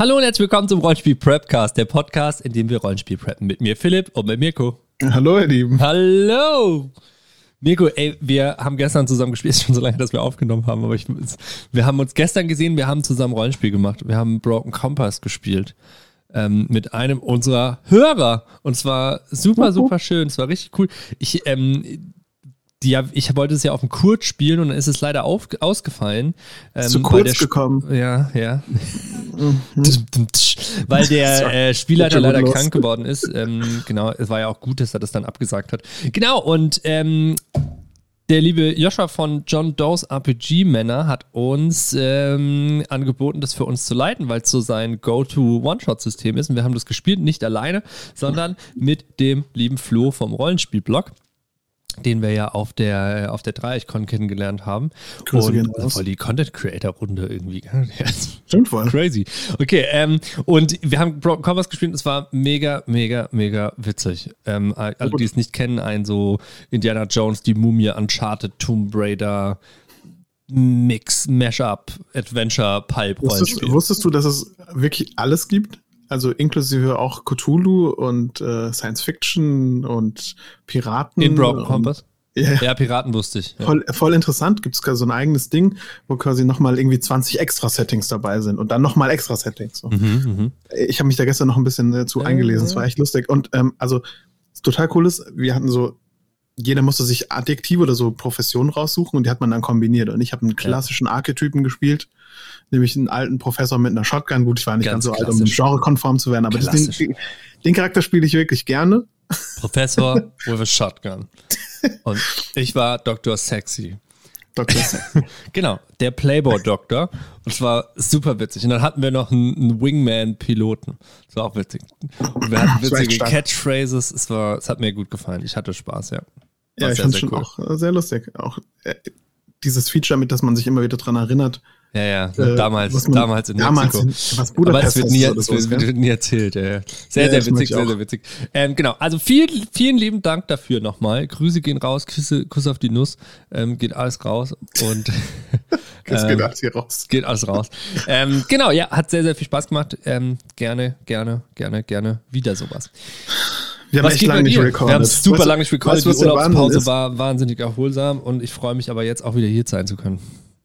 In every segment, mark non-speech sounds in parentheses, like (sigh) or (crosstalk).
Hallo und herzlich willkommen zum Rollenspiel Prepcast, der Podcast, in dem wir Rollenspiel preppen. Mit mir Philipp und mit Mirko. Hallo, ihr Lieben. Hallo! Mirko, ey, wir haben gestern zusammen gespielt, (laughs) ist schon so lange, dass wir aufgenommen haben, aber ich, wir haben uns gestern gesehen, wir haben zusammen Rollenspiel gemacht. Wir haben Broken Compass gespielt. Ähm, mit einem unserer Hörer. Und zwar super, super schön. Es war richtig cool. Ich, ähm, die, ich wollte es ja auf dem Kurz spielen und dann ist es leider auf, ausgefallen. Ähm, Zu kurz gekommen. Ja, ja. Mhm. weil der (laughs) äh, Spielleiter leider los. krank geworden ist. Ähm, genau, es war ja auch gut, dass er das dann abgesagt hat. Genau, und ähm, der liebe Joshua von John Doe's RPG Männer hat uns ähm, angeboten, das für uns zu leiten, weil es so sein Go-To-One-Shot-System ist. Und wir haben das gespielt, nicht alleine, sondern mit dem lieben Flo vom Rollenspielblog den wir ja auf der auf der Dreieichkon kennengelernt haben. Grüße und voll die Content Creator Runde irgendwie. (laughs) Stimmt voll. Crazy. Okay, ähm, und wir haben Broken Commerce gespielt und es war mega, mega, mega witzig. Ähm, alle, die es nicht kennen, ein so Indiana Jones, die Mumie, Uncharted, Tomb Raider, Mix, Mashup, Adventure, Pipe, wusstest, wusstest du, dass es wirklich alles gibt? Also inklusive auch Cthulhu und äh, Science Fiction und Piraten. In Broken Compass? Ja, ja, Piraten wusste ich. Ja. Voll, voll interessant. Gibt es so ein eigenes Ding, wo quasi nochmal irgendwie 20 extra Settings dabei sind und dann nochmal extra Settings. So. Mhm, mh. Ich habe mich da gestern noch ein bisschen äh, zu eingelesen. Es war echt lustig. Und ähm, also, total cool ist, wir hatten so jeder musste sich Adjektive oder so Professionen raussuchen und die hat man dann kombiniert. Und ich habe einen klassischen Archetypen gespielt, nämlich einen alten Professor mit einer Shotgun. Gut, ich war nicht ganz, ganz so alt, um genrekonform zu werden, aber den, den, Charakter spiele ich wirklich gerne. Professor (laughs) with a Shotgun. Und ich war Dr. Sexy. Dr. Sexy. (laughs) genau, der Playboy-Doktor. Und es war super witzig. Und dann hatten wir noch einen, einen Wingman-Piloten. Das war auch witzig. Und wir hatten (laughs) witzige Catchphrases. Es, war, es hat mir gut gefallen. Ich hatte Spaß, ja. Ja, ich finde es schon cool. auch sehr lustig. Auch äh, dieses Feature, mit das man sich immer wieder dran erinnert. Ja, ja, äh, damals, man, damals in damals Mexiko. In, was Aber es wird nie, es wird, wird nie erzählt. Ja, ja. Sehr, ja, sehr witzig, sehr, sehr witzig. Ähm, genau, also vielen, vielen lieben Dank dafür nochmal. Grüße gehen raus, Küsse, Kuss auf die Nuss, ähm, geht alles raus und (laughs) es geht ähm, alles hier raus. Geht alles raus. ähm, genau, ja, hat sehr, sehr viel Spaß gemacht. Ähm, gerne, gerne, gerne, gerne wieder sowas. Wir haben was echt lange nicht recorded. Wir haben super lange nicht recorded. Die Urlaubspause war wahnsinnig erholsam und ich freue mich aber jetzt auch wieder hier sein zu können.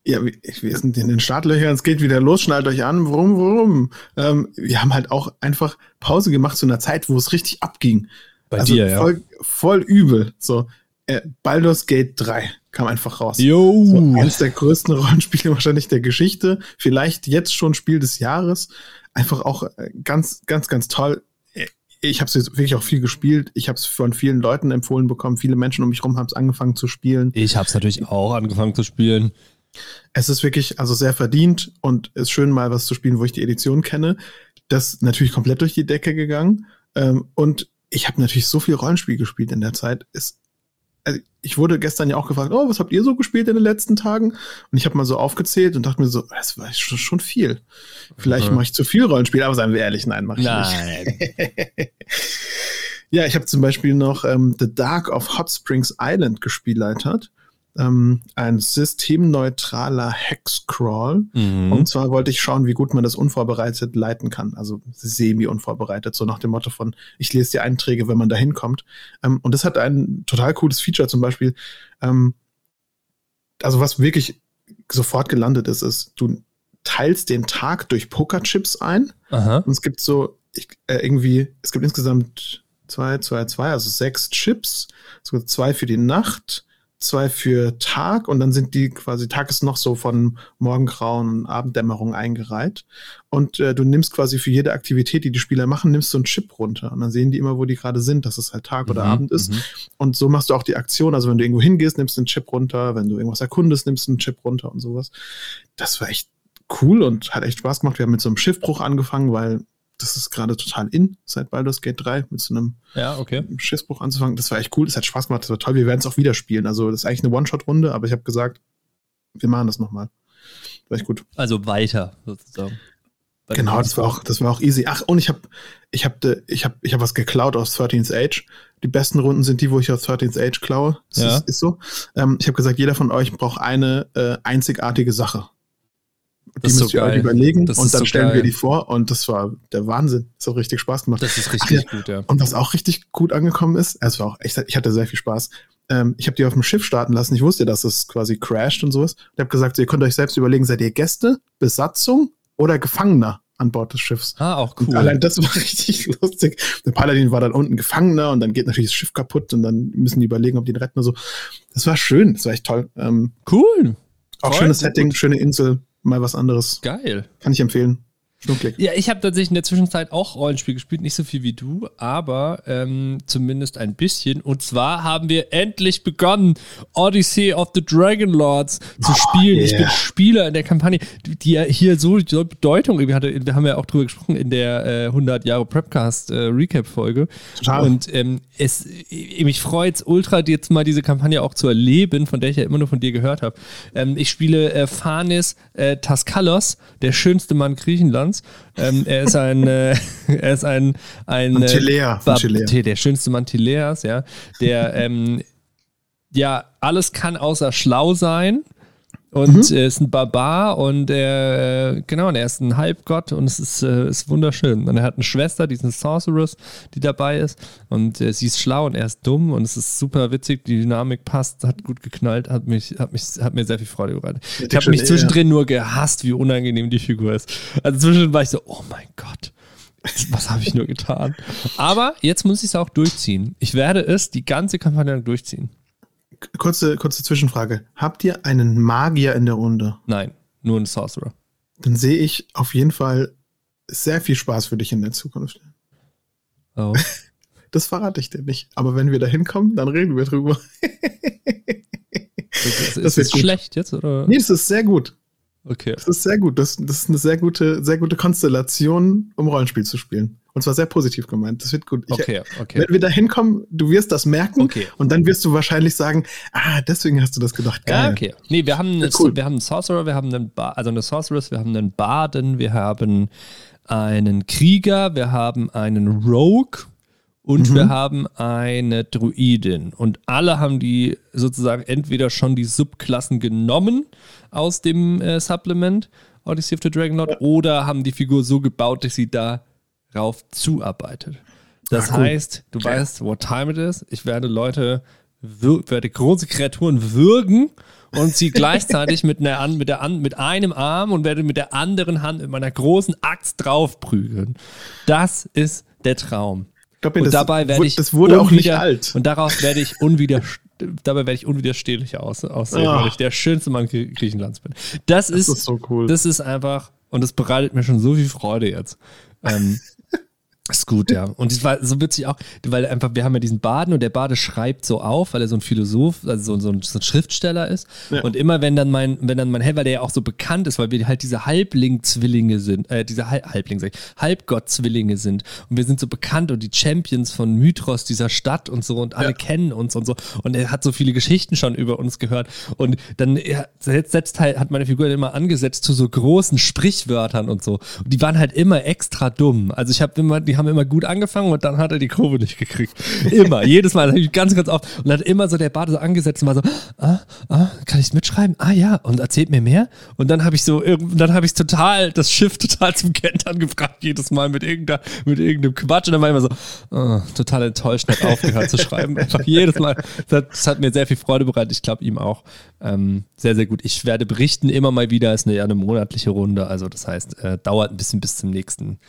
Ja, wir, sind in den Startlöchern, es geht wieder los, schnallt euch an, warum, warum? Ähm, wir haben halt auch einfach Pause gemacht zu einer Zeit, wo es richtig abging. Bei also dir, ja. Voll, voll übel. So, äh, Baldur's Gate 3 kam einfach raus. Jo. So, eines der größten (laughs) Rollenspiele wahrscheinlich der Geschichte. Vielleicht jetzt schon Spiel des Jahres. Einfach auch äh, ganz, ganz, ganz toll ich habe es jetzt wirklich auch viel gespielt. Ich habe es von vielen Leuten empfohlen bekommen. Viele Menschen um mich herum haben es angefangen zu spielen. Ich habe es natürlich auch angefangen zu spielen. Es ist wirklich also sehr verdient und ist schön mal was zu spielen, wo ich die Edition kenne. Das natürlich komplett durch die Decke gegangen. Ähm, und ich habe natürlich so viel Rollenspiel gespielt in der Zeit. Es also ich wurde gestern ja auch gefragt, oh, was habt ihr so gespielt in den letzten Tagen? Und ich habe mal so aufgezählt und dachte mir so, das war schon, schon viel. Vielleicht mhm. mache ich zu viel Rollenspiel, aber seien wir ehrlich, nein, mache ich nein. nicht. (laughs) ja, ich habe zum Beispiel noch ähm, The Dark of Hot Springs Island gespieltert ähm, ein systemneutraler Hexcrawl. Mhm. Und zwar wollte ich schauen, wie gut man das unvorbereitet leiten kann. Also semi-unvorbereitet, so nach dem Motto von, ich lese die Einträge, wenn man da hinkommt. Ähm, und das hat ein total cooles Feature zum Beispiel. Ähm, also was wirklich sofort gelandet ist, ist, du teilst den Tag durch Pokerchips ein. Aha. Und es gibt so ich, äh, irgendwie, es gibt insgesamt zwei, zwei, zwei, also sechs Chips. Es gibt zwei für die Nacht, zwei für Tag und dann sind die quasi, Tag ist noch so von Morgengrauen und Abenddämmerung eingereiht. Und äh, du nimmst quasi für jede Aktivität, die die Spieler machen, nimmst du einen Chip runter. Und dann sehen die immer, wo die gerade sind, dass es halt Tag oder mhm, Abend ist. Mhm. Und so machst du auch die Aktion. Also wenn du irgendwo hingehst, nimmst du einen Chip runter. Wenn du irgendwas erkundest, nimmst du einen Chip runter und sowas. Das war echt cool und hat echt Spaß gemacht. Wir haben mit so einem Schiffbruch angefangen, weil das ist gerade total in seit Baldur's Gate 3 mit so einem ja, okay. Schiffsbruch anzufangen. Das war echt cool, das hat Spaß gemacht, das war toll. Wir werden es auch wieder spielen. Also, das ist eigentlich eine One-Shot-Runde, aber ich habe gesagt, wir machen das nochmal. War echt gut. Also weiter sozusagen. Genau, das war auch, das war auch easy. Ach, und ich habe, ich habe, ich habe, ich habe was geklaut aus 13th Age. Die besten Runden sind die, wo ich aus 13th Age klaue. Das ja. ist, ist so. Ähm, ich habe gesagt, jeder von euch braucht eine äh, einzigartige Sache. Die müsst so ihr euch überlegen das und dann so stellen geil. wir die vor und das war der Wahnsinn. Das hat richtig Spaß gemacht. Das ist richtig Ach, gut, ja. Und was auch richtig gut angekommen ist, es war auch echt, ich hatte sehr viel Spaß. Ähm, ich habe die auf dem Schiff starten lassen. Ich wusste, dass es quasi crasht und sowas. Ich habe gesagt, ihr könnt euch selbst überlegen, seid ihr Gäste, Besatzung oder Gefangener? an Bord des Schiffs. Ah, auch cool. Und allein das (laughs) war richtig lustig. Der Paladin war dann unten Gefangener und dann geht natürlich das Schiff kaputt und dann müssen die überlegen, ob die ihn retten oder so. Das war schön, das war echt toll. Ähm, cool. Auch Voll, schönes Setting, gut. schöne Insel, mal was anderes. Geil. Kann ich empfehlen. Schnucklig. Ja, ich habe tatsächlich in der Zwischenzeit auch Rollenspiel gespielt, nicht so viel wie du, aber ähm, zumindest ein bisschen. Und zwar haben wir endlich begonnen, Odyssey of the Dragon Lords zu oh, spielen. Yeah. Ich bin Spieler in der Kampagne, die ja hier so, so Bedeutung irgendwie hatte. Wir haben ja auch drüber gesprochen in der äh, 100 Jahre Prepcast äh, Recap Folge. Total. Und ähm, es, mich freut es ultra, jetzt mal diese Kampagne auch zu erleben, von der ich ja immer nur von dir gehört habe. Ähm, ich spiele äh, Phanes äh, Taskalos, der schönste Mann Griechenlands. Ähm, er ist ein, äh, (laughs) er ist ein, ein Tilea, äh, der schönste Mann Tileas, ja, der ähm, ja alles kann außer schlau sein und mhm. er ist ein Barbar und er, genau, und er ist ein Halbgott und es ist, äh, ist wunderschön. Und er hat eine Schwester, die ist eine Sorceress, die dabei ist. Und äh, sie ist schlau und er ist dumm und es ist super witzig. Die Dynamik passt, hat gut geknallt, hat mich, hat mich, hat mir sehr viel Freude bereitet. Ich habe mich zwischendrin nur gehasst, wie unangenehm die Figur ist. Also zwischendrin war ich so, oh mein Gott. Was habe ich nur getan? Aber jetzt muss ich es auch durchziehen. Ich werde es die ganze Kampagne durchziehen kurze, kurze Zwischenfrage. Habt ihr einen Magier in der Runde? Nein, nur einen Sorcerer. Dann sehe ich auf jeden Fall sehr viel Spaß für dich in der Zukunft. Oh. (laughs) Das verrate ich dir nicht. Aber wenn wir da hinkommen, dann reden wir drüber. (laughs) das, ist das schlecht jetzt, oder? Nee, das ist sehr gut. Okay. Das ist sehr gut. Das, das ist eine sehr gute, sehr gute Konstellation, um Rollenspiel zu spielen. Und zwar sehr positiv gemeint. Das wird gut. Ich, okay, okay. Wenn wir da hinkommen, du wirst das merken okay. und dann wirst du wahrscheinlich sagen, ah, deswegen hast du das gedacht. Geil. Ja, okay. Nee, wir haben, eine, cool. wir haben einen Sorcerer, wir haben einen, ba also eine Sorceress, wir haben einen Baden, wir haben einen Krieger, wir haben einen Rogue und mhm. wir haben eine Druidin. Und alle haben die sozusagen entweder schon die Subklassen genommen aus dem äh, Supplement Odyssey of the Dragon Lord ja. oder haben die Figur so gebaut, dass sie da drauf zuarbeitet. Das Ach, heißt, du okay. weißt, what time it is. Ich werde Leute, werde große Kreaturen würgen und sie gleichzeitig mit, einer, mit, der, mit einem Arm und werde mit der anderen Hand mit meiner großen Axt draufprügeln. Das ist der Traum. Mir, und das dabei werde ich das wurde auch nicht alt. Und darauf werde ich unwiderstehlich dabei werde ich unwiderstehlich aus, aussehen, oh. weil ich der schönste Mann Griechenlands bin. Das, das ist, ist so cool. Das ist einfach, und das bereitet mir schon so viel Freude jetzt. Ähm, ist gut, ja. Und es war so witzig auch, weil einfach, wir haben ja diesen Baden und der Bade schreibt so auf, weil er so ein Philosoph, also so, so, ein, so ein Schriftsteller ist. Ja. Und immer wenn dann mein, wenn dann mein Hell, weil der ja auch so bekannt ist, weil wir halt diese Halbling-Zwillinge sind, äh, diese Halb Halbling, sag ich, Halbgott-Zwillinge sind. Und wir sind so bekannt und die Champions von Mythros, dieser Stadt und so und alle ja. kennen uns und so. Und er hat so viele Geschichten schon über uns gehört. Und dann ja, setzt halt, hat meine Figur immer angesetzt zu so großen Sprichwörtern und so. Und die waren halt immer extra dumm. Also ich habe immer, die die haben immer gut angefangen und dann hat er die Kurve nicht gekriegt. Immer, (laughs) jedes Mal, ganz, ganz oft. Und dann hat immer so der Bade so angesetzt und war so, ah, ah, kann ich mitschreiben? Ah ja, und erzählt mir mehr. Und dann habe ich so, dann habe ich total, das Schiff total zum Kentern gefragt, jedes Mal mit, irgendeiner, mit irgendeinem Quatsch. Und dann war ich immer so, oh, total enttäuscht, hat aufgehört zu schreiben. (laughs) Einfach jedes Mal. Das hat, das hat, mir sehr viel Freude bereitet, ich glaube ihm auch. Ähm, sehr, sehr gut. Ich werde berichten immer mal wieder, ist eine, eine monatliche Runde. Also das heißt, äh, dauert ein bisschen bis zum nächsten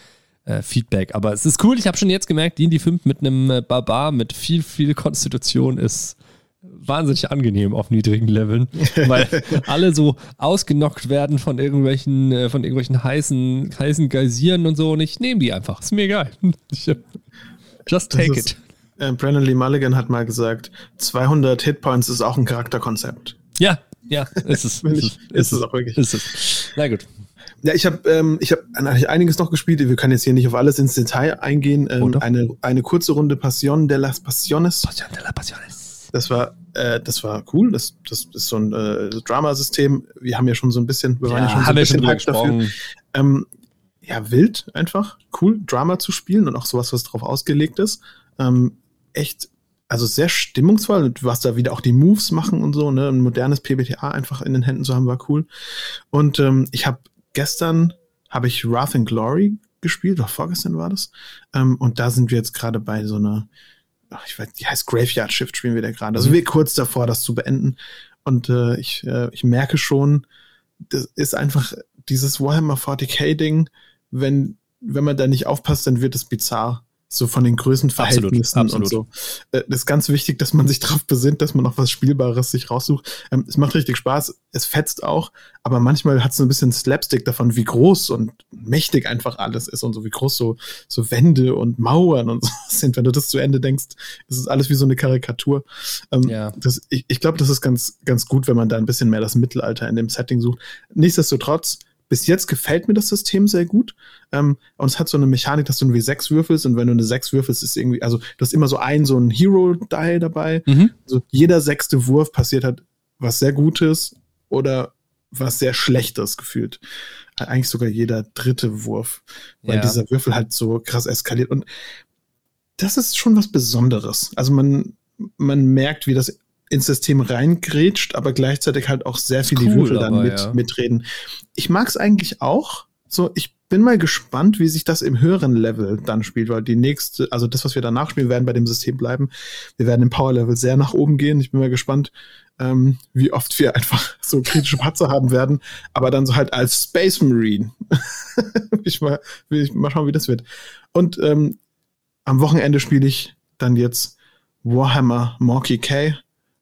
äh, Feedback. Aber es ist cool, ich habe schon jetzt gemerkt, D&D 5 mit einem äh, Barbar mit viel, viel Konstitution ist wahnsinnig angenehm auf niedrigen Leveln, (laughs) weil alle so ausgenockt werden von irgendwelchen, äh, von irgendwelchen heißen, heißen Geysiren und so und ich nehme die einfach. Ist mir egal. (laughs) Ich, just take ist, it. Äh, Brandon Lee Mulligan hat mal gesagt, 200 Hitpoints ist auch ein Charakterkonzept. Ja, ja, (laughs) ist es. ist, es, ist es auch wirklich. Ist es. Na gut. Ja, ich habe ähm, ich hab einiges noch gespielt. Wir können jetzt hier nicht auf alles ins Detail eingehen. Ähm, oh, eine, eine kurze Runde Passion de las Pasiones. Passion de las Pasiones. Das war, äh, das war cool. Das, das ist so ein äh, Dramasystem. Wir haben ja schon so ein bisschen, wir waren ja, schon so ein bisschen wir dafür. Ähm, ja, wild einfach. Cool, Drama zu spielen und auch sowas, was darauf ausgelegt ist. Ähm, echt also sehr stimmungsvoll. Du hast da wieder auch die Moves machen und so, ne? Ein modernes PBTA einfach in den Händen zu haben, war cool. Und ähm, ich habe gestern habe ich Wrath and Glory gespielt, oder vorgestern war das. Ähm, und da sind wir jetzt gerade bei so einer, ach, ich weiß, die heißt Graveyard Shift spielen wir da gerade. Also mhm. wir kurz davor, das zu beenden. Und äh, ich, äh, ich merke schon, das ist einfach dieses Warhammer 40k-Ding, wenn, wenn man da nicht aufpasst, dann wird es bizarr so von den Größenverhältnissen absolut, absolut. und so. Äh, das ist ganz wichtig, dass man sich (laughs) darauf besinnt, dass man noch was Spielbares sich raussucht. Ähm, es macht richtig Spaß, es fetzt auch, aber manchmal hat es so ein bisschen Slapstick davon, wie groß und mächtig einfach alles ist und so wie groß so, so Wände und Mauern und (laughs) so sind. Wenn du das zu Ende denkst, ist es alles wie so eine Karikatur. Ähm, ja. Das, ich ich glaube, das ist ganz, ganz gut, wenn man da ein bisschen mehr das Mittelalter in dem Setting sucht. Nichtsdestotrotz, bis jetzt gefällt mir das System sehr gut. Ähm, und es hat so eine Mechanik, dass du eine W6 würfelst und wenn du eine 6 würfelst, ist irgendwie, also du hast immer so ein, so ein Hero-Die dabei. Mhm. Also jeder sechste Wurf passiert hat was sehr Gutes oder was sehr Schlechtes gefühlt. Eigentlich sogar jeder dritte Wurf, weil ja. dieser Würfel halt so krass eskaliert. Und das ist schon was Besonderes. Also man, man merkt, wie das ins System reingrätscht, aber gleichzeitig halt auch sehr viele cool, Würfel dann mit, ja. mitreden. Ich mag es eigentlich auch. So, ich bin mal gespannt, wie sich das im höheren Level dann spielt, weil die nächste, also das, was wir danach spielen, werden bei dem System bleiben. Wir werden im Power Level sehr nach oben gehen. Ich bin mal gespannt, ähm, wie oft wir einfach (laughs) so kritische Patzer haben werden, aber dann so halt als Space Marine. (laughs) ich mal, will ich mal schauen, wie das wird. Und ähm, am Wochenende spiele ich dann jetzt Warhammer Monkey K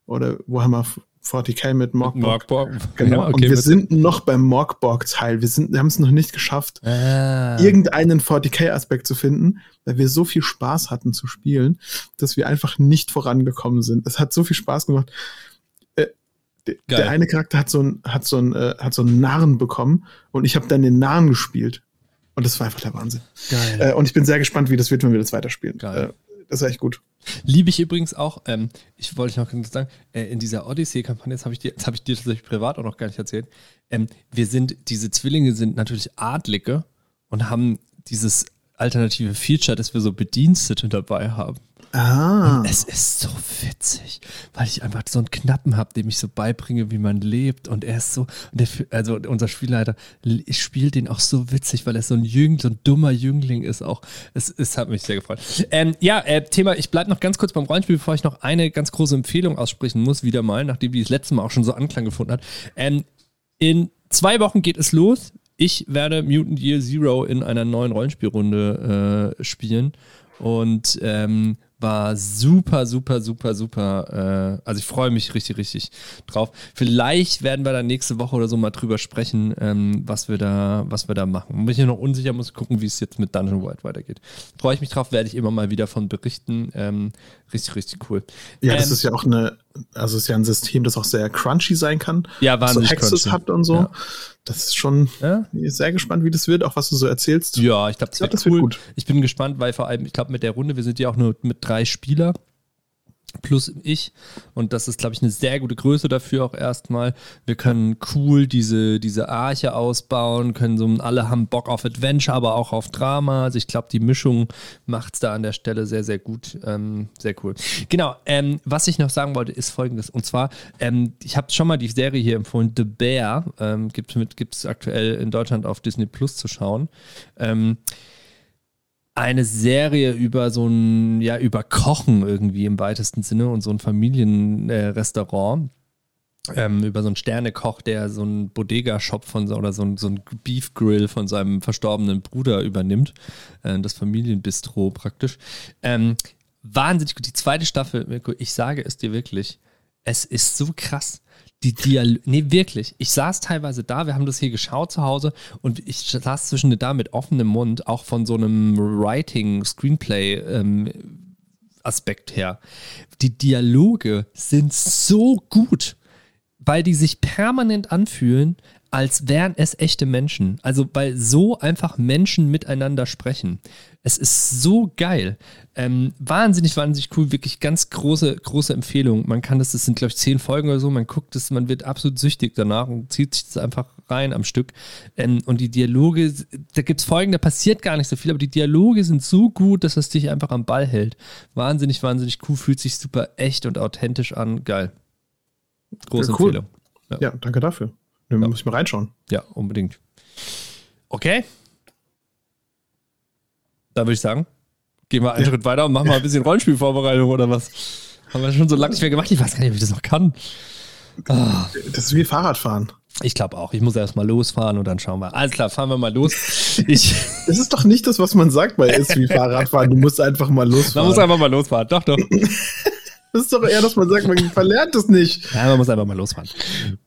oder Warhammer 40k mit Morgborg. Morgborg. Genau. Ja, okay, und wir sind noch beim Morgborg-Teil. Wir, wir haben es noch nicht geschafft, ah. irgendeinen 40k-Aspekt zu finden, weil wir so viel Spaß hatten zu spielen, dass wir einfach nicht vorangekommen sind. Es hat so viel Spaß gemacht. Äh, der eine Charakter hat so einen hat so äh, hat so Narren bekommen und ich habe dann den Narren gespielt. Und das war einfach der Wahnsinn. Geil. Äh, und ich bin sehr gespannt, wie das wird, wenn wir das weiterspielen. Geil. Das ist echt gut. Liebe ich übrigens auch, ähm, ich wollte noch kurz sagen, äh, in dieser Odyssey-Kampagne, das habe ich dir, habe ich dir tatsächlich privat auch noch gar nicht erzählt. Ähm, wir sind, diese Zwillinge sind natürlich Adlige und haben dieses alternative Feature, dass wir so Bedienstete dabei haben. Ah. Und es ist so witzig, weil ich einfach so einen Knappen habe, dem ich so beibringe, wie man lebt. Und er ist so, der, also unser Spielleiter spielt den auch so witzig, weil er so ein Jüngling, so ein dummer Jüngling ist auch. Es, es hat mich sehr gefreut. Ähm, ja, äh, Thema, ich bleibe noch ganz kurz beim Rollenspiel, bevor ich noch eine ganz große Empfehlung aussprechen muss, wieder mal, nachdem die das letzte Mal auch schon so Anklang gefunden hat. Ähm, in zwei Wochen geht es los. Ich werde Mutant Year Zero in einer neuen Rollenspielrunde äh, spielen. Und ähm, war super, super, super, super. Äh, also ich freue mich richtig, richtig drauf. Vielleicht werden wir dann nächste Woche oder so mal drüber sprechen, ähm, was wir da, was wir da machen. Bin ich noch unsicher, muss gucken, wie es jetzt mit Dungeon World weitergeht. Freue ich mich drauf, werde ich immer mal wieder von berichten. Richtig, richtig cool. Ja, ähm, das ist ja auch eine, also es ist ja ein System, das auch sehr crunchy sein kann. Ja, wahnsinnig so Hexes hat und so. Ja. Das ist schon ja? sehr gespannt, wie das wird, auch was du so erzählst. Ja, ich glaube, das, wird, cool. wird gut. Ich bin gespannt, weil vor allem, ich glaube, mit der Runde, wir sind ja auch nur mit drei Spieler plus ich. Und das ist, glaube ich, eine sehr gute Größe dafür auch erstmal. Wir können cool diese, diese Arche ausbauen, können so, alle haben Bock auf Adventure, aber auch auf Drama. Also ich glaube, die Mischung macht es da an der Stelle sehr, sehr gut. Ähm, sehr cool. Genau, ähm, was ich noch sagen wollte, ist folgendes. Und zwar, ähm, ich habe schon mal die Serie hier empfohlen, The Bear, ähm, gibt es aktuell in Deutschland auf Disney Plus zu schauen. Ähm, eine Serie über so ein, ja, über Kochen irgendwie im weitesten Sinne und so ein Familienrestaurant. Äh, ähm, über so einen Sternekoch, der so einen Bodega-Shop von oder so ein, so ein Beef-Grill von seinem verstorbenen Bruder übernimmt. Äh, das Familienbistro praktisch. Ähm, wahnsinnig gut. Die zweite Staffel, Mirko, ich sage es dir wirklich, es ist so krass die Dialoge, nee, wirklich. Ich saß teilweise da, wir haben das hier geschaut zu Hause und ich saß zwischen da mit offenem Mund, auch von so einem Writing, Screenplay, ähm, Aspekt her. Die Dialoge sind so gut, weil die sich permanent anfühlen, als wären es echte Menschen. Also, weil so einfach Menschen miteinander sprechen. Es ist so geil. Ähm, wahnsinnig, wahnsinnig cool. Wirklich ganz große, große Empfehlung. Man kann das, das sind, glaube ich, zehn Folgen oder so. Man guckt es, man wird absolut süchtig danach und zieht sich das einfach rein am Stück. Ähm, und die Dialoge, da gibt es Folgen, da passiert gar nicht so viel, aber die Dialoge sind so gut, dass es dich einfach am Ball hält. Wahnsinnig, wahnsinnig cool. Fühlt sich super echt und authentisch an. Geil. Große ja, cool. Empfehlung. Ja. ja, danke dafür. Da ja. muss ich mal reinschauen. Ja, unbedingt. Okay. Da würde ich sagen, gehen wir einen ja. Schritt weiter und machen mal ein bisschen Rollenspielvorbereitung oder was. Haben wir schon so lange nicht mehr gemacht. Ich weiß gar nicht, ob ich das noch kann. Ah. Das ist wie Fahrradfahren. Ich glaube auch. Ich muss erst mal losfahren und dann schauen wir. Alles klar, fahren wir mal los. Ich (laughs) das ist doch nicht das, was man sagt bei ist wie Fahrradfahren. Du musst einfach mal losfahren. Man muss einfach mal losfahren. Doch, doch. (laughs) Das ist doch eher, dass man sagt, man verlernt es nicht. Ja, man muss einfach mal losfahren.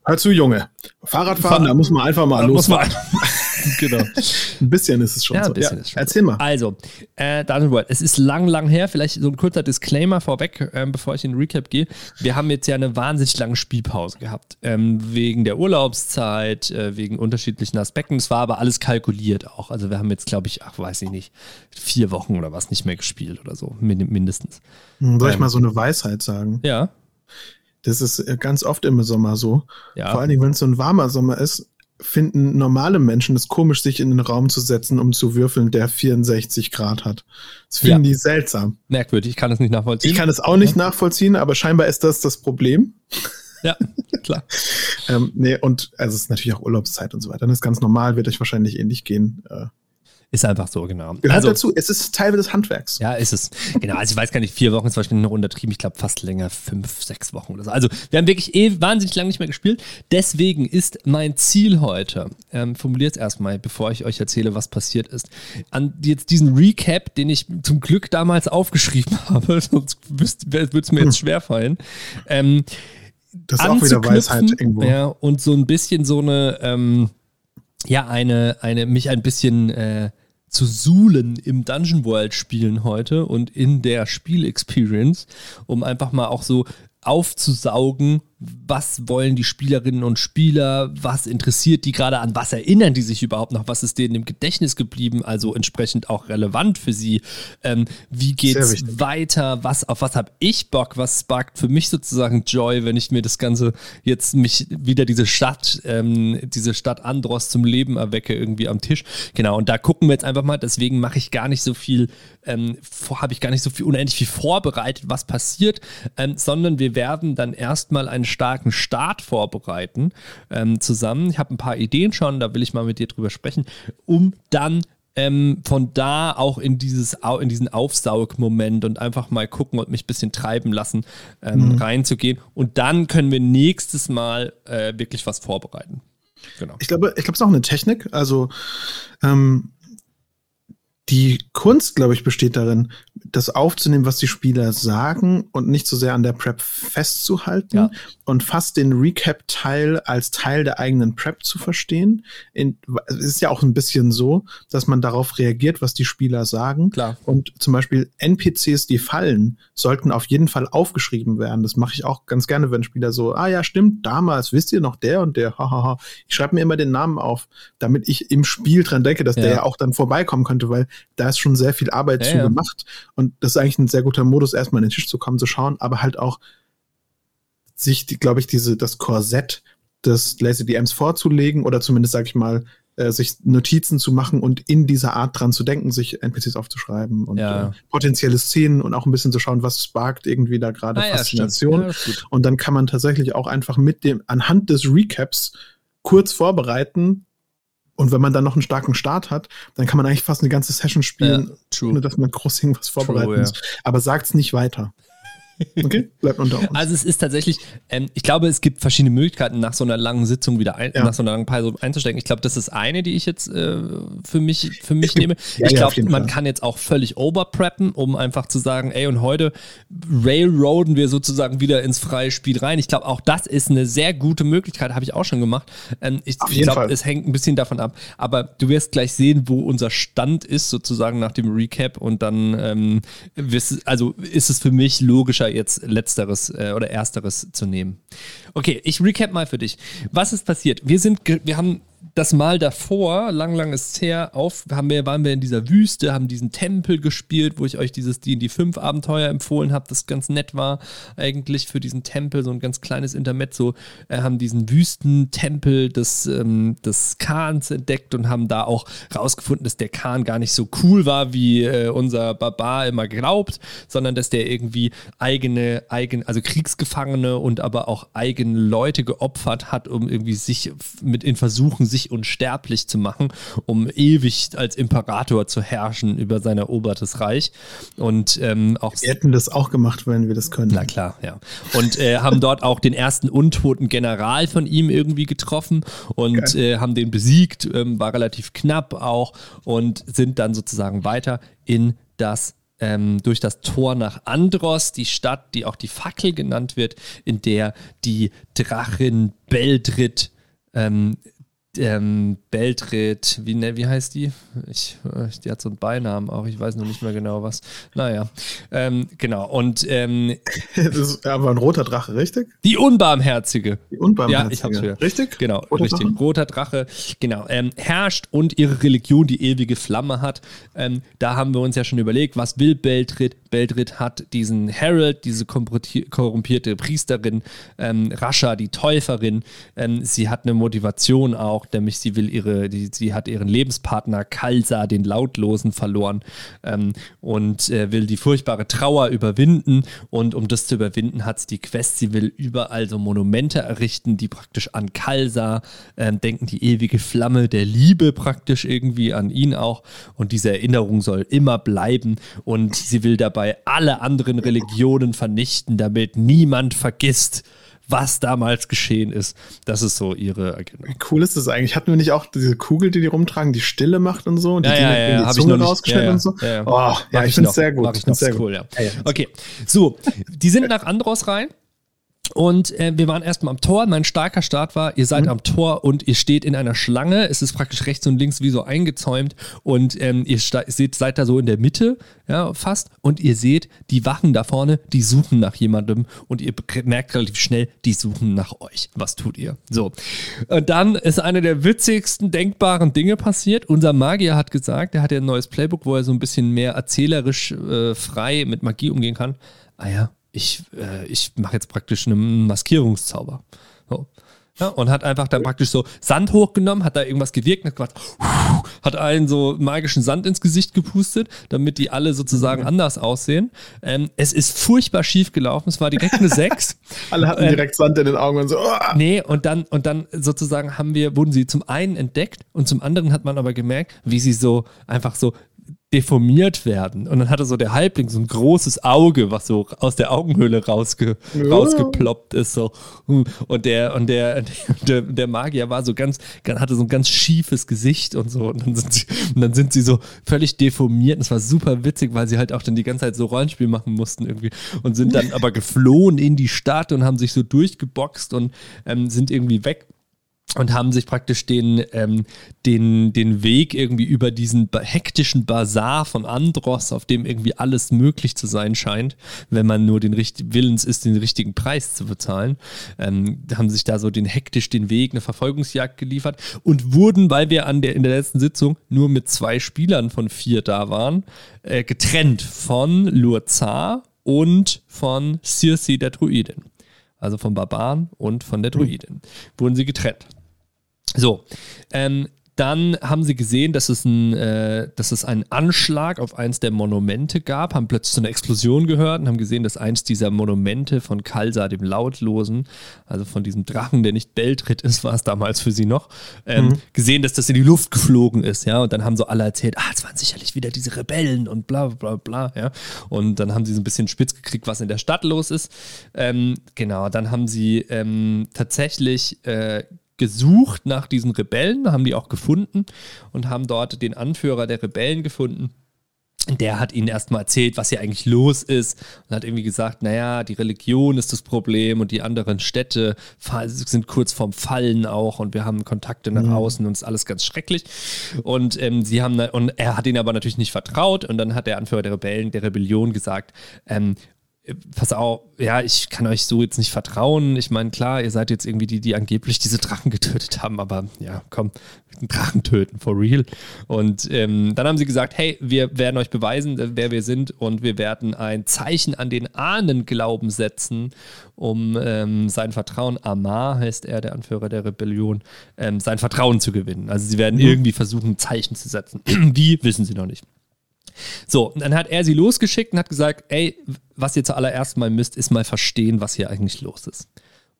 Hör zu, Junge. Fahrradfahren, Fahr da muss man einfach mal losfahren. (laughs) genau. (laughs) Ein bisschen ist es schon ja, so. Ein bisschen ja, ist schon erzähl so. mal. Also, äh, Dungeon World. Es ist lang, lang her. Vielleicht so ein kurzer Disclaimer vorweg, ähm, bevor ich in den Recap gehe. Wir haben jetzt ja eine wahnsinnig lange Spielpause gehabt. Ähm, wegen der Urlaubszeit, äh, wegen unterschiedlichen Aspekten. Es war aber alles kalkuliert auch. Also wir haben jetzt, glaube ich, ach, weiß ich nicht, vier Wochen oder was nicht mehr gespielt oder so, mindestens. Hm, soll ich ähm, mal so eine Weisheit sagen? Ja. Das ist äh, ganz oft im Sommer so. Ja. Vor allen Dingen, wenn es so ein warmer Sommer ist, finden normale Menschen es komisch, sich in den Raum zu setzen, um zu würfeln, der 64 Grad hat. Das finden ja. die seltsam. Merkwürdig, ich kann es nicht nachvollziehen. Ich kann es auch nicht nachvollziehen, aber scheinbar ist das das Problem. Ja, klar. (laughs) ähm, nee, und also es ist natürlich auch Urlaubszeit und so weiter. Das ist ganz normal, wird euch wahrscheinlich ähnlich gehen. Äh, ist einfach so, genau. Gehört also, dazu, es ist Teil des Handwerks. Ja, ist es. Genau, also ich weiß gar nicht, vier Wochen ist wahrscheinlich noch untertrieben. Ich glaube fast länger, fünf, sechs Wochen oder so. Also wir haben wirklich eh wahnsinnig lange nicht mehr gespielt. Deswegen ist mein Ziel heute, ähm, formuliert es erstmal, bevor ich euch erzähle, was passiert ist, an jetzt diesen Recap, den ich zum Glück damals aufgeschrieben (laughs) habe, sonst würde es mir jetzt hm. schwerfallen. Ähm, das ist auch wieder Weisheit irgendwo. Ja, und so ein bisschen so eine, ähm, ja, eine, eine, mich ein bisschen äh, zu suhlen im Dungeon World spielen heute und in der Spielexperience, um einfach mal auch so aufzusaugen, was wollen die Spielerinnen und Spieler, was interessiert die gerade an, was erinnern die sich überhaupt noch, was ist denen im Gedächtnis geblieben, also entsprechend auch relevant für sie, ähm, wie geht's weiter, was, auf was habe ich Bock, was sparkt für mich sozusagen Joy, wenn ich mir das Ganze jetzt mich wieder diese Stadt, ähm, diese Stadt Andros zum Leben erwecke irgendwie am Tisch, genau, und da gucken wir jetzt einfach mal, deswegen mache ich gar nicht so viel, ähm, habe ich gar nicht so viel, unendlich viel vorbereitet, was passiert, ähm, sondern wir werden dann erstmal einen starken Start vorbereiten ähm, zusammen. Ich habe ein paar Ideen schon, da will ich mal mit dir drüber sprechen, um dann ähm, von da auch in, dieses, in diesen Aufsaugmoment und einfach mal gucken und mich ein bisschen treiben lassen, ähm, mhm. reinzugehen. Und dann können wir nächstes Mal äh, wirklich was vorbereiten. Genau. Ich glaube, ich glaube, es ist auch eine Technik. Also ähm, die Kunst, glaube ich, besteht darin, das aufzunehmen, was die Spieler sagen und nicht so sehr an der Prep festzuhalten ja. und fast den Recap-Teil als Teil der eigenen Prep zu verstehen. In, es ist ja auch ein bisschen so, dass man darauf reagiert, was die Spieler sagen. Klar. Und zum Beispiel NPCs, die fallen, sollten auf jeden Fall aufgeschrieben werden. Das mache ich auch ganz gerne, wenn Spieler so, ah ja, stimmt, damals, wisst ihr noch der und der, hahaha. Ich schreibe mir immer den Namen auf, damit ich im Spiel dran denke, dass ja. der ja auch dann vorbeikommen könnte, weil da ist schon sehr viel Arbeit ja, zu ja. gemacht. Und das ist eigentlich ein sehr guter Modus, erstmal an den Tisch zu kommen, zu schauen, aber halt auch sich, glaube ich, diese, das Korsett des Lazy DMs vorzulegen oder zumindest, sag ich mal, äh, sich Notizen zu machen und in dieser Art dran zu denken, sich NPCs aufzuschreiben und ja. äh, potenzielle Szenen und auch ein bisschen zu schauen, was sparkt irgendwie da gerade ah, Faszination. Ja, und dann kann man tatsächlich auch einfach mit dem, anhand des Recaps kurz vorbereiten, und wenn man dann noch einen starken Start hat, dann kann man eigentlich fast eine ganze Session spielen, ja, ohne dass man groß irgendwas vorbereiten true, muss. Ja. Aber sagt's nicht weiter. (laughs) Okay, bleibt unter uns. Also es ist tatsächlich, ähm, ich glaube, es gibt verschiedene Möglichkeiten, nach so einer langen Sitzung wieder ein, ja. nach so einer langen Pause einzusteigen. Ich glaube, das ist eine, die ich jetzt äh, für mich, für mich nehme. Ja, ich glaube, man Fall. kann jetzt auch völlig overpreppen, um einfach zu sagen, ey, und heute railroaden wir sozusagen wieder ins freie Spiel rein. Ich glaube, auch das ist eine sehr gute Möglichkeit, habe ich auch schon gemacht. Ähm, ich ich glaube, es hängt ein bisschen davon ab. Aber du wirst gleich sehen, wo unser Stand ist, sozusagen nach dem Recap. Und dann ähm, wirst, also ist es für mich logischer, jetzt letzteres äh, oder ersteres zu nehmen. Okay, ich recap mal für dich. Was ist passiert? Wir sind, wir haben das Mal davor, lang, lang ist her, auf, haben wir, waren wir in dieser Wüste, haben diesen Tempel gespielt, wo ich euch dieses D&D 5 Abenteuer empfohlen habe, das ganz nett war eigentlich für diesen Tempel, so ein ganz kleines Intermezzo, äh, haben diesen Wüstentempel des, ähm, des Khans entdeckt und haben da auch rausgefunden, dass der Khan gar nicht so cool war, wie äh, unser Barbar immer glaubt, sondern dass der irgendwie eigene, eigen, also Kriegsgefangene und aber auch eigene Leute geopfert hat, um irgendwie sich mit in Versuchen, sich sich unsterblich zu machen, um ewig als Imperator zu herrschen über sein erobertes Reich. Und ähm, auch. Wir hätten das auch gemacht, wenn wir das können. Na klar, ja. Und äh, haben dort auch den ersten untoten General von ihm irgendwie getroffen und äh, haben den besiegt, ähm, war relativ knapp auch und sind dann sozusagen weiter in das ähm, durch das Tor nach Andros, die Stadt, die auch die Fackel genannt wird, in der die Drachin Beldrit ähm, ähm, Beltred, wie, ne, wie heißt die? Ich, äh, die hat so einen Beinamen auch, ich weiß noch nicht mehr genau was. Naja, ähm, genau. Und ähm, das ist aber ein roter Drache, richtig? Die Unbarmherzige. Die Unbarmherzige. Ja, ich hab's. Richtig? Genau, roter richtig. Drache? Roter Drache, genau. Ähm, herrscht und ihre Religion die ewige Flamme hat. Ähm, da haben wir uns ja schon überlegt, was will Beltred? Beltred hat diesen Harold, diese korrumpierte Priesterin, ähm, Rascha, die Täuferin. Ähm, sie hat eine Motivation auch, nämlich sie will ihre, die, sie hat ihren Lebenspartner Kalsa, den Lautlosen, verloren ähm, und äh, will die furchtbare Trauer überwinden. Und um das zu überwinden, hat sie die Quest, sie will überall so Monumente errichten, die praktisch an Kalsa ähm, denken, die ewige Flamme der Liebe praktisch irgendwie an ihn auch. Und diese Erinnerung soll immer bleiben. Und sie will dabei alle anderen Religionen vernichten, damit niemand vergisst, was damals geschehen ist. Das ist so ihre Agenda. Wie cool ist das eigentlich? Hatten wir nicht auch diese Kugel, die die rumtragen, die Stille macht und so? Und ja, die ja, ja, ja. die Zunge rausgeschnitten ja, und so? Ja, ja. Oh, ja ich, ich finde es sehr gut. Mach ich noch. Sehr cool, ja. Okay, so, die sind nach Andros rein. Und äh, wir waren erstmal am Tor. Mein starker Start war, ihr seid mhm. am Tor und ihr steht in einer Schlange. Es ist praktisch rechts und links wie so eingezäumt. Und ähm, ihr seht, seid da so in der Mitte, ja, fast. Und ihr seht, die Wachen da vorne, die suchen nach jemandem. Und ihr merkt relativ schnell, die suchen nach euch. Was tut ihr? So. Und dann ist eine der witzigsten denkbaren Dinge passiert. Unser Magier hat gesagt, er hat ja ein neues Playbook, wo er so ein bisschen mehr erzählerisch äh, frei mit Magie umgehen kann. Ah ja, ich, äh, ich mache jetzt praktisch einen Maskierungszauber. So. Ja, und hat einfach dann praktisch so Sand hochgenommen, hat da irgendwas gewirkt, hat, gemacht, hat einen so magischen Sand ins Gesicht gepustet, damit die alle sozusagen anders aussehen. Ähm, es ist furchtbar schief gelaufen, es war direkt eine 6. (laughs) alle hatten ähm, direkt Sand in den Augen und so. Oh. Nee, und dann, und dann sozusagen haben wir, wurden sie zum einen entdeckt und zum anderen hat man aber gemerkt, wie sie so einfach so deformiert werden. Und dann hatte so der Halbling so ein großes Auge, was so aus der Augenhöhle rausge, ja. rausgeploppt ist. So. Und der, und der, (laughs) der, der Magier war so ganz, hatte so ein ganz schiefes Gesicht und so. Und dann sind sie, und dann sind sie so völlig deformiert. Und es war super witzig, weil sie halt auch dann die ganze Zeit so Rollenspiel machen mussten irgendwie. Und sind dann aber geflohen in die Stadt und haben sich so durchgeboxt und ähm, sind irgendwie weg und haben sich praktisch den, ähm, den, den Weg irgendwie über diesen hektischen Bazar von Andros, auf dem irgendwie alles möglich zu sein scheint, wenn man nur den richtigen Willens ist, den richtigen Preis zu bezahlen, ähm, haben sich da so den hektisch den Weg, eine Verfolgungsjagd geliefert und wurden, weil wir an der, in der letzten Sitzung nur mit zwei Spielern von vier da waren, äh, getrennt von Lurzar und von Circe der Druidin. Also vom Barbaren und von der Druidin, wurden sie getrennt. So, ähm, dann haben sie gesehen, dass es, ein, äh, dass es einen Anschlag auf eins der Monumente gab, haben plötzlich so eine Explosion gehört und haben gesehen, dass eins dieser Monumente von Kalsa, dem Lautlosen, also von diesem Drachen, der nicht Beltritt ist, (laughs) war es damals für sie noch, ähm, mhm. gesehen, dass das in die Luft geflogen ist, ja. Und dann haben so alle erzählt, ah, es waren sicherlich wieder diese Rebellen und bla bla bla, ja. Und dann haben sie so ein bisschen spitz gekriegt, was in der Stadt los ist. Ähm, genau, dann haben sie ähm, tatsächlich äh, gesucht nach diesen Rebellen, haben die auch gefunden und haben dort den Anführer der Rebellen gefunden. Der hat ihnen erstmal erzählt, was hier eigentlich los ist und hat irgendwie gesagt, naja, die Religion ist das Problem und die anderen Städte sind kurz vorm Fallen auch und wir haben Kontakte nach mhm. außen und es ist alles ganz schrecklich. Und ähm, sie haben und er hat ihnen aber natürlich nicht vertraut und dann hat der Anführer der Rebellen, der Rebellion gesagt, ähm, pass auf, ja, ich kann euch so jetzt nicht vertrauen. Ich meine, klar, ihr seid jetzt irgendwie die, die angeblich diese Drachen getötet haben, aber ja, komm, Drachen töten, for real. Und ähm, dann haben sie gesagt, hey, wir werden euch beweisen, wer wir sind und wir werden ein Zeichen an den Ahnenglauben setzen, um ähm, sein Vertrauen, Amar heißt er, der Anführer der Rebellion, ähm, sein Vertrauen zu gewinnen. Also sie werden mhm. irgendwie versuchen, ein Zeichen zu setzen. (clears throat) Wie, wissen sie noch nicht. So, und dann hat er sie losgeschickt und hat gesagt, ey, was ihr zuallererst mal müsst, ist mal verstehen, was hier eigentlich los ist.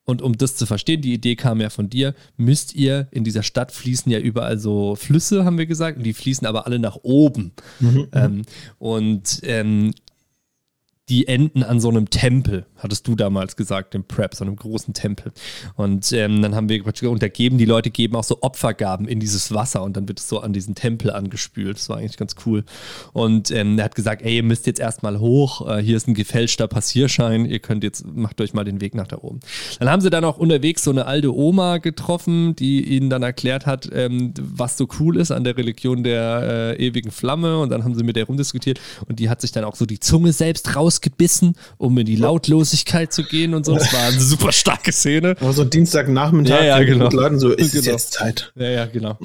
und um das zu verstehen, die Idee kam ja von dir, müsst ihr in dieser Stadt fließen ja überall so Flüsse, haben wir gesagt, und die fließen aber alle nach oben. Mhm. Ähm, und ähm, die enden an so einem Tempel, hattest du damals gesagt, im Prep, so einem großen Tempel. Und ähm, dann haben wir untergeben, die Leute geben auch so Opfergaben in dieses Wasser und dann wird es so an diesen Tempel angespült. Das war eigentlich ganz cool. Und ähm, er hat gesagt, ey, ihr müsst jetzt erstmal hoch, äh, hier ist ein gefälschter Passierschein, ihr könnt jetzt, macht euch mal den Weg nach da oben. Dann haben sie dann auch unterwegs so eine alte Oma getroffen, die ihnen dann erklärt hat, ähm, was so cool ist an der Religion der äh, ewigen Flamme und dann haben sie mit der rumdiskutiert und die hat sich dann auch so die Zunge selbst raus rausgebissen, um in die Lautlosigkeit zu gehen und so. Das war eine super starke Szene. Aber so Dienstagnachmittag ja, ja, genau. Leuten so, ist genau. jetzt Zeit. Ja, ja, genau.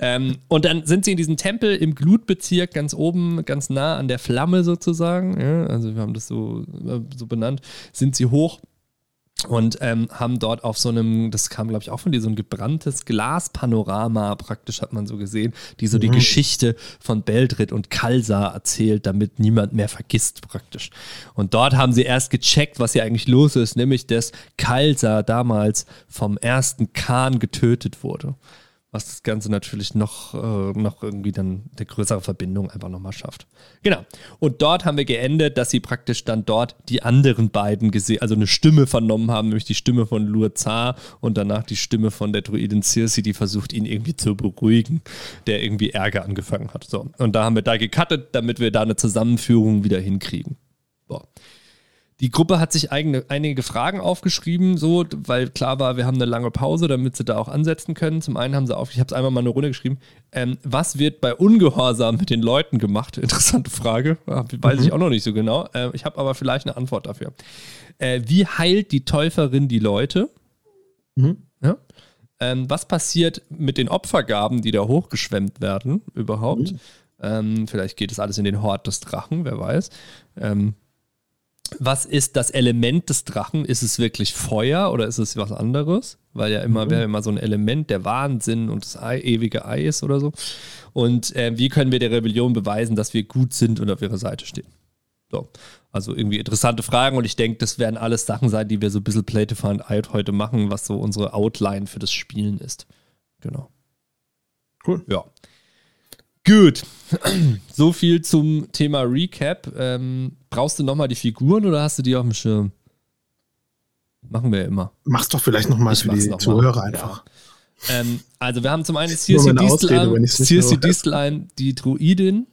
ähm, und dann sind sie in diesem Tempel im Glutbezirk ganz oben, ganz nah an der Flamme sozusagen. Ja, also wir haben das so, äh, so benannt. Sind sie hoch und ähm, haben dort auf so einem, das kam glaube ich auch von dir, so ein gebranntes Glaspanorama praktisch hat man so gesehen, die so mhm. die Geschichte von Beldrit und Kalsa erzählt, damit niemand mehr vergisst praktisch. Und dort haben sie erst gecheckt, was hier eigentlich los ist, nämlich dass Kalsa damals vom ersten Khan getötet wurde was das Ganze natürlich noch, äh, noch irgendwie dann eine größere Verbindung einfach nochmal schafft. Genau. Und dort haben wir geendet, dass sie praktisch dann dort die anderen beiden gesehen, also eine Stimme vernommen haben, nämlich die Stimme von Lurzar und danach die Stimme von der Druidin Circe, die versucht, ihn irgendwie zu beruhigen, der irgendwie Ärger angefangen hat. So. Und da haben wir da gecuttet, damit wir da eine Zusammenführung wieder hinkriegen. Boah. Die Gruppe hat sich eigene, einige Fragen aufgeschrieben, so, weil klar war, wir haben eine lange Pause, damit sie da auch ansetzen können. Zum einen haben sie auf, ich habe es einmal mal eine Runde geschrieben, ähm, was wird bei Ungehorsam mit den Leuten gemacht? (laughs) Interessante Frage, weiß mhm. ich auch noch nicht so genau. Äh, ich habe aber vielleicht eine Antwort dafür. Äh, wie heilt die Täuferin die Leute? Mhm. Ja? Ähm, was passiert mit den Opfergaben, die da hochgeschwemmt werden überhaupt? Mhm. Ähm, vielleicht geht es alles in den Hort des Drachen, wer weiß. Ähm, was ist das Element des Drachen? Ist es wirklich Feuer oder ist es was anderes? Weil ja immer, mhm. wäre immer so ein Element, der Wahnsinn und das Ei, ewige Ei ist oder so. Und äh, wie können wir der Rebellion beweisen, dass wir gut sind und auf ihrer Seite stehen? So. Also irgendwie interessante Fragen und ich denke, das werden alles Sachen sein, die wir so ein bisschen Play to Find Out heute machen, was so unsere Outline für das Spielen ist. Genau. Cool. Ja. Gut. (clears throat) so viel zum Thema Recap. Ähm, brauchst du nochmal die Figuren oder hast du die auf dem Schirm? Machen wir ja immer. Mach's doch vielleicht nochmal für die Zuhörer einfach. Ja. Ähm, also wir haben zum einen Circe Distelheim, die Druidin,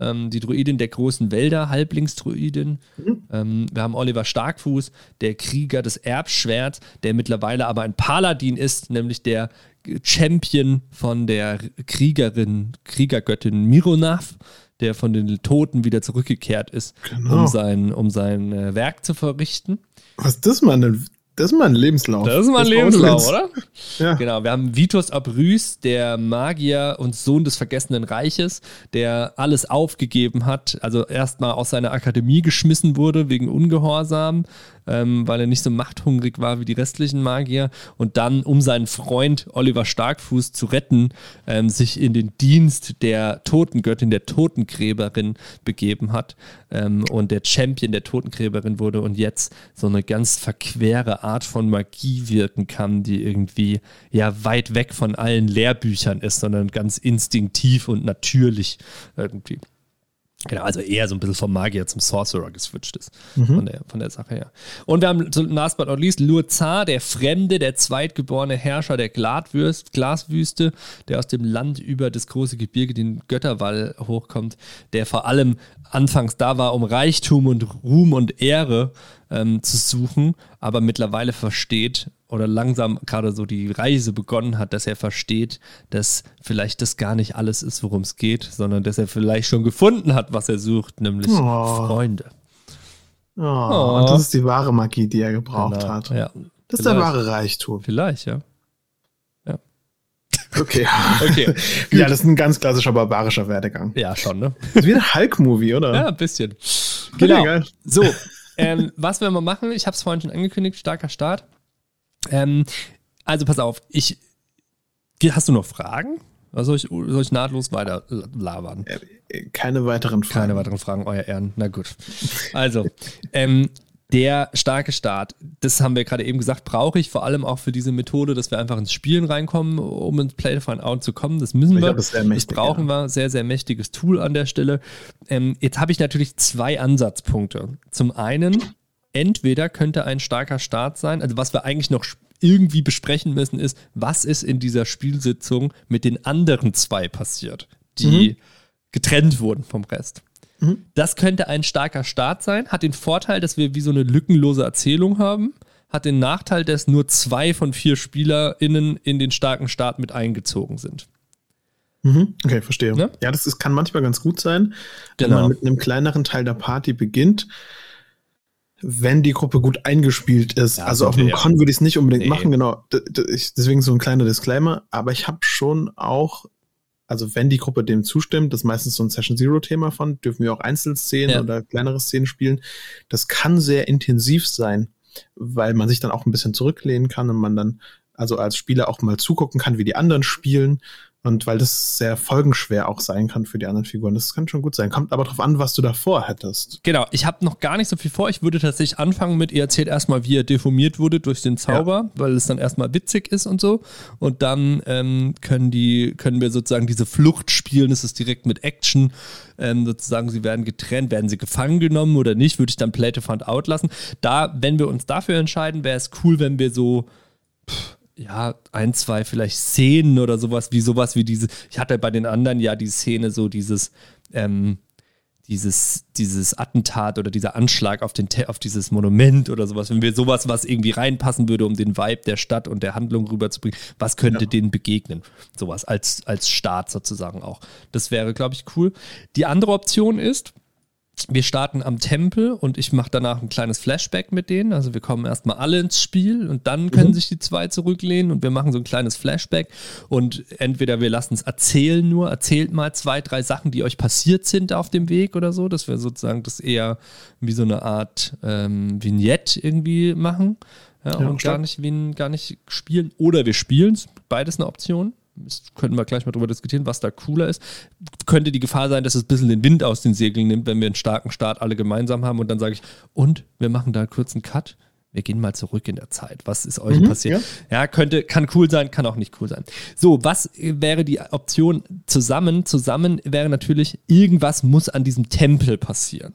ähm, die Druidin der großen Wälder, Halblingsdruidin. Mhm. Ähm, wir haben Oliver Starkfuß, der Krieger des Erbschwerts, der mittlerweile aber ein Paladin ist, nämlich der Champion von der Kriegerin, Kriegergöttin Mironav, der von den Toten wieder zurückgekehrt ist, genau. um sein, um sein äh, Werk zu verrichten. Was ist das, Mann? Das ist mein Lebenslauf. Das ist mein Lebenslauf, oder? Ja. Genau, wir haben Vitus Abrys, der Magier und Sohn des vergessenen Reiches, der alles aufgegeben hat, also erstmal aus seiner Akademie geschmissen wurde wegen Ungehorsam, ähm, weil er nicht so machthungrig war wie die restlichen Magier und dann, um seinen Freund Oliver Starkfuß zu retten, ähm, sich in den Dienst der Totengöttin, der Totengräberin begeben hat ähm, und der Champion der Totengräberin wurde und jetzt so eine ganz verquere Art von Magie wirken kann, die irgendwie ja weit weg von allen Lehrbüchern ist, sondern ganz instinktiv und natürlich irgendwie. Genau, also eher so ein bisschen vom Magier zum Sorcerer geswitcht ist. Mhm. Von, der, von der Sache her. Und wir haben last but not least Lurzar, der Fremde, der zweitgeborene Herrscher der Gladwürst, Glaswüste, der aus dem Land über das große Gebirge, den Götterwall, hochkommt, der vor allem anfangs da war, um Reichtum und Ruhm und Ehre ähm, zu suchen, aber mittlerweile versteht oder langsam gerade so die Reise begonnen hat, dass er versteht, dass vielleicht das gar nicht alles ist, worum es geht, sondern dass er vielleicht schon gefunden hat, was er sucht, nämlich oh. Freunde. Oh, oh. Und das ist die wahre Magie, die er gebraucht genau. hat. Ja. Das ist der wahre Reichtum. Vielleicht, ja. Ja. Okay. (laughs) okay. (laughs) ja, das ist ein ganz klassischer barbarischer Werdegang. Ja, schon, ne? Das ist wie ein Hulk-Movie, oder? Ja, ein bisschen. Genau. Okay, so, ähm, was werden wir machen? Ich habe es vorhin schon angekündigt, starker Start. Ähm, also pass auf, ich. Hast du noch Fragen? Oder soll ich, soll ich nahtlos weiter labern? Keine weiteren Fragen. Keine weiteren Fragen, euer Ehren. Na gut. Also, ähm, der starke Start, das haben wir gerade eben gesagt, brauche ich vor allem auch für diese Methode, dass wir einfach ins Spielen reinkommen, um ins Play Find Out zu kommen. Das müssen wir. Das, mächtig, das, brauchen ja. wir. Sehr, sehr mächtiges Tool an der Stelle. Ähm, jetzt habe ich natürlich zwei Ansatzpunkte. Zum einen, entweder könnte ein starker Start sein, also was wir eigentlich noch irgendwie besprechen müssen, ist, was ist in dieser Spielsitzung mit den anderen zwei passiert, die mhm. getrennt wurden vom Rest. Mhm. Das könnte ein starker Start sein, hat den Vorteil, dass wir wie so eine lückenlose Erzählung haben, hat den Nachteil, dass nur zwei von vier SpielerInnen in den starken Start mit eingezogen sind. Mhm. Okay, verstehe. Ne? Ja, das ist, kann manchmal ganz gut sein, wenn genau. man mit einem kleineren Teil der Party beginnt wenn die Gruppe gut eingespielt ist. Ja, also auf einem Con würde ich es nicht unbedingt nee. machen, genau. deswegen so ein kleiner Disclaimer. Aber ich habe schon auch, also wenn die Gruppe dem zustimmt, das ist meistens so ein Session Zero-Thema von, dürfen wir auch Einzelszenen ja. oder kleinere Szenen spielen. Das kann sehr intensiv sein, weil man sich dann auch ein bisschen zurücklehnen kann und man dann also als Spieler auch mal zugucken kann, wie die anderen spielen und weil das sehr folgenschwer auch sein kann für die anderen Figuren. Das kann schon gut sein. Kommt aber drauf an, was du davor hättest. Genau, ich habe noch gar nicht so viel vor. Ich würde tatsächlich anfangen mit, ihr erzählt erstmal, wie er deformiert wurde durch den Zauber, ja. weil es dann erstmal witzig ist und so. Und dann ähm, können die, können wir sozusagen diese Flucht spielen. Es ist direkt mit Action. Ähm, sozusagen, sie werden getrennt, werden sie gefangen genommen oder nicht, würde ich dann Play to Find Out lassen. Da, wenn wir uns dafür entscheiden, wäre es cool, wenn wir so. Pff, ja, ein, zwei vielleicht Szenen oder sowas, wie sowas wie diese, ich hatte bei den anderen ja die Szene so dieses, ähm, dieses, dieses Attentat oder dieser Anschlag auf, den, auf dieses Monument oder sowas, wenn wir sowas, was irgendwie reinpassen würde, um den Vibe der Stadt und der Handlung rüberzubringen, was könnte ja. denen begegnen? Sowas als, als Start sozusagen auch. Das wäre, glaube ich, cool. Die andere Option ist, wir starten am Tempel und ich mache danach ein kleines Flashback mit denen. Also wir kommen erstmal alle ins Spiel und dann können mhm. sich die zwei zurücklehnen und wir machen so ein kleines Flashback und entweder wir lassen es erzählen nur, erzählt mal zwei, drei Sachen, die euch passiert sind auf dem Weg oder so, dass wir sozusagen das eher wie so eine Art ähm, Vignette irgendwie machen ja, ja, und gar nicht, wie, gar nicht spielen. Oder wir spielen es, beides eine Option können wir gleich mal drüber diskutieren, was da cooler ist. Könnte die Gefahr sein, dass es ein bisschen den Wind aus den Segeln nimmt, wenn wir einen starken Start alle gemeinsam haben und dann sage ich, und wir machen da einen Cut. Wir gehen mal zurück in der Zeit. Was ist euch mhm, passiert? Ja. ja, könnte, kann cool sein, kann auch nicht cool sein. So, was wäre die Option zusammen? Zusammen wäre natürlich, irgendwas muss an diesem Tempel passieren.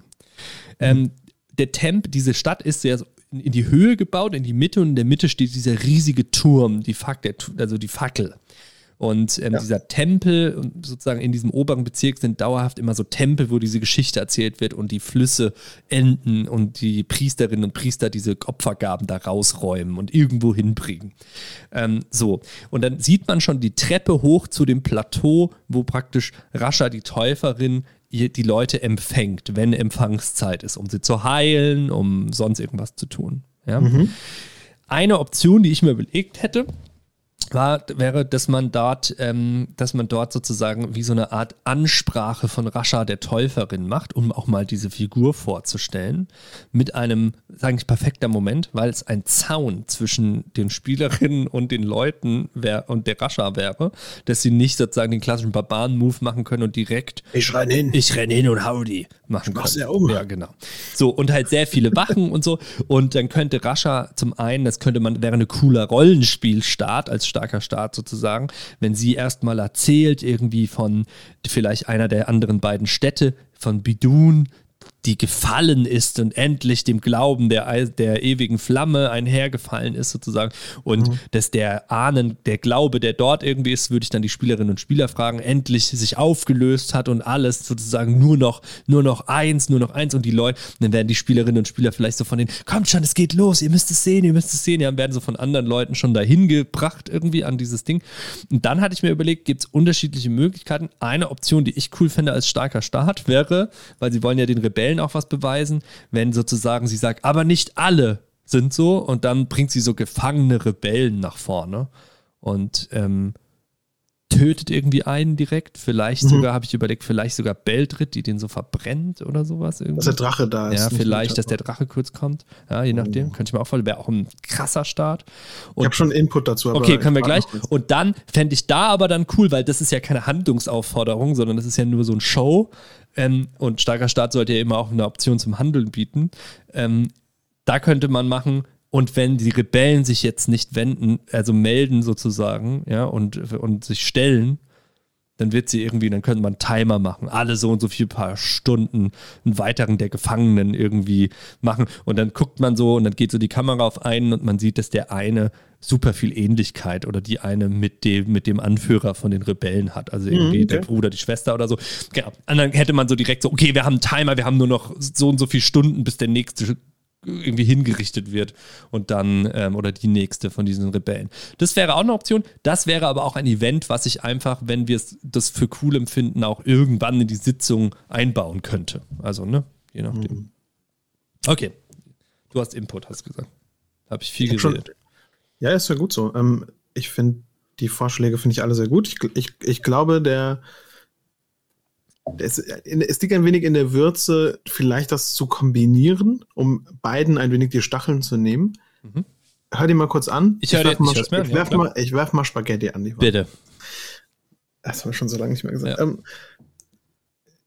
Mhm. Ähm, der Tempel, diese Stadt ist sehr in die Höhe gebaut, in die Mitte und in der Mitte steht dieser riesige Turm, die Fackel, also die Fackel. Und ähm, ja. dieser Tempel und sozusagen in diesem oberen Bezirk sind dauerhaft immer so Tempel, wo diese Geschichte erzählt wird und die Flüsse enden und die Priesterinnen und Priester diese Opfergaben da rausräumen und irgendwo hinbringen. Ähm, so. Und dann sieht man schon die Treppe hoch zu dem Plateau, wo praktisch Rascha, die Täuferin, die Leute empfängt, wenn Empfangszeit ist, um sie zu heilen, um sonst irgendwas zu tun. Ja? Mhm. Eine Option, die ich mir überlegt hätte, war, wäre, dass man dort, ähm, dass man dort sozusagen wie so eine Art Ansprache von Rascha der Täuferin macht, um auch mal diese Figur vorzustellen, mit einem, sage ich, perfekter Moment, weil es ein Zaun zwischen den Spielerinnen und den Leuten wär, und der Rascha wäre, dass sie nicht sozusagen den klassischen Barbaren-Move machen können und direkt Ich renn hin. Ich renn hin und hau die machen können. Ja, um. ja, genau. So, und halt sehr viele Wachen und so. Und dann könnte Rascha zum einen, das könnte man, wäre eine cooler Rollenspielstart als starker Start sozusagen, wenn sie erstmal erzählt irgendwie von vielleicht einer der anderen beiden Städte, von Bidun, die gefallen ist und endlich dem Glauben der, der ewigen Flamme einhergefallen ist, sozusagen. Und mhm. dass der Ahnen, der Glaube, der dort irgendwie ist, würde ich dann die Spielerinnen und Spieler fragen, endlich sich aufgelöst hat und alles sozusagen nur noch, nur noch eins, nur noch eins und die Leute, dann werden die Spielerinnen und Spieler vielleicht so von denen, kommt schon, es geht los, ihr müsst es sehen, ihr müsst es sehen, ja, werden so von anderen Leuten schon dahin gebracht irgendwie an dieses Ding. Und dann hatte ich mir überlegt, gibt es unterschiedliche Möglichkeiten. Eine Option, die ich cool finde als starker Start wäre, weil sie wollen ja den Rebellen Rebellen auch was beweisen, wenn sozusagen sie sagt, aber nicht alle sind so und dann bringt sie so gefangene Rebellen nach vorne und ähm, tötet irgendwie einen direkt. Vielleicht mhm. sogar, habe ich überlegt, vielleicht sogar Beldrit, die den so verbrennt oder sowas. Irgendwie. Dass der Drache da ist. Ja, vielleicht, dass der Drache kurz kommt. Ja, je nachdem. Oh. Könnte ich mir auch vorstellen, wäre auch ein krasser Start. Und, ich habe schon Input dazu. okay, können wir gleich. Und dann fände ich da aber dann cool, weil das ist ja keine Handlungsaufforderung, sondern das ist ja nur so ein Show. Ähm, und starker Start sollte ja immer auch eine Option zum Handeln bieten. Ähm, da könnte man machen, und wenn die Rebellen sich jetzt nicht wenden, also melden sozusagen, ja, und, und sich stellen, dann wird sie irgendwie, dann könnte man Timer machen, alle so und so viel paar Stunden einen weiteren der Gefangenen irgendwie machen und dann guckt man so und dann geht so die Kamera auf einen und man sieht, dass der eine super viel Ähnlichkeit oder die eine mit dem, mit dem Anführer von den Rebellen hat, also irgendwie mhm, okay. der Bruder, die Schwester oder so. Genau. Und dann hätte man so direkt so, okay, wir haben einen Timer, wir haben nur noch so und so viele Stunden, bis der nächste irgendwie hingerichtet wird und dann ähm, oder die nächste von diesen Rebellen. Das wäre auch eine Option. Das wäre aber auch ein Event, was ich einfach, wenn wir es das für cool empfinden, auch irgendwann in die Sitzung einbauen könnte. Also, ne? Je nachdem. Mhm. Okay. Du hast Input, hast gesagt. Habe ich viel ich geredet. Schon, ja, ist ja gut so. Ähm, ich finde, die Vorschläge finde ich alle sehr gut. Ich, ich, ich glaube, der es, es liegt ein wenig in der Würze, vielleicht das zu kombinieren, um beiden ein wenig die Stacheln zu nehmen. Mhm. Hör dir mal kurz an. Ich, ich, werf, mal, ich, ich, werf mal, ich werf mal Spaghetti an die Wand. Bitte. Das haben wir schon so lange nicht mehr gesagt. Ja. Ähm,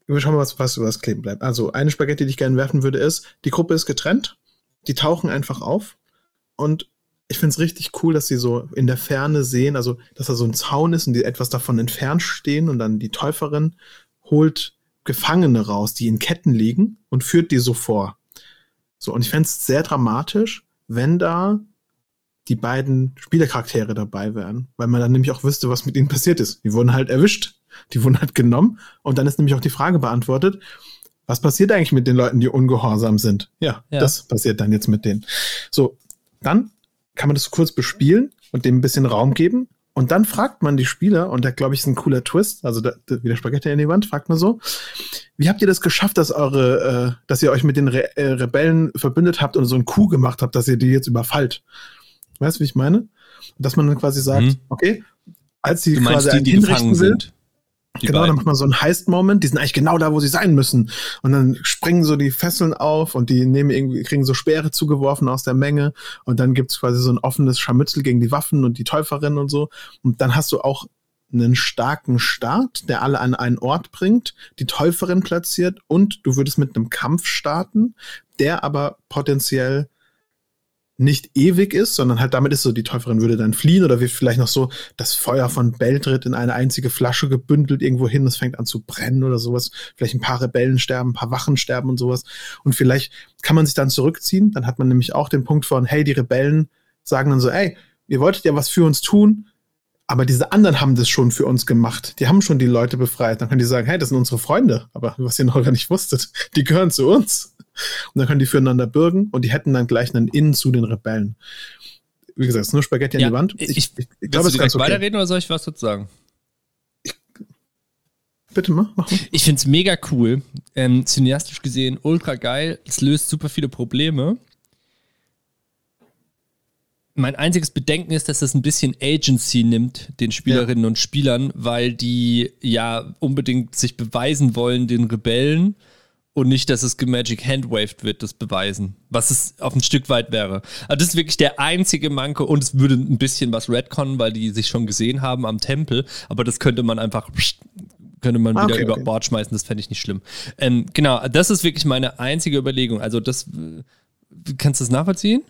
wir schauen mal, was, was über das Kleben bleibt. Also, eine Spaghetti, die ich gerne werfen würde, ist, die Gruppe ist getrennt, die tauchen einfach auf und ich finde es richtig cool, dass sie so in der Ferne sehen, also dass da so ein Zaun ist und die etwas davon entfernt stehen und dann die Täuferin holt Gefangene raus, die in Ketten liegen und führt die so vor. So, und ich fände es sehr dramatisch, wenn da die beiden Spielercharaktere dabei wären, weil man dann nämlich auch wüsste, was mit ihnen passiert ist. Die wurden halt erwischt, die wurden halt genommen und dann ist nämlich auch die Frage beantwortet, was passiert eigentlich mit den Leuten, die ungehorsam sind? Ja, ja. das passiert dann jetzt mit denen. So, dann kann man das kurz bespielen und dem ein bisschen Raum geben und dann fragt man die Spieler, und da glaube ich ist ein cooler Twist, also da, da, wie der Spaghetti in die Wand, fragt man so, wie habt ihr das geschafft, dass eure, äh, dass ihr euch mit den Re äh, Rebellen verbündet habt und so ein Coup gemacht habt, dass ihr die jetzt überfallt? Weißt du, wie ich meine? Dass man dann quasi sagt, mhm. okay, als sie quasi die, die gefangen will, sind. Die genau, beiden. dann macht man so einen Heist-Moment, die sind eigentlich genau da, wo sie sein müssen. Und dann springen so die Fesseln auf und die nehmen irgendwie, kriegen so Speere zugeworfen aus der Menge. Und dann gibt's quasi so ein offenes Scharmützel gegen die Waffen und die Täuferin und so. Und dann hast du auch einen starken Start, der alle an einen Ort bringt, die Täuferin platziert und du würdest mit einem Kampf starten, der aber potenziell nicht ewig ist, sondern halt damit ist so, die Täuferin würde dann fliehen oder wird vielleicht noch so das Feuer von Beltrit in eine einzige Flasche gebündelt irgendwo hin, es fängt an zu brennen oder sowas. Vielleicht ein paar Rebellen sterben, ein paar Wachen sterben und sowas. Und vielleicht kann man sich dann zurückziehen, dann hat man nämlich auch den Punkt von, hey, die Rebellen sagen dann so, ey, ihr wolltet ja was für uns tun, aber diese anderen haben das schon für uns gemacht. Die haben schon die Leute befreit. Dann können die sagen, hey, das sind unsere Freunde. Aber was ihr noch gar nicht wusstet, die gehören zu uns. Und dann können die füreinander bürgen und die hätten dann gleich einen Innen zu den Rebellen. Wie gesagt, es ist nur Spaghetti ja, an die Wand. Ich, ich, ich, ich glaube, es ist ganz okay. weiterreden oder soll ich was dazu sagen? Bitte mach, mach. Ich finde es mega cool. Ähm, cineastisch gesehen ultra geil. Es löst super viele Probleme. Mein einziges Bedenken ist, dass es ein bisschen Agency nimmt, den Spielerinnen ja. und Spielern, weil die ja unbedingt sich beweisen wollen, den Rebellen und nicht, dass es gemagic handwaved wird, das beweisen. Was es auf ein Stück weit wäre. Also das ist wirklich der einzige Manko und es würde ein bisschen was retconnen, weil die sich schon gesehen haben am Tempel, aber das könnte man einfach könnte man ah, wieder okay, über okay. Bord schmeißen, das fände ich nicht schlimm. Ähm, genau, das ist wirklich meine einzige Überlegung. Also das kannst du das nachvollziehen?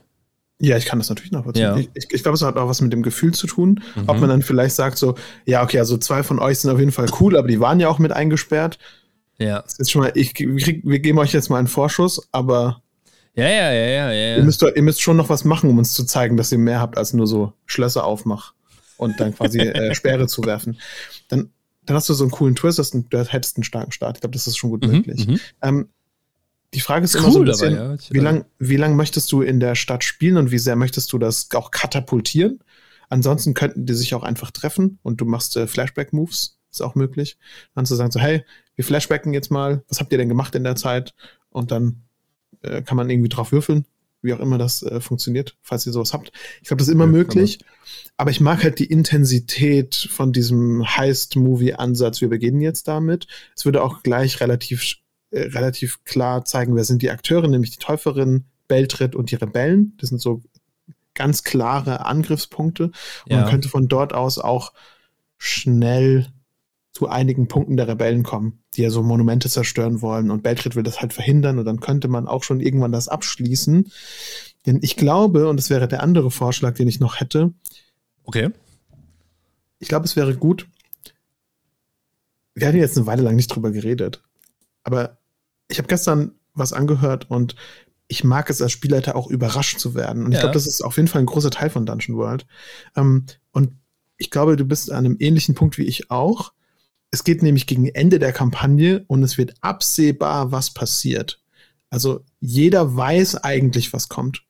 Ja, ich kann das natürlich nachvollziehen. Ja. Ich, ich, ich glaube, es hat auch was mit dem Gefühl zu tun. Mhm. Ob man dann vielleicht sagt so, ja, okay, also zwei von euch sind auf jeden Fall cool, aber die waren ja auch mit eingesperrt. Ja. Das ist schon mal, ich, krieg, wir geben euch jetzt mal einen Vorschuss, aber ja, ja, ja, ja, ja. Ihr müsst, ihr müsst schon noch was machen, um uns zu zeigen, dass ihr mehr habt als nur so Schlösser aufmach und dann quasi (laughs) äh, Sperre zu werfen. Dann, dann hast du so einen coolen Twist, dass du, du hättest einen starken Start. Ich glaube, das ist schon gut mhm, möglich. Mhm. Ähm, die Frage ist cool, immer so ein bisschen, aber, ja, wie lange wie lang möchtest du in der Stadt spielen und wie sehr möchtest du das auch katapultieren? Ansonsten könnten die sich auch einfach treffen und du machst äh, Flashback-Moves, ist auch möglich. Dann zu sagen so, hey, wir flashbacken jetzt mal, was habt ihr denn gemacht in der Zeit? Und dann äh, kann man irgendwie drauf würfeln, wie auch immer das äh, funktioniert, falls ihr sowas habt. Ich glaube, das ist immer ja, möglich. Aber ich mag halt die Intensität von diesem Heist-Movie-Ansatz. Wir beginnen jetzt damit. Es würde auch gleich relativ, äh, relativ klar zeigen, wer sind die Akteure, nämlich die Täuferin, Beltritt und die Rebellen. Das sind so ganz klare Angriffspunkte. Und ja. man könnte von dort aus auch schnell zu einigen Punkten der Rebellen kommen, die ja so Monumente zerstören wollen und Beltrit will das halt verhindern und dann könnte man auch schon irgendwann das abschließen. Denn ich glaube, und das wäre der andere Vorschlag, den ich noch hätte. Okay. Ich glaube, es wäre gut. Wir hatten jetzt eine Weile lang nicht drüber geredet. Aber ich habe gestern was angehört und ich mag es als Spielleiter auch überrascht zu werden. Und ja. ich glaube, das ist auf jeden Fall ein großer Teil von Dungeon World. Ähm, und ich glaube, du bist an einem ähnlichen Punkt wie ich auch. Es geht nämlich gegen Ende der Kampagne und es wird absehbar, was passiert. Also jeder weiß eigentlich, was kommt.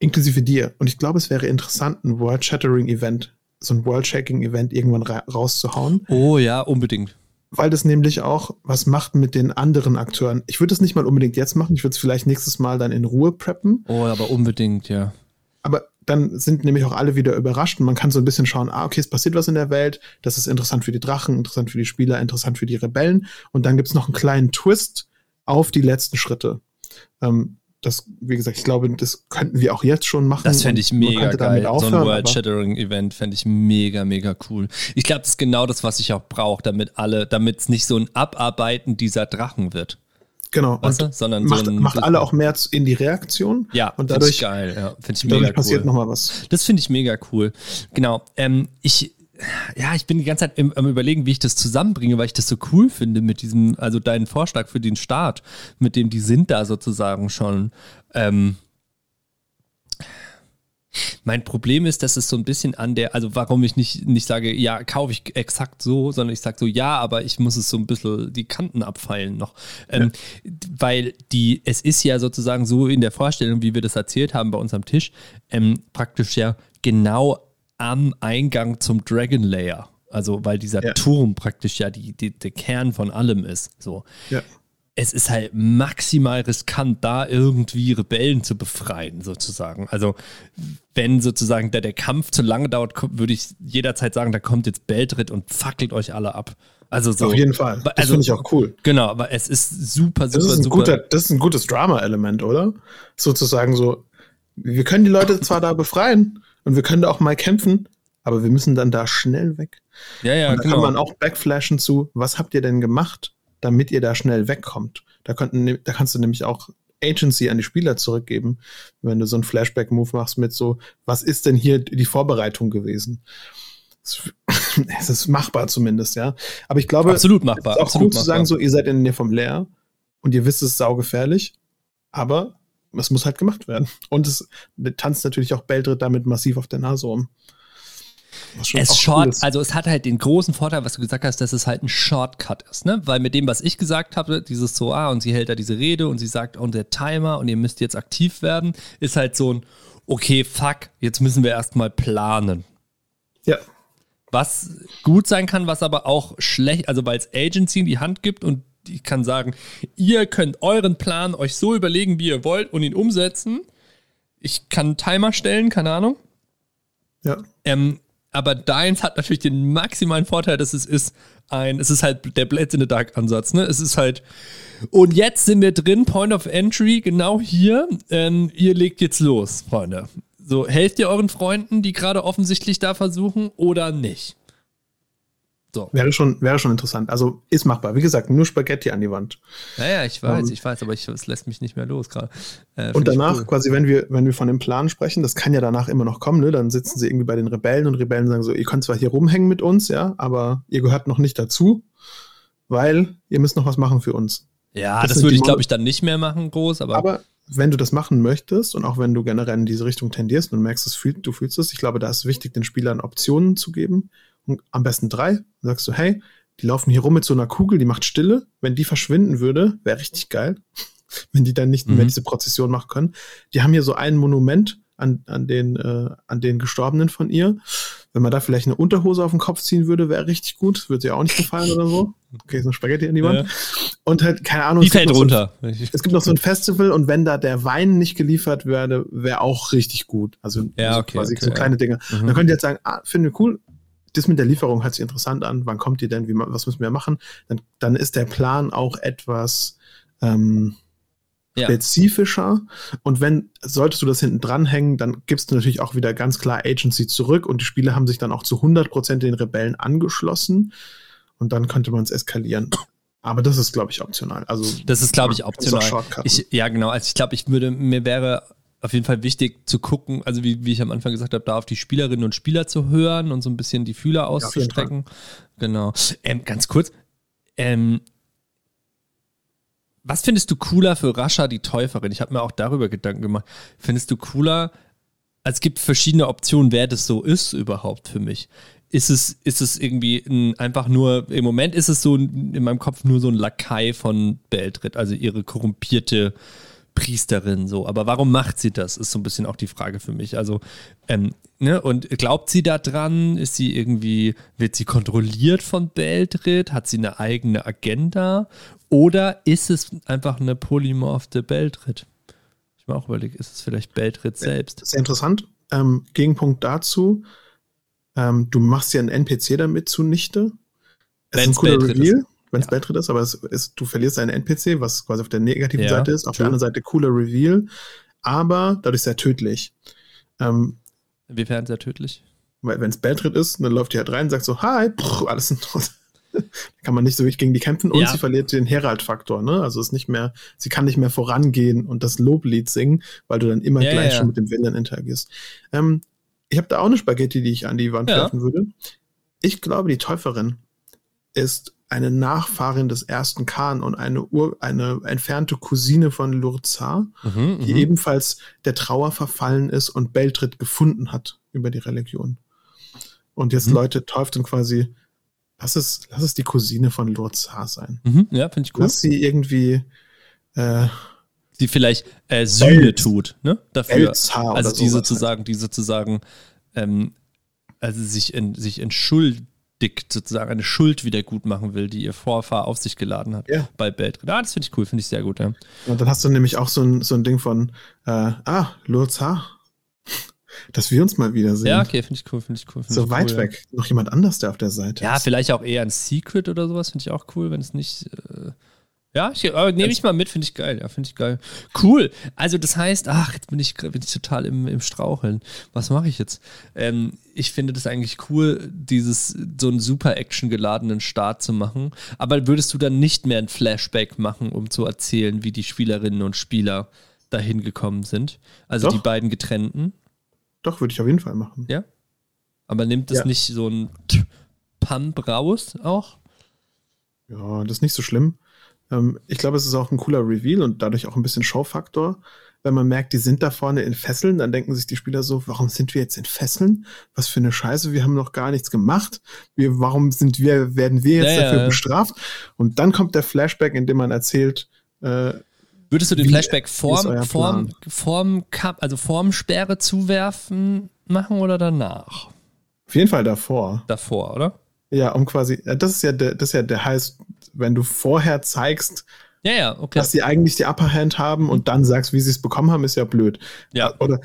Inklusive dir. Und ich glaube, es wäre interessant, ein World-Shattering-Event, so ein World-Shaking-Event irgendwann ra rauszuhauen. Oh ja, unbedingt. Weil das nämlich auch was macht mit den anderen Akteuren. Ich würde es nicht mal unbedingt jetzt machen, ich würde es vielleicht nächstes Mal dann in Ruhe preppen. Oh, aber unbedingt, ja. Dann sind nämlich auch alle wieder überrascht und man kann so ein bisschen schauen, ah, okay, es passiert was in der Welt, das ist interessant für die Drachen, interessant für die Spieler, interessant für die Rebellen und dann gibt es noch einen kleinen Twist auf die letzten Schritte. Ähm, das, wie gesagt, ich glaube, das könnten wir auch jetzt schon machen. Das fände ich mega geil. Aufhören, so ein World-Shattering-Event fände ich mega, mega cool. Ich glaube, das ist genau das, was ich auch brauche, damit alle, damit es nicht so ein Abarbeiten dieser Drachen wird. Genau. Weißt du? Sondern macht, so ein, macht alle auch mehr in die Reaktion. Ja, und dadurch ich geil. Ja, ich mega dadurch passiert nochmal was. Das finde ich mega cool. Genau. Ähm, ich, ja, ich bin die ganze Zeit im, am überlegen, wie ich das zusammenbringe, weil ich das so cool finde mit diesem, also deinen Vorschlag für den Start, mit dem die sind da sozusagen schon. Ähm, mein Problem ist, dass es so ein bisschen an der, also warum ich nicht, nicht sage, ja, kaufe ich exakt so, sondern ich sage so, ja, aber ich muss es so ein bisschen die Kanten abfeilen noch. Ähm, ja. Weil die, es ist ja sozusagen so in der Vorstellung, wie wir das erzählt haben bei uns am Tisch, ähm, praktisch ja genau am Eingang zum Dragon Layer. Also, weil dieser ja. Turm praktisch ja die, die, der Kern von allem ist. So. Ja es ist halt maximal riskant, da irgendwie Rebellen zu befreien, sozusagen. Also, wenn sozusagen der, der Kampf zu lange dauert, würde ich jederzeit sagen, da kommt jetzt Beltrit und fackelt euch alle ab. Also so. Auf jeden Fall. Das also, finde ich auch cool. Genau, aber es ist super, super, das ist ein super. Guter, das ist ein gutes Drama-Element, oder? Sozusagen so, wir können die Leute zwar da befreien und wir können da auch mal kämpfen, aber wir müssen dann da schnell weg. Ja, ja, und da genau. kann man auch backflashen zu, was habt ihr denn gemacht? Damit ihr da schnell wegkommt. Da, könnten, ne, da kannst du nämlich auch Agency an die Spieler zurückgeben, wenn du so einen Flashback-Move machst mit so, was ist denn hier die Vorbereitung gewesen? Es (laughs) ist machbar zumindest, ja. Aber ich glaube, absolut machbar. Es ist auch absolut gut machbar. zu sagen, so, ihr seid in der Nähe vom Leer und ihr wisst, es ist saugefährlich, aber es muss halt gemacht werden. Und es tanzt natürlich auch Beldrit damit massiv auf der Nase um. Es short, also es hat halt den großen Vorteil, was du gesagt hast, dass es halt ein Shortcut ist, ne? Weil mit dem, was ich gesagt habe, dieses so, ah, und sie hält da diese Rede und sie sagt, und der Timer und ihr müsst jetzt aktiv werden, ist halt so ein, okay, fuck, jetzt müssen wir erstmal planen. Ja. Was gut sein kann, was aber auch schlecht, also weil es Agency in die Hand gibt und ich kann sagen, ihr könnt euren Plan euch so überlegen, wie ihr wollt und ihn umsetzen. Ich kann einen Timer stellen, keine Ahnung. Ja. Ähm, aber deins hat natürlich den maximalen Vorteil, dass es ist ein, es ist halt der Blades in the Dark Ansatz, ne? Es ist halt, und jetzt sind wir drin, Point of Entry, genau hier. Ähm, ihr legt jetzt los, Freunde. So, helft ihr euren Freunden, die gerade offensichtlich da versuchen, oder nicht? So. Wäre schon, wäre schon interessant. Also ist machbar. Wie gesagt, nur Spaghetti an die Wand. Naja, ich weiß, um, ähm, ich weiß, aber es lässt mich nicht mehr los gerade. Äh, und danach, cool. quasi, wenn wir, wenn wir von dem Plan sprechen, das kann ja danach immer noch kommen, ne? Dann sitzen sie irgendwie bei den Rebellen und Rebellen sagen so, ihr könnt zwar hier rumhängen mit uns, ja, aber ihr gehört noch nicht dazu, weil ihr müsst noch was machen für uns. Ja, das, das würde ich, glaube ich, dann nicht mehr machen, groß, aber. Aber wenn du das machen möchtest und auch wenn du generell in diese Richtung tendierst und merkst, du fühlst es, ich glaube, da ist wichtig, den Spielern Optionen zu geben am besten drei. Dann sagst du, hey, die laufen hier rum mit so einer Kugel, die macht Stille. Wenn die verschwinden würde, wäre richtig geil. (laughs) Wenn die dann nicht mhm. mehr diese Prozession machen können. Die haben hier so ein Monument an, an, den, äh, an den Gestorbenen von ihr. Wenn man da vielleicht eine Unterhose auf den Kopf ziehen würde, wäre richtig gut. Würde ihr auch nicht gefallen oder so. Okay, so ein Spaghetti an die Wand. Ja. Und halt, keine Ahnung. Die fällt runter. So ein, es gibt noch so ein Festival und wenn da der Wein nicht geliefert werde, wäre auch richtig gut. Also, ja, okay, quasi okay, so kleine ja. Dinge. Mhm. Dann könnt ihr jetzt sagen, ah, finden wir cool, das mit der Lieferung hört sich interessant an. Wann kommt die denn? Wie, was müssen wir machen? Dann, dann ist der Plan auch etwas ähm, ja. spezifischer. Und wenn, solltest du das hinten dranhängen, dann gibst du natürlich auch wieder ganz klar Agency zurück und die Spieler haben sich dann auch zu 100% den Rebellen angeschlossen. und dann könnte man es eskalieren. Aber das ist, glaube ich, optional. Also das ist, glaube ich, optional. Ich, ja, genau. Also ich glaube, ich würde, mir wäre auf jeden Fall wichtig zu gucken, also wie, wie ich am Anfang gesagt habe, da auf die Spielerinnen und Spieler zu hören und so ein bisschen die Fühler auszustrecken. Ja, genau. Ähm, ganz kurz, ähm, was findest du cooler für Rascha die Täuferin? Ich habe mir auch darüber Gedanken gemacht. Findest du cooler? Also es gibt verschiedene Optionen, wer das so ist überhaupt für mich. Ist es, ist es irgendwie ein, einfach nur, im Moment ist es so in meinem Kopf nur so ein Lakai von Beltrit, also ihre korrumpierte Priesterin so. Aber warum macht sie das? Ist so ein bisschen auch die Frage für mich. Also, ähm, ne, und glaubt sie da dran? Ist sie irgendwie, wird sie kontrolliert von Beltrit? Hat sie eine eigene Agenda? Oder ist es einfach eine polymorphe Beltrit? Ich mir auch überlegt, ist es vielleicht Beltrit selbst? Sehr interessant. Ähm, Gegenpunkt dazu, ähm, du machst ja einen NPC damit zunichte. Es ist ein cooler Reveal. Ist wenn es ja. Beitritt ist, aber es ist, du verlierst einen NPC, was quasi auf der negativen ja, Seite ist, auf klar. der anderen Seite cooler Reveal, aber dadurch sehr tödlich. Ähm, Inwiefern sehr tödlich? Weil wenn es Beitritt ist, dann läuft die halt rein und sagt so, hi, pff, alles in (laughs) da kann man nicht so wirklich gegen die kämpfen und ja. sie verliert den Herald-Faktor, ne? Also ist nicht mehr, sie kann nicht mehr vorangehen und das Loblied singen, weil du dann immer ja, gleich ja. schon mit dem Villain interagierst. Ähm, ich habe da auch eine Spaghetti, die ich an die Wand werfen würde. Ich glaube, die Täuferin ist eine Nachfahrin des ersten Khan und eine, Ur eine entfernte Cousine von Lurzar, mhm, die mhm. ebenfalls der Trauer verfallen ist und Beltrit gefunden hat über die Religion. Und jetzt mhm. Leute täuft und quasi, lass es, lass es die Cousine von Lurzar sein. Mhm, ja, finde ich cool. Lass sie irgendwie äh, die vielleicht äh, Sühne tut, ne? Dafür. also die sozusagen, die sozusagen ähm, also sich, in, sich entschuldigt Dick sozusagen eine Schuld wieder gut machen will, die ihr Vorfahr auf sich geladen hat ja. bei Beltrin. Ah, das finde ich cool, finde ich sehr gut, ja. Und dann hast du nämlich auch so ein, so ein Ding von, äh, ah, Lurza, dass wir uns mal wiedersehen. Ja, okay, finde ich cool, finde ich cool. Find so ich weit cool, weg. Ja. Noch jemand anders, der auf der Seite ja, ist. Ja, vielleicht auch eher ein Secret oder sowas, finde ich auch cool, wenn es nicht. Äh ja, ich, aber nehme ich mal mit, finde ich geil. Ja, finde ich geil. Cool. Also das heißt, ach, jetzt bin ich, bin ich total im, im Straucheln. Was mache ich jetzt? Ähm, ich finde das eigentlich cool, dieses so einen super Action geladenen Start zu machen. Aber würdest du dann nicht mehr ein Flashback machen, um zu erzählen, wie die Spielerinnen und Spieler dahin gekommen sind? Also Doch. die beiden getrennten? Doch, würde ich auf jeden Fall machen. Ja. Aber nimmt das ja. nicht so ein Pump raus auch? Ja, das ist nicht so schlimm. Ähm, ich glaube, es ist auch ein cooler Reveal und dadurch auch ein bisschen Showfaktor. Wenn man merkt, die sind da vorne in Fesseln, dann denken sich die Spieler so, warum sind wir jetzt in Fesseln? Was für eine Scheiße, wir haben noch gar nichts gemacht. Wir, warum sind wir, werden wir jetzt ja, dafür ja. bestraft? Und dann kommt der Flashback, in dem man erzählt, äh, Würdest du den Flashback vorm, vorm, vorm Cup, also vorm Sperre zuwerfen machen oder danach? Auf jeden Fall davor. Davor, oder? Ja, um quasi, das ist ja der, das ist ja der heißt, wenn du vorher zeigst, ja, ja, okay. dass sie eigentlich die Upper Hand haben und dann sagst, wie sie es bekommen haben, ist ja blöd. Ja. Oder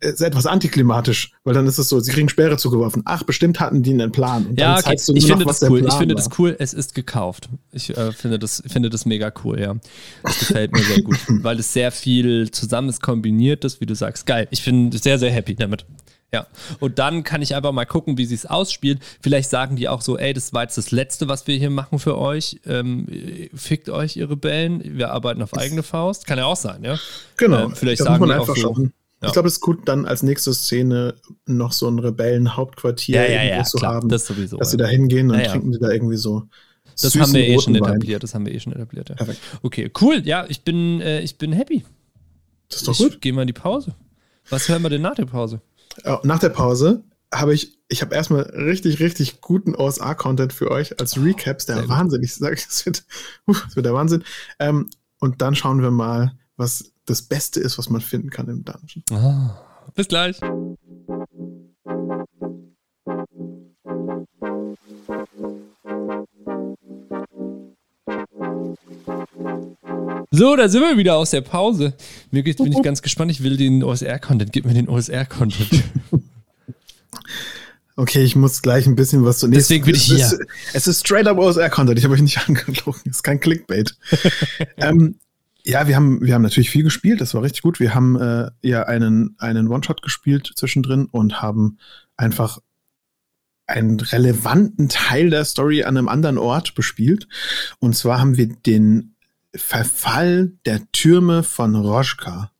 ist etwas antiklimatisch, weil dann ist es so, sie kriegen Sperre zugeworfen. Ach, bestimmt hatten die einen Plan. Und ja, okay. ich finde das cool. Ich finde das cool. Es ist gekauft. Ich äh, finde das, finde das mega cool, ja. Das gefällt mir sehr gut, (laughs) weil es sehr viel zusammen ist, kombiniert ist, wie du sagst. Geil. Ich bin sehr, sehr happy damit. Ja, und dann kann ich einfach mal gucken, wie sie es ausspielt. Vielleicht sagen die auch so, ey, das war jetzt das Letzte, was wir hier machen für euch. Ähm, fickt euch, ihr Rebellen. Wir arbeiten auf eigene Faust. Kann ja auch sein, ja? Genau. Ähm, vielleicht sagen die auch so. Schauen. Ja. Ich glaube, es ist gut, dann als nächste Szene noch so ein Rebellenhauptquartier ja, ja, ja, zu klar, haben. Das sowieso. Dass sie da hingehen und trinken sie da irgendwie so. Das haben wir eh schon etabliert. Das haben wir eh schon etabliert. Ja. Perfekt. Okay, cool. Ja, ich bin, äh, ich bin happy. Das ist doch ich gut. Gehen wir in die Pause. Was hören wir denn nach der Pause? Äh, nach der Pause habe ich, ich habe erstmal richtig, richtig guten OSA-Content für euch als Recaps, der Sehr Wahnsinn. Ich sage, (laughs) es wird, es wird der Wahnsinn. Ähm, und dann schauen wir mal, was das Beste ist, was man finden kann im Dungeon. Oh, bis gleich. So, da sind wir wieder aus der Pause. Mir bin ich ganz gespannt. Ich will den OSR-Content. Gib mir den OSR-Content. (laughs) Okay, ich muss gleich ein bisschen was zu Deswegen bin ich hier. Es ist, es ist straight up OSR-Content. Ich habe euch nicht (laughs) angelogen. Es ist kein Clickbait. (laughs) ähm, ja, wir haben, wir haben natürlich viel gespielt. Das war richtig gut. Wir haben äh, ja einen, einen One-Shot gespielt zwischendrin und haben einfach einen relevanten Teil der Story an einem anderen Ort bespielt. Und zwar haben wir den Verfall der Türme von Roshka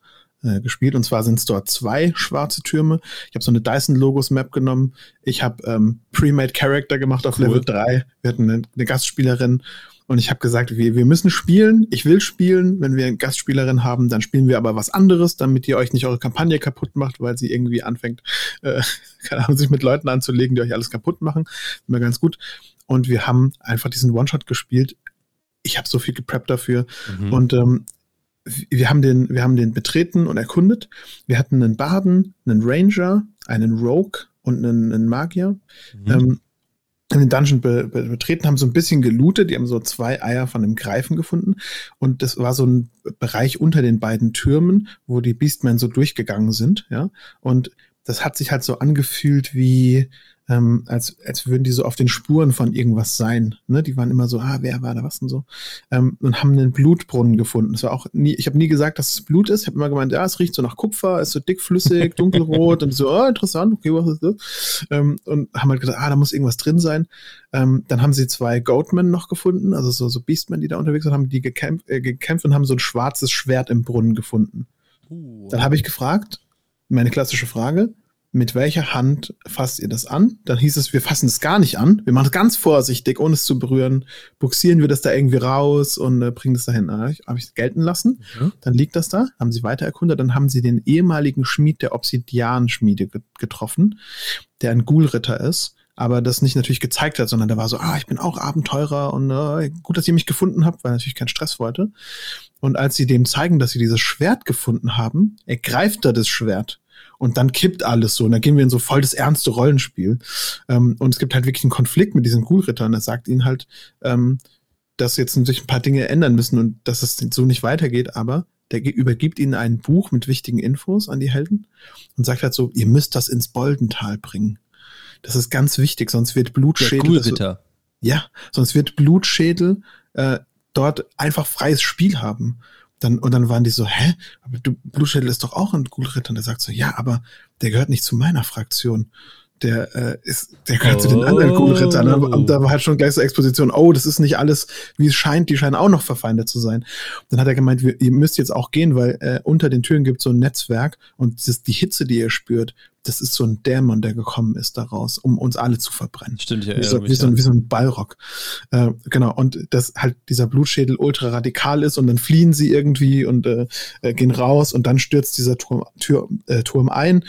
äh, gespielt. Und zwar sind es dort zwei schwarze Türme. Ich habe so eine Dyson Logos Map genommen. Ich habe ähm, Pre-Made Character gemacht auf cool. Level 3. Wir hatten eine, eine Gastspielerin und ich habe gesagt, wir, wir müssen spielen. Ich will spielen. Wenn wir eine Gastspielerin haben, dann spielen wir aber was anderes, damit ihr euch nicht eure Kampagne kaputt macht, weil sie irgendwie anfängt, äh, (laughs) keine Ahnung, sich mit Leuten anzulegen, die euch alles kaputt machen. Immer ganz gut. Und wir haben einfach diesen One-Shot gespielt. Ich habe so viel gepreppt dafür. Mhm. Und ähm, wir haben den, wir haben den betreten und erkundet. Wir hatten einen Baden, einen Ranger, einen Rogue und einen, einen Magier. Mhm. Ähm, den Dungeon be be betreten, haben so ein bisschen gelootet, die haben so zwei Eier von einem Greifen gefunden und das war so ein Bereich unter den beiden Türmen, wo die Beastmen so durchgegangen sind, ja, und das hat sich halt so angefühlt wie, ähm, als, als würden die so auf den Spuren von irgendwas sein. Ne? Die waren immer so, ah, wer war da was und so. Ähm, und haben einen Blutbrunnen gefunden. Das war auch nie, ich habe nie gesagt, dass es Blut ist. Ich habe immer gemeint, ja, es riecht so nach Kupfer, ist so dickflüssig, (laughs) dunkelrot und so, oh, interessant, okay, was ist das? Ähm, und haben halt gesagt, ah, da muss irgendwas drin sein. Ähm, dann haben sie zwei Goatmen noch gefunden, also so, so Beastmen, die da unterwegs sind, haben die gekämpft, äh, gekämpft und haben so ein schwarzes Schwert im Brunnen gefunden. Uh. Dann habe ich gefragt, meine klassische Frage, mit welcher Hand fasst ihr das an? Dann hieß es, wir fassen es gar nicht an. Wir machen es ganz vorsichtig, ohne es zu berühren. Buxieren wir das da irgendwie raus und äh, bringen das dahin. Ah, Habe ich es gelten lassen. Mhm. Dann liegt das da. Haben sie weiter erkundet. Dann haben sie den ehemaligen Schmied der Obsidian-Schmiede getroffen, der ein Ghoul-Ritter ist aber das nicht natürlich gezeigt hat, sondern der war so, ah, ich bin auch Abenteurer und äh, gut, dass ihr mich gefunden habt, weil natürlich keinen Stress wollte. Und als sie dem zeigen, dass sie dieses Schwert gefunden haben, ergreift er das Schwert und dann kippt alles so und dann gehen wir in so voll das ernste Rollenspiel. Ähm, und es gibt halt wirklich einen Konflikt mit diesen Ghoul-Rittern. Er sagt ihnen halt, ähm, dass jetzt sich ein paar Dinge ändern müssen und dass es so nicht weitergeht, aber der übergibt ihnen ein Buch mit wichtigen Infos an die Helden und sagt halt so, ihr müsst das ins Boldental bringen. Das ist ganz wichtig, sonst wird Blutschädel. Der ja, sonst wird Blutschädel äh, dort einfach freies Spiel haben. Dann, und dann waren die so, hä? Aber du, Blutschädel ist doch auch ein Ghoul-Ritter. Und der sagt so, ja, aber der gehört nicht zu meiner Fraktion. Der äh, ist, der gehört oh. zu den anderen Ghoul-Rittern. Und da war halt schon gleich so Exposition, oh, das ist nicht alles, wie es scheint, die scheinen auch noch verfeindet zu sein. dann hat er gemeint, wir, ihr müsst jetzt auch gehen, weil äh, unter den Türen gibt es so ein Netzwerk und das, die Hitze, die ihr spürt, das ist so ein Dämon, der gekommen ist daraus, um uns alle zu verbrennen. Stimmt, ja. Wie so, wie, so, ein, wie so ein Ballrock. Äh, genau, und dass halt dieser Blutschädel ultra radikal ist und dann fliehen sie irgendwie und äh, äh, gehen raus und dann stürzt dieser Turm, Tür, äh, Turm ein.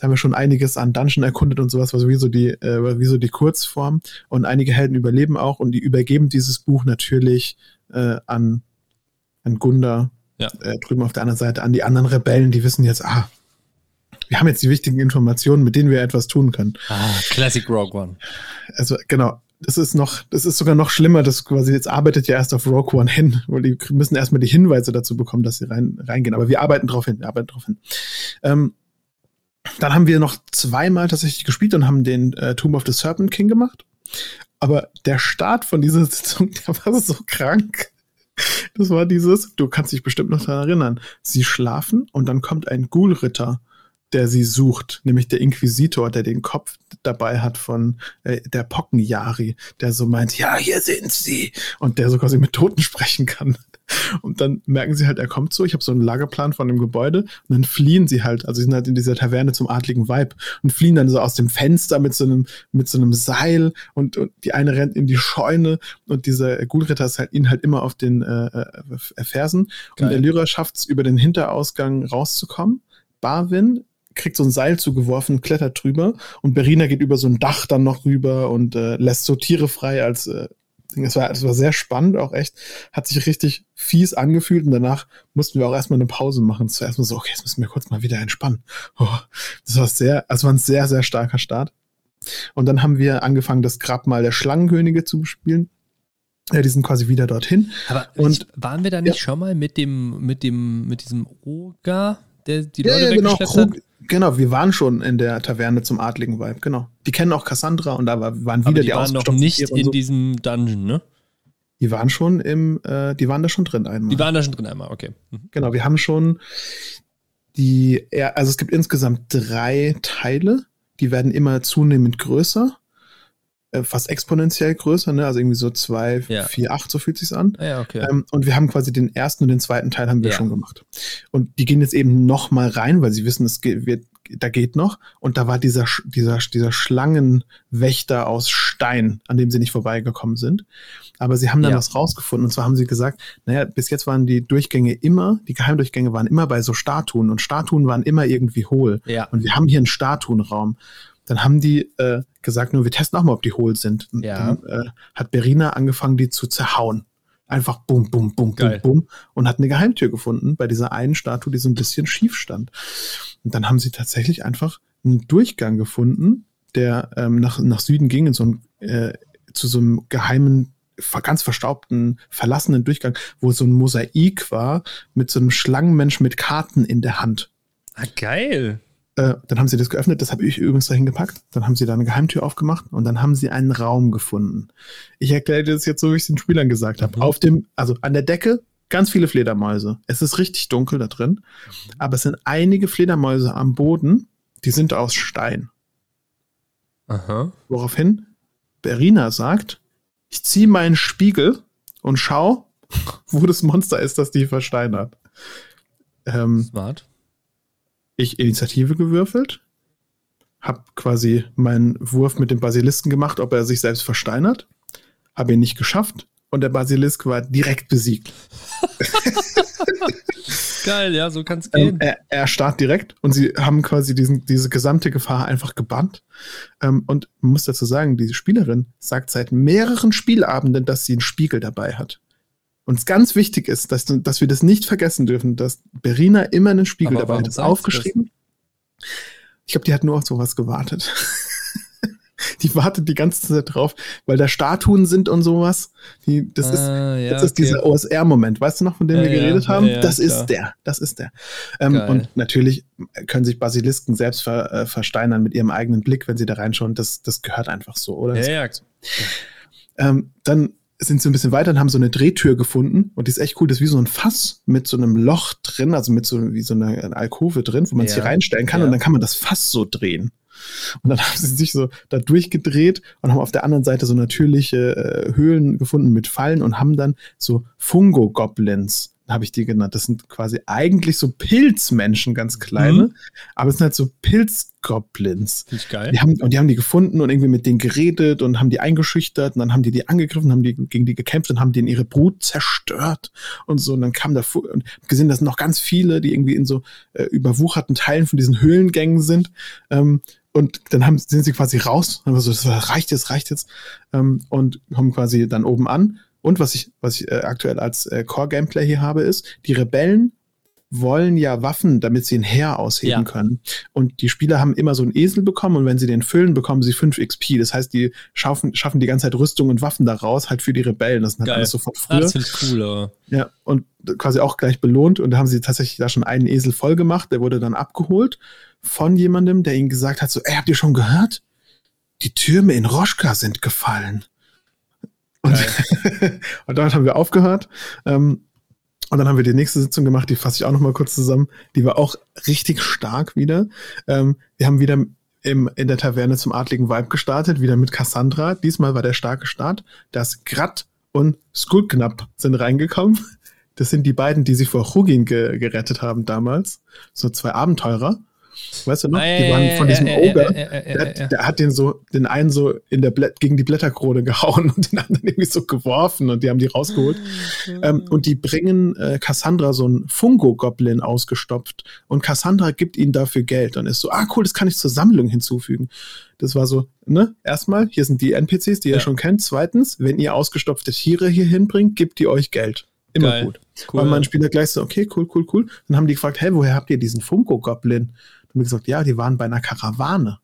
Da haben wir schon einiges an Dungeon erkundet und sowas, war sowieso die, äh, wie so die Kurzform. Und einige Helden überleben auch und die übergeben dieses Buch natürlich äh, an, an Gunda, ja. äh, drüben auf der anderen Seite, an die anderen Rebellen, die wissen jetzt, ah, wir haben jetzt die wichtigen Informationen, mit denen wir etwas tun können. Ah, Classic Rogue One. Also genau, das ist noch, das ist sogar noch schlimmer, das quasi jetzt arbeitet ja erst auf Rogue One hin, weil die müssen erstmal die Hinweise dazu bekommen, dass sie rein, reingehen. Aber wir arbeiten drauf hin, wir arbeiten drauf hin. Ähm, dann haben wir noch zweimal tatsächlich gespielt und haben den äh, Tomb of the Serpent King gemacht. Aber der Start von dieser (laughs) Sitzung, der war so krank. Das war dieses, du kannst dich bestimmt noch daran erinnern. Sie schlafen und dann kommt ein Ghoul-Ritter der sie sucht, nämlich der Inquisitor, der den Kopf dabei hat von äh, der Pockenjari, der so meint, ja, hier sind sie, und der so quasi mit Toten sprechen kann. (laughs) Und dann merken sie halt, er kommt so, ich habe so einen Lagerplan von dem Gebäude und dann fliehen sie halt, also sie sind halt in dieser Taverne zum adligen Weib und fliehen dann so aus dem Fenster mit so einem, mit so einem Seil und, und die eine rennt in die Scheune und dieser Gulritter ist halt ihnen halt immer auf den äh, äh, Fersen Geil. und der Lyra schafft es über den Hinterausgang rauszukommen. Barwin kriegt so ein Seil zugeworfen, klettert drüber und Berina geht über so ein Dach dann noch rüber und äh, lässt so Tiere frei als äh, Ding. Es war, es war sehr spannend, auch echt, hat sich richtig fies angefühlt und danach mussten wir auch erstmal eine Pause machen. Zuerst mal so, okay, jetzt müssen wir kurz mal wieder entspannen. Oh, das war sehr, also war ein sehr, sehr starker Start. Und dann haben wir angefangen, das Grabmal der Schlangenkönige zu bespielen. Ja, die sind quasi wieder dorthin. Aber und, waren wir da nicht ja. schon mal mit dem, mit dem, mit diesem Oga, der die Leute ja, ja, genau, Krug? Genau, wir waren schon in der Taverne zum adligen Vibe, genau. Die kennen auch Cassandra und da waren wieder Aber die, die waren noch nicht in so. diesem Dungeon, ne? Die waren schon im, äh, die waren da schon drin einmal. Die waren da schon drin einmal, okay. Mhm. Genau, wir haben schon die, also es gibt insgesamt drei Teile, die werden immer zunehmend größer. Äh, fast exponentiell größer, ne? Also irgendwie so 2, Ja. 4, 8, so fühlt sich's an. Ah, ja, okay. Ähm, und wir haben quasi den ersten und den zweiten Teil haben wir Ja. schon gemacht. Und die gehen jetzt eben noch mal rein, weil sie wissen, es geht, wird, da geht noch. Und da war dieser, dieser, dieser Schlangenwächter aus Stein, an dem sie nicht vorbeigekommen sind. Aber sie haben dann Ja. was rausgefunden. Und zwar haben sie gesagt, naja, bis jetzt waren die Durchgänge immer, die Geheimdurchgänge waren immer bei so Statuen. Und Statuen waren immer irgendwie hohl. ja. Und wir haben hier einen Statuenraum. Dann haben die äh, gesagt, nur wir testen auch mal, ob die hohl sind. Und Ja. Dann äh, hat Berina angefangen, die zu zerhauen. Einfach bum, bum, bum, Geil. bum, bum. Und hat eine Geheimtür gefunden bei dieser einen Statue, die so ein bisschen schief stand. Und dann haben sie tatsächlich einfach einen Durchgang gefunden, der ähm, nach, nach Süden ging, in so einem, äh, zu so einem geheimen, ganz verstaubten, verlassenen Durchgang, wo so ein Mosaik war mit so einem Schlangenmensch mit Karten in der Hand. Ah, geil. Äh, dann haben sie das geöffnet, das habe ich übrigens dahin gepackt. Dann haben sie da eine Geheimtür aufgemacht und dann haben sie einen Raum gefunden. Ich erkläre dir das jetzt so, wie ich es den Spielern gesagt habe. Mhm. Auf dem, also an der Decke ganz viele Fledermäuse. Es ist richtig dunkel da drin, aber es sind einige Fledermäuse am Boden, die sind aus Stein. Aha. Woraufhin Berina sagt, ich ziehe meinen Spiegel und schau, (laughs) wo das Monster ist, das die versteinert. Ähm, Smart. Ich Initiative gewürfelt, hab quasi meinen Wurf mit dem Basilisken gemacht, ob er sich selbst versteinert, habe ihn nicht geschafft und der Basilisk war direkt besiegt. (laughs) Geil, ja, so kann's Ähm, gehen. er, er starrt direkt und sie haben quasi diesen, diese gesamte Gefahr einfach gebannt. Ähm, und man muss dazu sagen, diese Spielerin sagt seit mehreren Spielabenden, dass sie einen Spiegel dabei hat. Und es ganz wichtig ist, dass, dass wir das nicht vergessen dürfen, dass Berina immer einen Spiegel Aber dabei hat. Das aufgeschrieben. Ich glaube, die hat nur auf sowas gewartet. (laughs) die wartet die ganze Zeit drauf, weil da Statuen sind und sowas. Die, das ist, ah, ja, das ist okay. dieser OSR-Moment, weißt du noch, von dem Ja, wir geredet ja, haben? das klar. ist der, das ist der. Ähm, und natürlich können sich Basilisken selbst ver, äh, versteinern mit ihrem eigenen Blick, wenn sie da reinschauen. Das, das gehört einfach so, oder? Das Ja, ja. Ähm, dann sind sie ein bisschen weiter und haben so eine Drehtür gefunden und die ist echt cool. Das ist wie so ein Fass mit so einem Loch drin, also mit so wie so einer Alkove drin, wo man es Ja. hier reinstellen kann Ja. und dann kann man das Fass so drehen. Und dann (laughs) haben sie sich so da durchgedreht und haben auf der anderen Seite so natürliche äh, Höhlen gefunden mit Fallen und haben dann so Fungo-Goblins, habe ich die genannt. Das sind quasi eigentlich so Pilzmenschen, ganz kleine, Mhm. aber es sind halt so Pilzgoblins. Finde ich geil. Die haben, und die haben die gefunden und irgendwie mit denen geredet und haben die eingeschüchtert und dann haben die die angegriffen, haben die gegen die gekämpft und haben denen ihre Brut zerstört und so. Und dann kam da und gesehen, das sind noch ganz viele, die irgendwie in so äh, überwucherten Teilen von diesen Höhlengängen sind. Ähm, und dann haben, sind sie quasi raus. Haben so, das reicht jetzt, reicht jetzt. Ähm, und kommen quasi dann oben an. Und was ich, was ich äh, aktuell als äh, Core-Gameplay hier habe, ist, die Rebellen wollen ja Waffen, damit sie ein Heer ausheben Ja. können. Und die Spieler haben immer so einen Esel bekommen und wenn sie den füllen, bekommen sie 5 XP. Das heißt, die schaffen, schaffen die ganze Zeit Rüstung und Waffen daraus, halt für die Rebellen. Das ist halt Geil. alles so von früher. das finde ich cool, aber. Ja, und quasi auch gleich belohnt. Und da haben sie tatsächlich da schon einen Esel voll gemacht. Der wurde dann abgeholt von jemandem, der ihnen gesagt hat: so, ey, habt ihr schon gehört? Die Türme in Roschka sind gefallen. Und, (laughs) und damit haben wir aufgehört. Ähm, und dann haben wir die nächste Sitzung gemacht, die fasse ich auch noch mal kurz zusammen. Die war auch richtig stark wieder. Ähm, wir haben wieder im, in der Taverne zum adligen Vibe gestartet, wieder mit Cassandra. Diesmal war der starke Start. Das Grat und Skulknapp sind reingekommen. Das sind die beiden, die sich vor Hugin ge gerettet haben damals. So zwei Abenteurer. Weißt du noch? Die waren von diesem Äh, äh, Ogre. äh, äh, äh, Der, äh, hat- äh. der hat den so, den einen so in der Blä gegen die Blätterkrone (laughs) gehauen und den anderen irgendwie so geworfen und die haben die rausgeholt. Ähm, und die bringen äh, Cassandra so einen Fungo-Goblin ausgestopft und Cassandra gibt ihnen dafür Geld und ist so, ah cool, das kann ich zur Sammlung hinzufügen. Das war so, ne, erstmal, hier sind die NPCs, die ihr Ja. schon kennt. Zweitens, wenn ihr ausgestopfte Tiere hier hinbringt, gibt die euch Geld. Immer Geil. gut. Cool. Weil mein Spieler gleich so, okay, cool, cool, cool. Dann haben die gefragt, hey, woher habt ihr diesen Funko-Goblin? Haben wir gesagt, ja, die waren bei einer Karawane.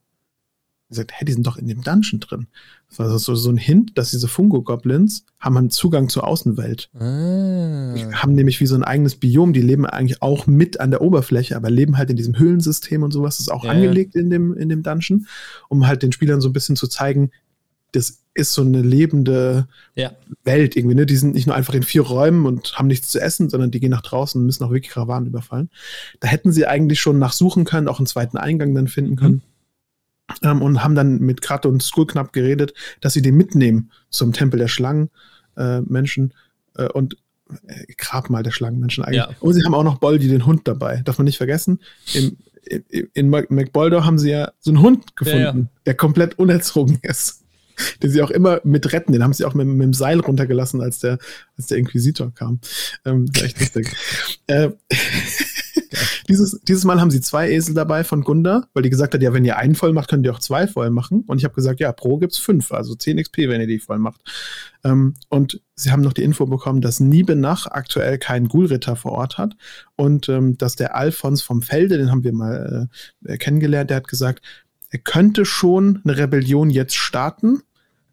gesagt, hey, die sind doch in dem Dungeon drin. Das war so, so ein Hint, dass diese Fungo-Goblins haben einen Zugang zur Außenwelt. Ah. Die haben nämlich wie so ein eigenes Biom, die leben eigentlich auch mit an der Oberfläche, aber leben halt in diesem Höhlensystem und sowas, das ist auch Ja, angelegt in dem, in dem Dungeon, um halt den Spielern so ein bisschen zu zeigen, das ist so eine lebende Ja. Welt irgendwie, ne? Die sind nicht nur einfach in vier Räumen und haben nichts zu essen, sondern die gehen nach draußen und müssen auch wirklich Karawanen überfallen. Da hätten sie eigentlich schon nachsuchen können, auch einen zweiten Eingang dann finden können. ähm, und haben dann mit Kratt und Skullknapp geredet, dass sie den mitnehmen zum Tempel der Schlangen äh, äh, und äh, Grabmal der Schlangenmenschen eigentlich. Ja. Und sie haben auch noch Boldi, den Hund dabei. Darf man nicht vergessen. Im, in, in McBoldo haben sie ja so einen Hund gefunden, ja. der komplett unerzogen (laughs) ist. (laughs) Den sie auch immer mit retten. Den haben sie auch mit, mit dem Seil runtergelassen, als der, als der Inquisitor kam. Ähm, echt lustig. (laughs) äh, (laughs) dieses, dieses Mal haben sie zwei Esel dabei von Gunda, weil die gesagt hat, ja, wenn ihr einen voll macht, könnt ihr auch zwei voll machen. Und ich habe gesagt, ja, pro gibt's fünf, also 10 XP, wenn ihr die voll macht. Ähm, und sie haben noch die Info bekommen, dass Niebenach aktuell keinen Ghoul-Ritter vor Ort hat und ähm, dass der Alfons vom Felde, den haben wir mal äh, kennengelernt, der hat gesagt, er könnte schon eine Rebellion jetzt starten,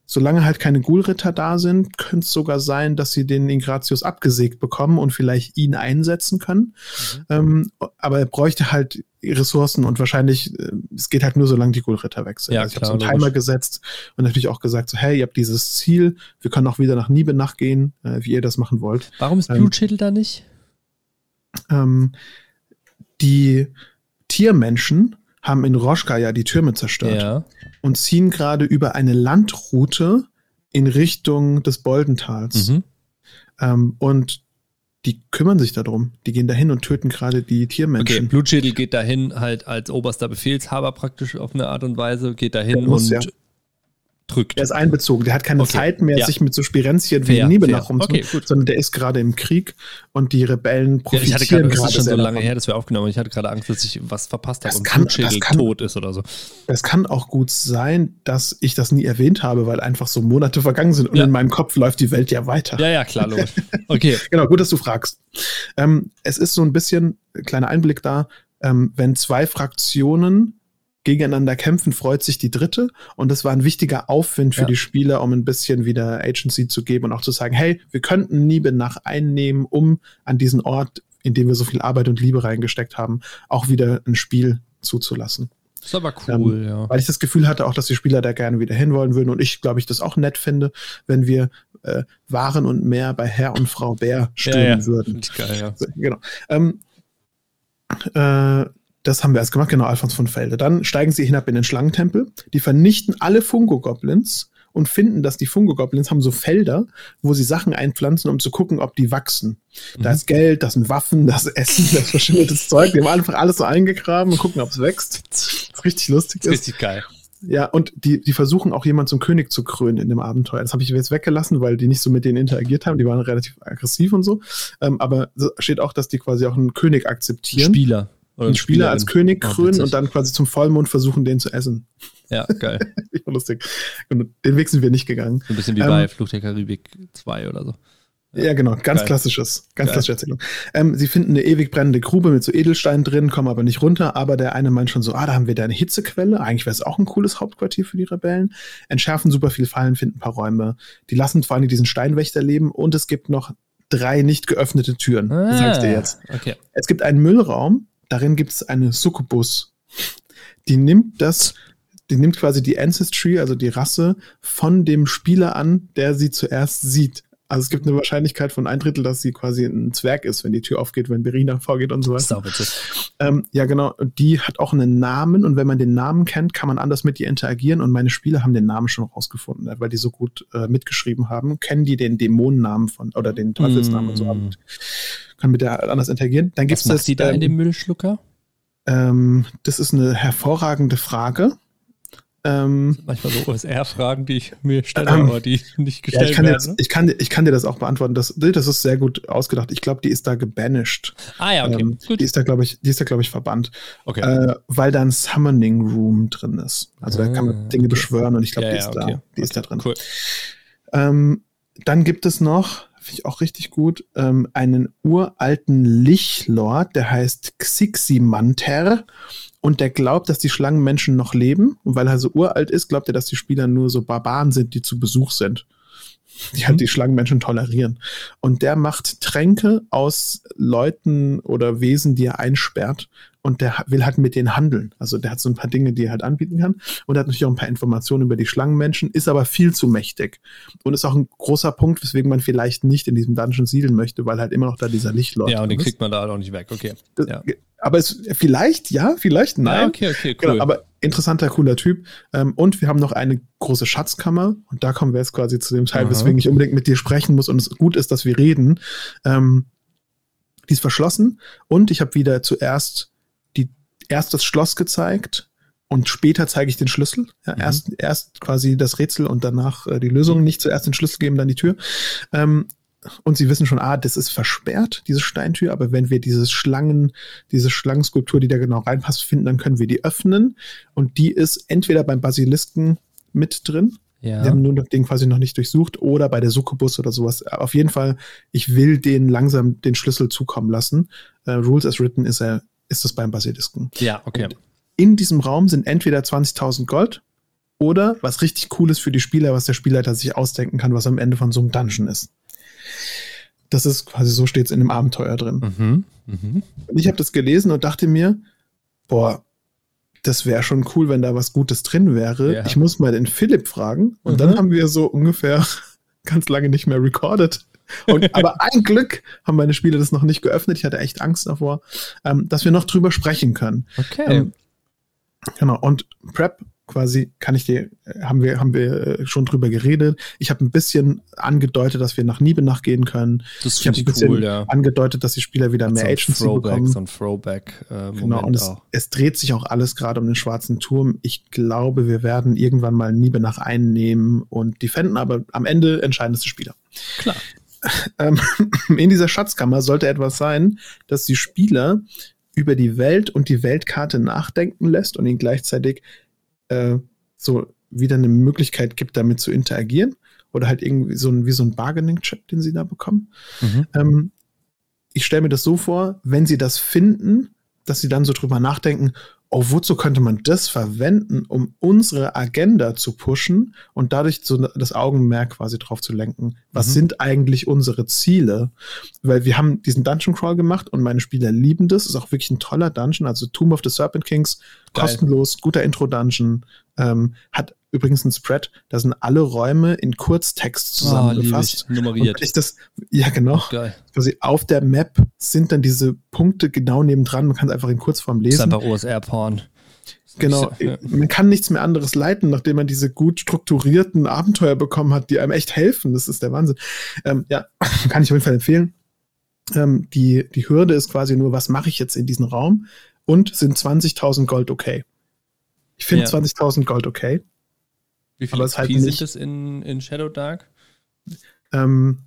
solange halt keine Ghoul-Ritter da sind, könnte es sogar sein, dass sie den Ingratius abgesägt bekommen und vielleicht ihn einsetzen können. Mhm. Ähm, aber er bräuchte halt Ressourcen und wahrscheinlich, äh, es geht halt nur, solange die Ghoul-Ritter weg sind. Ja, also ich habe so einen Timer gesetzt und natürlich auch gesagt, so, hey, ihr habt dieses Ziel, wir können auch wieder nach Niebenach gehen, äh, wie ihr das machen wollt. Warum ist ähm, Blutschädel da nicht? Ähm, die Tiermenschen haben in Roschka ja die Türme zerstört ja. und ziehen gerade über eine Landroute in Richtung des Boldentals. Mhm. Ähm, und die kümmern sich darum. Die gehen dahin und töten gerade die Tiermenschen. Okay, Blutschädel geht dahin halt als oberster Befehlshaber praktisch auf eine Art und Weise, geht dahin muss, und ja drückt. Der ist einbezogen. Der hat keine okay. Zeit mehr, ja. sich mit so Spirenzchen wie Niebenach rumzutun, okay, sondern der ist gerade im Krieg und die Rebellen profitieren ja, ich hatte grad, Das ist schon so lange her, dass wir aufgenommen haben. Ich hatte gerade Angst, dass ich was verpasst habe und kann, Blutschädel kann, tot ist oder so. Es kann auch gut sein, dass ich das nie erwähnt habe, weil einfach so Monate vergangen sind und ja. in meinem Kopf läuft die Welt ja weiter. Ja, ja, klar, logisch. Okay. (laughs) genau, gut, dass du fragst. Ähm, es ist so ein bisschen, kleiner Einblick da, ähm, wenn zwei Fraktionen gegeneinander kämpfen, freut sich die dritte. Und das war ein wichtiger Aufwind für ja. die Spieler, um ein bisschen wieder Agency zu geben und auch zu sagen, hey, wir könnten Niebenach einnehmen, um an diesen Ort, in dem wir so viel Arbeit und Liebe reingesteckt haben, auch wieder ein Spiel zuzulassen. Das ist aber cool, ähm, ja. Weil ich das Gefühl hatte auch, dass die Spieler da gerne wieder hinwollen würden und ich, glaube ich, das auch nett finde, wenn wir äh, Waren und mehr bei Herr und Frau Bär stehen ja, ja. würden. Geil, ja. Genau. Ähm, äh, das haben wir erst gemacht, genau, Alfons von Felde. Dann steigen sie hinab in den Schlangentempel. Die vernichten alle Fungo-Goblins und finden, dass die Fungo-Goblins haben so Felder, wo sie Sachen einpflanzen, um zu gucken, ob die wachsen. Mhm. Da ist Geld, das sind Waffen, das ist Essen, das ist verschimmeltes (laughs) Zeug. Die haben einfach alles so eingegraben und gucken, ob es wächst. Das ist richtig lustig. Das ist richtig geil. Ja, und die, die versuchen auch jemand zum König zu krönen in dem Abenteuer. Das habe ich jetzt weggelassen, weil die nicht so mit denen interagiert haben. Die waren relativ aggressiv und so. Ähm, aber steht auch, dass die quasi auch einen König akzeptieren. Spieler. Oder einen Spieler als König krönen und dann quasi zum Vollmond versuchen, den zu essen. Ja, geil. (laughs) lustig. Den Weg sind wir nicht gegangen. ein bisschen wie ähm, bei Fluch der Karibik 2 oder so. Ja, ja genau. Ganz geil. klassisches. Ganz geil. klassische Erzählung. Ähm, sie finden eine ewig brennende Grube mit so Edelsteinen drin, kommen aber nicht runter. Aber der eine meint schon so, ah, da haben wir da eine Hitzequelle. Eigentlich wäre es auch ein cooles Hauptquartier für die Rebellen. Entschärfen super viel Fallen, finden ein paar Räume. Die lassen vor allem diesen Steinwächter leben. Und es gibt noch drei nicht geöffnete Türen. Ah, das sag ich dir jetzt. Okay. Es gibt einen Müllraum, Darin gibt es eine Succubus. Die nimmt das, die nimmt quasi die Ancestry, also die Rasse, von dem Spieler an, der sie zuerst sieht. Also es gibt eine Wahrscheinlichkeit von ein Drittel, dass sie quasi ein Zwerg ist, wenn die Tür aufgeht, wenn Berina vorgeht und so weiter. Ähm, ja, genau. Und die hat auch einen Namen und wenn man den Namen kennt, kann man anders mit ihr interagieren. Und meine Spieler haben den Namen schon rausgefunden, weil die so gut äh, mitgeschrieben haben. Kennen die den Dämonennamen von oder den Teufelsnamen mm. und so haben. Kann mit der anders interagieren. Dann Was macht das, die da ähm, in dem Müllschlucker? Ähm, das ist eine hervorragende Frage. Ähm, Manchmal so OSR-Fragen, die ich mir stelle, ähm, aber die (laughs) nicht gestellt ja, ich kann werden. Jetzt, ne? ich, kann, ich kann dir das auch beantworten. Das, das ist sehr gut ausgedacht. Ich glaube, die ist da gebanished. Ah ja, okay. Ähm, gut. Die ist da, glaube ich, die ist da, glaube ich, verbannt. Okay. Äh, weil da ein Summoning Room drin ist. Also da kann man ah, Dinge okay. beschwören und ich glaube, ja, die, ist, ja, okay. da, die ist da drin. Cool. Ähm, dann gibt es noch, finde ich auch richtig gut, ähm, einen uralten Lichlord, der heißt Xiximanter und der glaubt, dass die Schlangenmenschen noch leben. Und weil er so uralt ist, glaubt er, dass die Spieler nur so Barbaren sind, die zu Besuch sind. Die halt mhm. die Schlangenmenschen tolerieren. Und der macht Tränke aus Leuten oder Wesen, die er einsperrt. Und der will halt mit denen handeln. Also der hat so ein paar Dinge, die er halt anbieten kann. Und er hat natürlich auch ein paar Informationen über die Schlangenmenschen, ist aber viel zu mächtig. Und ist auch ein großer Punkt, weswegen man vielleicht nicht in diesem Dungeon siedeln möchte, weil halt immer noch da dieser Lichtlord ist. Ja, und den ist. kriegt man da halt auch nicht weg. Okay. Das, ja Aber es, vielleicht ja, vielleicht nein. Ja, okay, okay, genau, cool. Genau, aber interessanter, cooler Typ. Ähm, und wir haben noch eine große Schatzkammer. Und da kommen wir jetzt quasi zu dem Teil, Aha. weswegen ich unbedingt mit dir sprechen muss und es gut ist, dass wir reden. Ähm, die ist verschlossen und ich habe wieder zuerst erst das Schloss gezeigt und später zeige ich den Schlüssel. Ja, mhm. erst, erst quasi das Rätsel und danach äh, die Lösung. Nicht zuerst den Schlüssel geben, dann die Tür. Ähm, und sie wissen schon, ah, das ist versperrt, diese Steintür, aber wenn wir dieses Schlangen, diese Schlangenskulptur, die da genau reinpasst, finden, dann können wir die öffnen. Und die ist entweder beim Basilisken mit drin. Ja. Wir haben nur den quasi noch nicht durchsucht oder bei der Succubus oder sowas. Auf jeden Fall, ich will den langsam den Schlüssel zukommen lassen. Uh, Rules as written ist er, ist es beim Basilisken. Ja, okay. Und in diesem Raum sind entweder 20.000 Gold oder was richtig cool ist für die Spieler, was der Spielleiter sich ausdenken kann, was am Ende von so einem Dungeon ist. Das ist quasi so steht es in dem Abenteuer drin. Mhm, mh. Und ich habe das gelesen und dachte mir, boah, das wäre schon cool, wenn da was Gutes drin wäre. Ja. Ich muss mal den Philipp fragen. Und mhm. dann haben wir so ungefähr (laughs) ganz lange nicht mehr recorded. Und, aber ein Glück haben meine Spiele das noch nicht geöffnet. Ich hatte echt Angst davor, ähm, dass wir noch drüber sprechen können. Okay. Ähm, genau. Und Prep quasi kann ich dir, haben wir, haben wir äh, schon drüber geredet. Ich habe ein bisschen angedeutet, dass wir nach Niebenach gehen können. Das ich habe ein bisschen cool, ja. angedeutet, dass die Spieler wieder mehr Agency Throwback, bekommen. So ein Throwback. Äh, genau, und es, es, dreht sich auch alles gerade um den schwarzen Turm. Ich glaube, wir werden irgendwann mal Niebenach einnehmen und defenden, aber am Ende entscheiden es die Spieler. Klar. Ähm, (laughs) in dieser Schatzkammer sollte etwas sein, dass die Spieler über die Welt und die Weltkarte nachdenken lässt und ihnen gleichzeitig äh, so wieder eine Möglichkeit gibt, damit zu interagieren. Oder halt irgendwie so ein, wie so ein Bargaining-Chip, den sie da bekommen. Mhm. Ähm, ich stelle mir das so vor, wenn sie das finden, dass sie dann so drüber nachdenken, oh, wozu könnte man das verwenden, um unsere Agenda zu pushen und dadurch so das Augenmerk quasi drauf zu lenken? Was mhm. sind eigentlich unsere Ziele? Weil wir haben diesen Dungeon Crawl gemacht und meine Spieler lieben das. Ist auch wirklich ein toller Dungeon. Also Tomb of the Serpent Kings, Geil. kostenlos, guter Intro-Dungeon. Ähm, hat übrigens ein Spread, da sind alle Räume in Kurztext ah, zusammengefasst. Oh, nummeriert. ich das, ja, genau. Geil. Quasi auf der Map sind dann diese Punkte genau nebendran. Man kann es einfach in Kurzform lesen. Das ist einfach OSR-Porn. Genau, man kann nichts mehr anderes leiten, nachdem man diese gut strukturierten Abenteuer bekommen hat, die einem echt helfen. Das ist der Wahnsinn. Ähm, ja, (laughs) kann ich auf jeden Fall empfehlen. Ähm, die, die Hürde ist quasi nur, was mache ich jetzt in diesem Raum? Und sind 20.000 Gold okay? Ich finde ja. 20.000 Gold okay. Wie viele XP halt sind das in, in Shadow Dark? Ähm,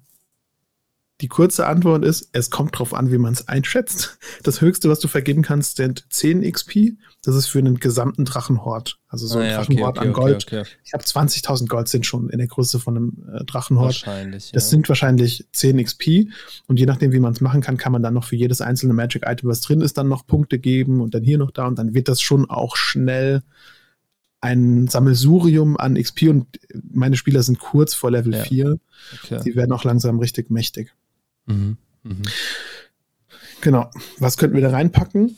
die kurze Antwort ist, es kommt drauf an, wie man es einschätzt. Das höchste, was du vergeben kannst, sind 10 XP. Das ist für einen gesamten Drachenhort. Also so ah, ein ja, Drachenhort okay, okay, an Gold. Okay, ich habe 20.000 Gold sind schon in der Größe von einem äh, Drachenhort. Wahrscheinlich. Das sind wahrscheinlich 10 XP. Und je nachdem, wie man es machen kann, kann man dann noch für jedes einzelne Magic Item, was drin ist, dann noch Punkte geben und dann hier noch da. Und dann wird das schon auch schnell ein Sammelsurium an XP und meine Spieler sind kurz vor Level ja. 4. Okay. Die werden auch langsam richtig mächtig. Mhm. Mhm. Genau. Was könnten wir da reinpacken?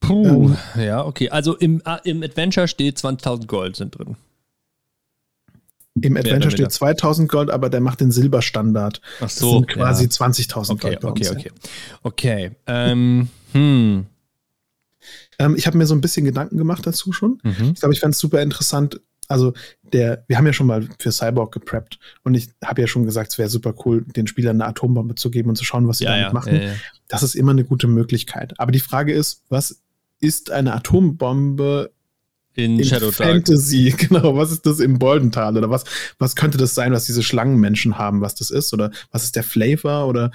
Puh, ähm, ja, okay. Also im, ah, im Adventure steht 20.000 Gold sind drin. Im Adventure steht 2000 Gold, aber der macht den Silberstandard. Ach so. Das sind quasi ja. 20.000 okay, Gold. Okay, okay, okay. Okay. Ähm, hm. Ähm, ich habe mir so ein bisschen Gedanken gemacht dazu schon. Mhm. Ich glaube, ich fand es super interessant. Also, der, wir haben ja schon mal für Cyborg gepreppt und ich habe ja schon gesagt, es wäre super cool, den Spielern eine Atombombe zu geben und zu schauen, was sie ja, damit ja, machen. Ja, das ist immer eine gute Möglichkeit. Aber die Frage ist, was ist eine Atombombe in, in Shadow Fantasy, Dark. (laughs) genau. Was ist das im Boldental? Oder was, was könnte das sein, was diese Schlangenmenschen haben, was das ist? Oder was ist der Flavor? Oder,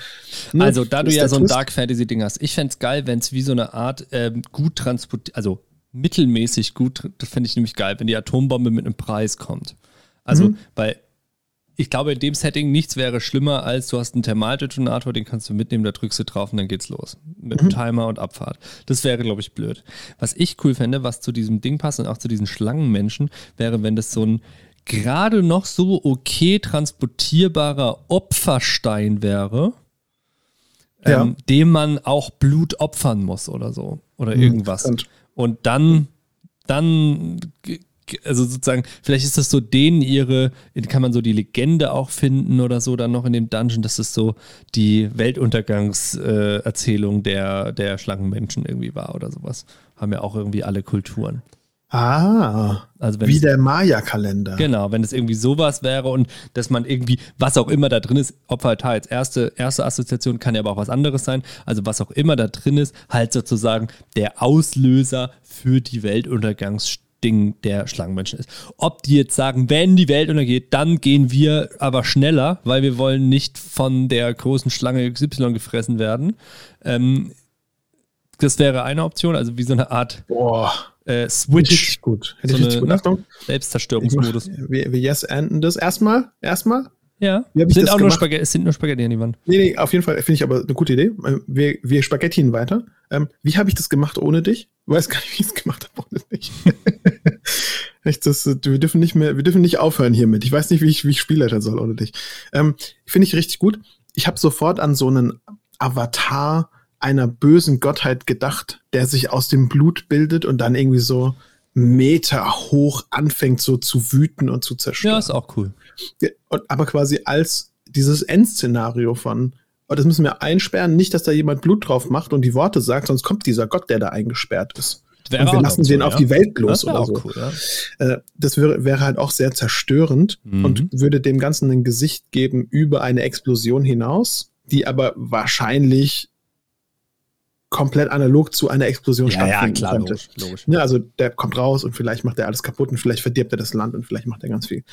ne, also, da du ja so ein Twist? Dark Fantasy-Ding hast, ich fände es geil, wenn es wie so eine Art ähm, gut transportiert, also mittelmäßig gut, das fände ich nämlich geil, wenn die Atombombe mit einem Preis kommt. Also, mhm. weil ich glaube, in dem Setting nichts wäre schlimmer, als du hast einen Thermaldetonator, den kannst du mitnehmen, da drückst du drauf und dann geht's los. Mit mhm. Timer und Abfahrt. Das wäre, glaube ich, blöd. Was ich cool fände, was zu diesem Ding passt und auch zu diesen Schlangenmenschen, wäre, wenn das so ein gerade noch so okay transportierbarer Opferstein wäre, ja. ähm, dem man auch Blut opfern muss oder so. Oder mhm, irgendwas. Und dann, dann also sozusagen, vielleicht ist das so denen ihre, kann man so die Legende auch finden oder so dann noch in dem Dungeon, dass es so die Weltuntergangserzählung der, der Schlangenmenschen irgendwie war oder sowas. Haben ja auch irgendwie alle Kulturen. Ah, also wie es, der Maya-Kalender. Genau, wenn es irgendwie sowas wäre und dass man irgendwie, was auch immer da drin ist, Opferaltar als erste, erste Assoziation kann ja aber auch was anderes sein, also was auch immer da drin ist, halt sozusagen der Auslöser für die Weltuntergangsding der Schlangenmenschen ist. Ob die jetzt sagen, wenn die Welt untergeht, dann gehen wir aber schneller, weil wir wollen nicht von der großen Schlange XY gefressen werden. Ähm, das wäre eine Option, also wie so eine Art äh, Switch. Richtig gut. Hätte so ich richtig gut. Achtung. Selbstzerstörungsmodus. Wir, wir yes enden das erstmal. Erstmal. Ja. sind auch nur Spaghetti, es sind nur Spaghetti an die Wand. Nee, nee, auf jeden Fall finde ich aber eine gute Idee. Wir, wir Spaghettien weiter. Ähm, wie habe ich das gemacht ohne dich? Ich weiß gar nicht, wie ich es gemacht habe ohne dich. (laughs) Echt, das, wir dürfen nicht mehr, wir dürfen nicht aufhören hiermit. Ich weiß nicht, wie ich, wie ich Spielleiter soll ohne dich. Ähm, finde ich richtig gut. Ich habe sofort an so einen Avatar einer bösen Gottheit gedacht, der sich aus dem Blut bildet und dann irgendwie so Meter hoch anfängt so zu wüten und zu zerstören. Ja, ist auch cool. aber quasi als dieses Endszenario von, oh, das müssen wir einsperren, nicht, dass da jemand Blut drauf macht und die Worte sagt, sonst kommt dieser Gott, der da eingesperrt ist. Wäre und wir lassen den so, auf ja. die Welt los oder so. Cool, ja. Äh, das wäre, wäre halt auch sehr zerstörend mhm. und würde dem Ganzen ein Gesicht geben über eine Explosion hinaus, die aber wahrscheinlich komplett analog zu einer Explosion ja, stattfinden ja, klar, könnte. Logisch, logisch. Ja, also der kommt raus und vielleicht macht er alles kaputt und vielleicht verdirbt er das Land und vielleicht macht er ganz viel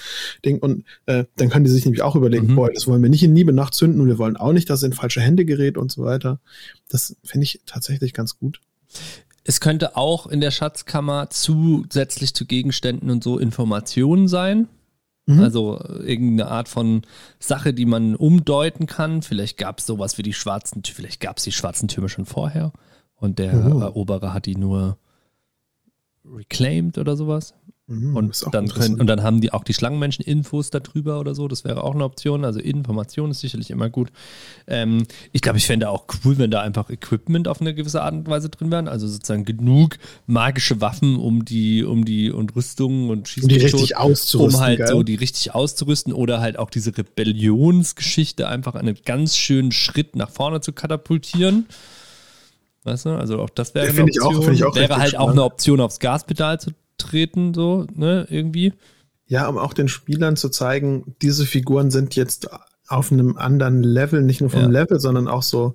Ding. Und äh, dann können die sich nämlich auch überlegen, mhm. boah, das wollen wir nicht in Liebe Nacht zünden und wir wollen auch nicht, dass es in falsche Hände gerät und so weiter. Das finde ich tatsächlich ganz gut. Es könnte auch in der Schatzkammer zusätzlich zu Gegenständen und so Informationen sein. Mhm. Also irgendeine Art von Sache, die man umdeuten kann. Vielleicht gab es sowas wie die schwarzen, vielleicht gab es die schwarzen Türme schon vorher und der oh. Eroberer hat die nur reclaimed oder sowas. Mhm, und, dann können, und dann haben die auch die Schlangenmenschen Infos darüber oder so. Das wäre auch eine Option. Also Information ist sicherlich immer gut. Ähm, ich glaube, ich fände auch cool, wenn da einfach Equipment auf eine gewisse Art und Weise drin wären. Also sozusagen genug magische Waffen, um die, um die und Rüstungen und Schießen. Um die richtig auszurüsten. Um halt geil. so die richtig auszurüsten oder halt auch diese Rebellionsgeschichte einfach einen ganz schönen Schritt nach vorne zu katapultieren. Weißt du, also auch das wäre eine Option. Ich auch, ich auch wäre halt auch eine Option, aufs Gaspedal zu treten, so, ne, irgendwie. Ja, um auch den Spielern zu zeigen, diese Figuren sind jetzt auf einem anderen Level, nicht nur vom ja. Level, sondern auch so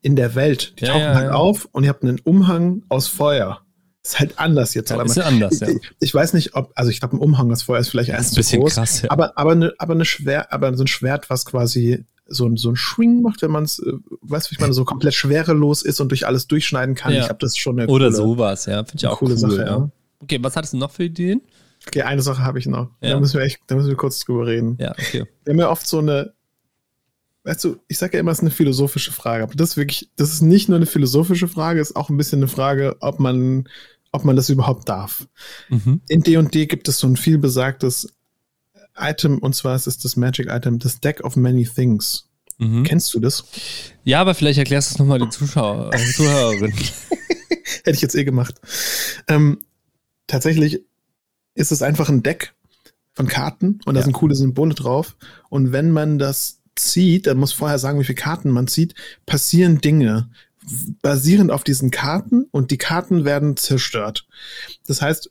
in der Welt. Die ja, tauchen ja, halt auf und ihr habt einen Umhang aus Feuer. (laughs) Ist halt anders jetzt. Ja, ist ja anders, ja. Ich, ich, weiß nicht, ob, also ich glaube, ein Umhang aus Feuer ist vielleicht ein bisschen groß, krass, ja. aber, aber, eine, aber, eine Schwer, aber so ein Schwert, was quasi so ein, so ein Schwing macht, wenn man es, äh, weißt du, ich meine, so komplett schwerelos ist und durch alles durchschneiden kann. Ja. Ich habe das schon eine Oder coole, sowas, ja. Finde ich auch coole cool, Sache, ja. Okay, was hattest du noch für Ideen? Okay, eine Sache habe ich noch. Ja. Da müssen wir echt, da müssen wir kurz drüber reden. Ja, okay. Wir haben ja oft so eine, weißt du, ich sage ja immer, es ist eine philosophische Frage, aber das ist wirklich, das ist nicht nur eine philosophische Frage, ist auch ein bisschen eine Frage, ob man, ob man das überhaupt darf. Mhm. In D&D gibt es so ein viel besagtes Item, und zwar ist es das Magic Item, das Deck of Many Things. Mhm. Kennst du das? Ja, aber vielleicht erklärst du es nochmal den Zuschauer, äh, Zuhörerin. (laughs) Hätte ich jetzt eh gemacht. Ähm, tatsächlich ist es einfach ein Deck von Karten und da ja. sind coole Symbole drauf. Und wenn man das zieht, dann muss vorher sagen, wie viele Karten man zieht, passieren Dinge basierend auf diesen Karten und die Karten werden zerstört. Das heißt,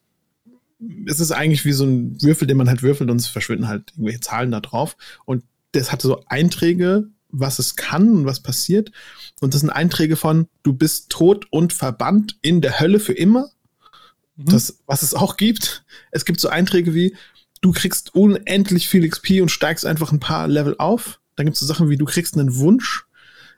es ist eigentlich wie so ein Würfel, den man halt würfelt und es verschwinden halt irgendwelche Zahlen da drauf. Und das hat so Einträge, was es kann und was passiert. Und das sind Einträge von, du bist tot und verbannt in der Hölle für immer. Mhm. Das, was es auch gibt. Es gibt so Einträge wie, du kriegst unendlich viel XP und steigst einfach ein paar Level auf. Dann gibt es so Sachen wie, du kriegst einen Wunsch.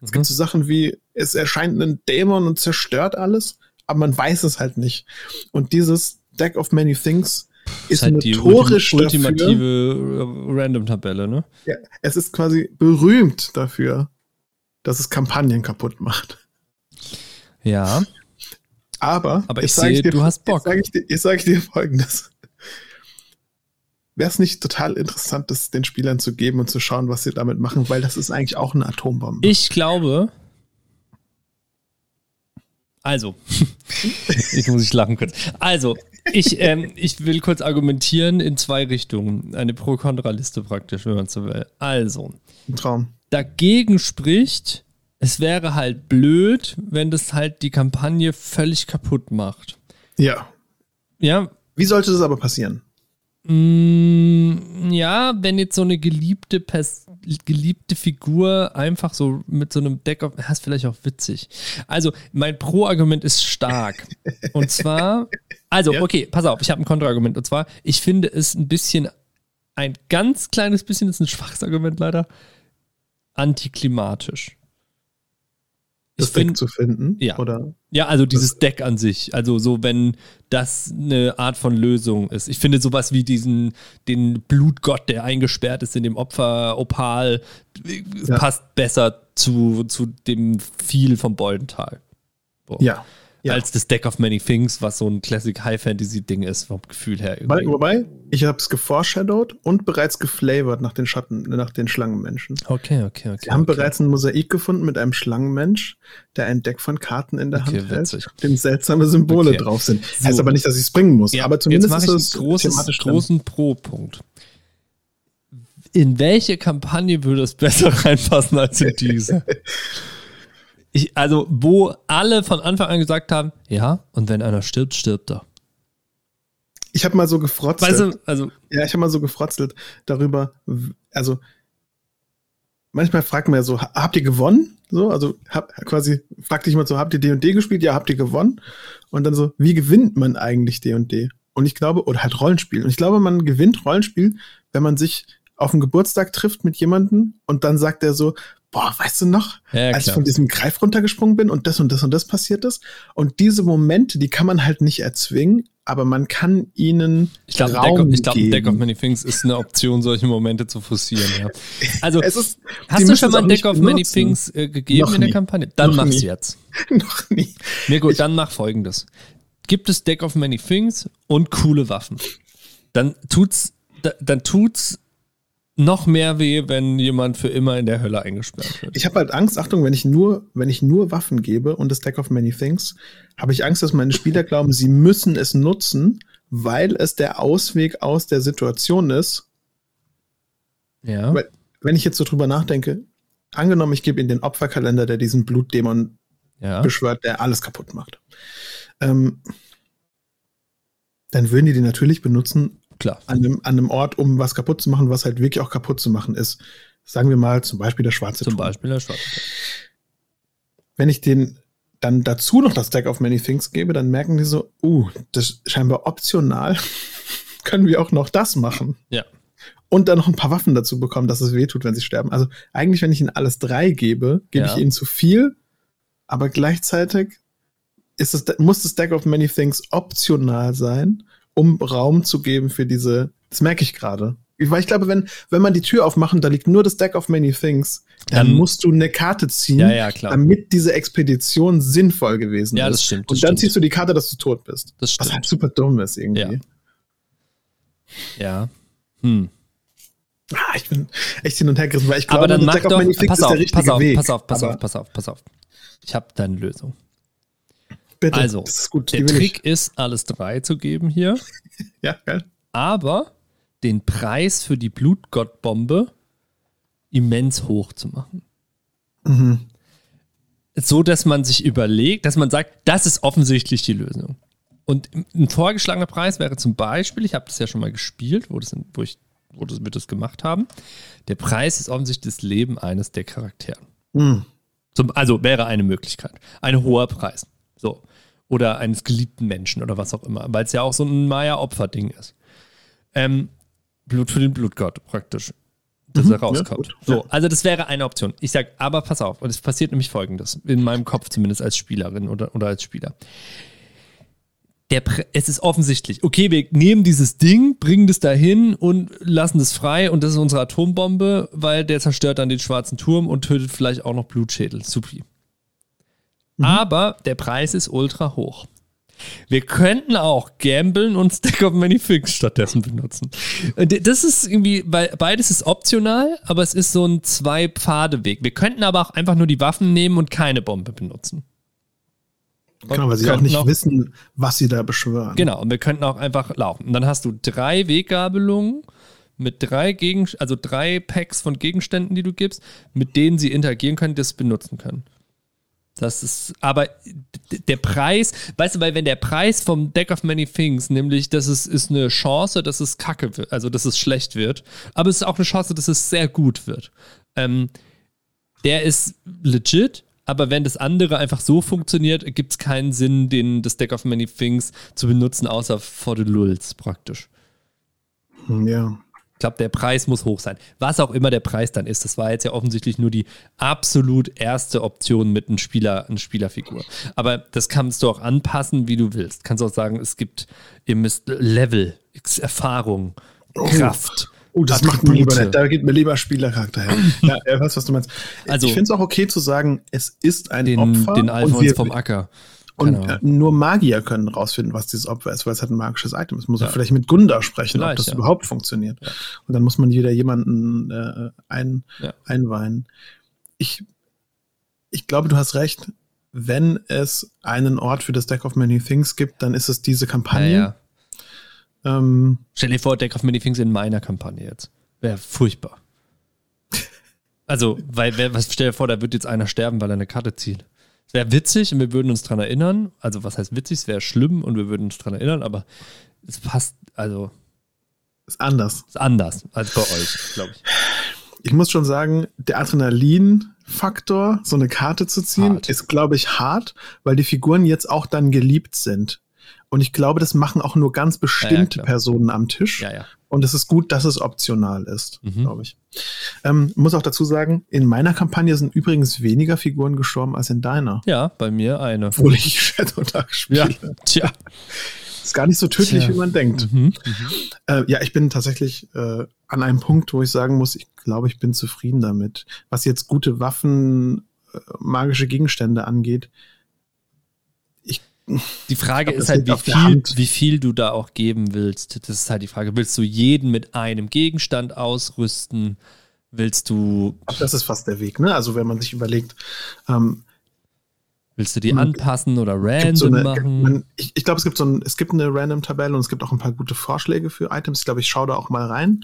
Mhm. Es gibt mhm. so Sachen wie, es erscheint ein Dämon und zerstört alles, aber man weiß es halt nicht. Und dieses Deck of Many Things ist, ist halt notorisch die ultimative Random-Tabelle, ne? Ja, es ist quasi berühmt dafür, dass es Kampagnen kaputt macht. Ja. Aber, Aber ich sehe, du hast Bock. Jetzt sage ich, sag ich dir folgendes. Wäre es nicht total interessant, das den Spielern zu geben und zu schauen, was sie damit machen, weil das ist eigentlich auch eine Atombombe. Ich glaube. Also, (laughs) ich muss ich lachen kurz. Also, ich, ähm, ich will kurz argumentieren in zwei Richtungen. Eine Pro-Kontra-Liste praktisch, wenn man so will. Also. Ein Traum. Dagegen spricht, es wäre halt blöd, wenn das halt die Kampagne völlig kaputt macht. Ja. Ja. Wie sollte das aber passieren? Mm, ja, wenn jetzt so eine geliebte, Pers geliebte Figur einfach so mit so einem Deck auf, das ist vielleicht auch witzig. Also, mein Pro-Argument ist stark. Und zwar, also, okay, pass auf, ich habe ein Kontraargument. Und zwar, ich finde es ein bisschen, ein ganz kleines bisschen, ist ein schwaches Argument leider, antiklimatisch das Deck find, zu finden? Ja. Oder? Ja, also dieses Deck an sich. Also so, wenn das eine Art von Lösung ist. Ich finde sowas wie diesen, den Blutgott, der eingesperrt ist in dem Opfer Opal, ja. passt besser zu, zu dem viel vom Boldental. Boah. Ja ja. als das Deck of Many Things, was so ein Classic High Fantasy Ding ist, vom Gefühl her. Irgendwie. Wobei, ich habe es geforeshadowed und bereits geflavored nach den Schatten, nach den Schlangenmenschen. Okay, okay, okay. Sie haben okay. bereits ein Mosaik gefunden mit einem Schlangenmensch, der ein Deck von Karten in der okay, Hand hält, auf dem seltsame Symbole okay. drauf sind. So. Heißt aber nicht, dass ich es bringen muss. Ja, aber zumindest jetzt ist es großes, großen Pro-Punkt. In welche Kampagne würde es besser (laughs) reinpassen als in diese? (laughs) Ich, also, wo alle von Anfang an gesagt haben, ja, und wenn einer stirbt, stirbt er. Ich habe mal so gefrotzelt. Weißt du, also, ja, ich habe mal so gefrotzelt darüber, also manchmal fragt man ja so, habt ihr gewonnen? So, also hab, quasi fragt dich mal so, habt ihr D&D gespielt? Ja, habt ihr gewonnen? Und dann so, wie gewinnt man eigentlich D&D? Und ich glaube, oder halt Rollenspiel. Und ich glaube, man gewinnt Rollenspiel, wenn man sich auf den Geburtstag trifft mit jemandem und dann sagt er so, boah, weißt du noch, ja, als ich von diesem Greif runtergesprungen bin und das und das und das passiert ist. Und diese Momente, die kann man halt nicht erzwingen, aber man kann ihnen ich glaube, Raum Deck, ich glaube, Deck of Many Things ist eine Option, solche Momente zu forcieren. Ja. (laughs) Also, ist, hast du schon mal ein Deck of Many Things äh, gegeben noch in der nie. Kampagne? Dann noch mach's nie. jetzt. (laughs) noch nie. Gut, ich, dann mach folgendes. Gibt es Deck of Many Things und coole Waffen. Dann tut's, dann tut's noch mehr weh, wenn jemand für immer in der Hölle eingesperrt wird. Ich habe halt Angst, Achtung, wenn ich nur, wenn ich nur Waffen gebe und das Deck of Many Things, habe ich Angst, dass meine Spieler (laughs) glauben, sie müssen es nutzen, weil es der Ausweg aus der Situation ist. Ja. Weil, wenn ich jetzt so drüber nachdenke, angenommen, ich gebe ihnen den Opferkalender, der diesen Blutdämon ja. beschwört, der alles kaputt macht. Ähm, dann würden die den natürlich benutzen, Klar. An einem, an einem Ort, um was kaputt zu machen, was halt wirklich auch kaputt zu machen ist. Sagen wir mal zum Beispiel der schwarze Zum Turm. Beispiel der schwarze Turm. Wenn ich den dann dazu noch das Deck of Many Things gebe, dann merken die so, uh, das ist scheinbar optional. (laughs) Können wir auch noch das machen? Ja. Und dann noch ein paar Waffen dazu bekommen, dass es wehtut, wenn sie sterben. Also eigentlich, wenn ich ihnen alles drei gebe, gebe ja. ich ihnen zu viel, aber gleichzeitig ist es, muss das Deck of Many Things optional sein um Raum zu geben für diese, das merke ich gerade. Weil ich glaube, wenn, wenn man die Tür aufmacht und da liegt nur das Deck of Many Things, dann, dann musst du eine Karte ziehen, ja, ja, damit diese Expedition sinnvoll gewesen ja, ist. Das stimmt, das und dann stimmt. ziehst du die Karte, dass du tot bist. Das stimmt. Was halt super dumm ist irgendwie. Ja. ja. Hm. Ah, ich bin echt hin und her gerissen, weil ich glaube, Aber dann mach Deck doch, of Many Things pass auf, ist der richtige pass auf, Weg. Pass auf, pass auf, pass auf, pass auf. Ich habe deine Lösung. Bitte, also, der Trick ich. ist, alles drei zu geben hier. (laughs) ja, geil aber den Preis für die Blutgottbombe immens hoch zu machen. Mhm. So, dass man sich überlegt, dass man sagt, das ist offensichtlich die Lösung. Und ein vorgeschlagener Preis wäre zum Beispiel, ich habe das ja schon mal gespielt, wo, das, wo, ich, wo wir das gemacht haben. Der Preis ist offensichtlich das Leben eines der Charaktere. Mhm. Zum, also wäre eine Möglichkeit. Ein hoher Preis. So. Oder eines geliebten Menschen oder was auch immer. Weil es ja auch so ein Maya-Opfer-Ding ist. Ähm, Blut für den Blutgott praktisch, dass mhm, er rauskommt. Ja, so, also das wäre eine Option. Ich sag, aber pass auf, und es passiert nämlich folgendes, in meinem Kopf zumindest als Spielerin oder, oder als Spieler. Der, es ist offensichtlich, okay, wir nehmen dieses Ding, bringen das dahin und lassen das frei und das ist unsere Atombombe, weil der zerstört dann den schwarzen Turm und tötet vielleicht auch noch Blutschädel. Supi. Mhm. Aber der Preis ist ultra hoch. Wir könnten auch gamblen und Stack of Many Things stattdessen benutzen. Das ist irgendwie, weil beides ist optional, aber es ist so ein Zwei-Pfade-Weg. Wir könnten aber auch einfach nur die Waffen nehmen und keine Bombe benutzen. Genau, weil sie auch nicht auch, wissen, was sie da beschwören. Genau, und wir könnten auch einfach laufen. Und dann hast du drei Weggabelungen mit drei Gegen also drei Packs von Gegenständen, die du gibst, mit denen sie interagieren können, das benutzen können. Das ist, aber der Preis, weißt du, weil wenn der Preis vom Deck of Many Things, nämlich, dass es ist eine Chance, dass es kacke wird, also dass es schlecht wird, aber es ist auch eine Chance, dass es sehr gut wird. Ähm, der ist legit, aber wenn das andere einfach so funktioniert, gibt es keinen Sinn, den, das Deck of Many Things zu benutzen, außer for the lulz praktisch. Ja glaube, der Preis muss hoch sein. Was auch immer der Preis dann ist, das war jetzt ja offensichtlich nur die absolut erste Option mit einem Spieler, einer Spielerfigur. Aber das kannst du auch anpassen, wie du willst. Kannst auch sagen, es gibt, ihr müsst Level, Erfahrung, oh. Kraft. Oh, das Attribute. macht mir lieber nicht. Da geht mir lieber Spielercharakter her. (clears throat) ja, er weiß, was du meinst. Also, ich finde es auch okay zu sagen, es ist ein den, Opfer. Den Alphons vom Acker. Und genau. nur Magier können rausfinden, was dieses Opfer ist, weil es halt ein magisches Item ist. Muss ja. vielleicht mit Gunda sprechen, vielleicht, ob das ja. überhaupt funktioniert. Ja. Und dann muss man wieder jemanden äh, ein, einweihen. Ich, ich glaube, du hast recht. Wenn es einen Ort für das Deck of Many Things gibt, dann ist es diese Kampagne. Ähm, Stell dir vor, Deck of Many Things in meiner Kampagne jetzt. Wäre furchtbar. (laughs) Also, weil, was stell dir vor, da wird jetzt einer sterben, weil er eine Karte zieht. Wäre witzig und wir würden uns daran erinnern. Also, was heißt witzig? Es wäre schlimm und wir würden uns daran erinnern, aber es passt, also. Ist anders. Ist anders als bei euch, glaube ich. Ich muss schon sagen, der Adrenalin-Faktor, so eine Karte zu ziehen, hart. ist, glaube ich, hart, weil die Figuren jetzt auch dann geliebt sind. Und ich glaube, das machen auch nur ganz bestimmte ja, ja, Personen am Tisch. Ja. Und es ist gut, dass es optional ist, mhm. glaube ich. Ähm, muss auch dazu sagen, in meiner Kampagne sind übrigens weniger Figuren gestorben als in deiner. Ja, bei mir eine. Obwohl ich (laughs) Shadow Dark spiele. Ja, tja. Ist gar nicht so tödlich, tja. wie man denkt. Mhm. Mhm. Äh, ja, ich bin tatsächlich äh, an einem Punkt, wo ich sagen muss, ich glaube, ich bin zufrieden damit. Was jetzt gute Waffen, äh, magische Gegenstände angeht, die Frage glaub, ist halt, wie viel, wie viel du da auch geben willst. Das ist halt die Frage. Willst du jeden mit einem Gegenstand ausrüsten? Willst du. Das ist fast der Weg, ne? Also, wenn man sich überlegt, ähm, Willst du die anpassen oder random so eine, machen? Ich, ich glaube, es gibt so ein, es gibt eine Random-Tabelle und es gibt auch ein paar gute Vorschläge für Items. Ich glaube, ich schaue da auch mal rein.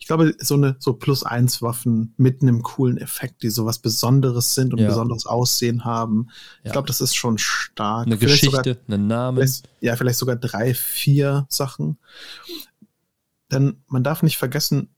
Ich glaube, so eine so plus eins Waffen mit einem coolen Effekt, die sowas Besonderes sind und ja. besonderes Aussehen haben. Ja. Ich glaube, das ist schon stark. Eine vielleicht Geschichte, sogar, einen Namen. ja, vielleicht sogar drei, vier Sachen. Denn man darf nicht vergessen,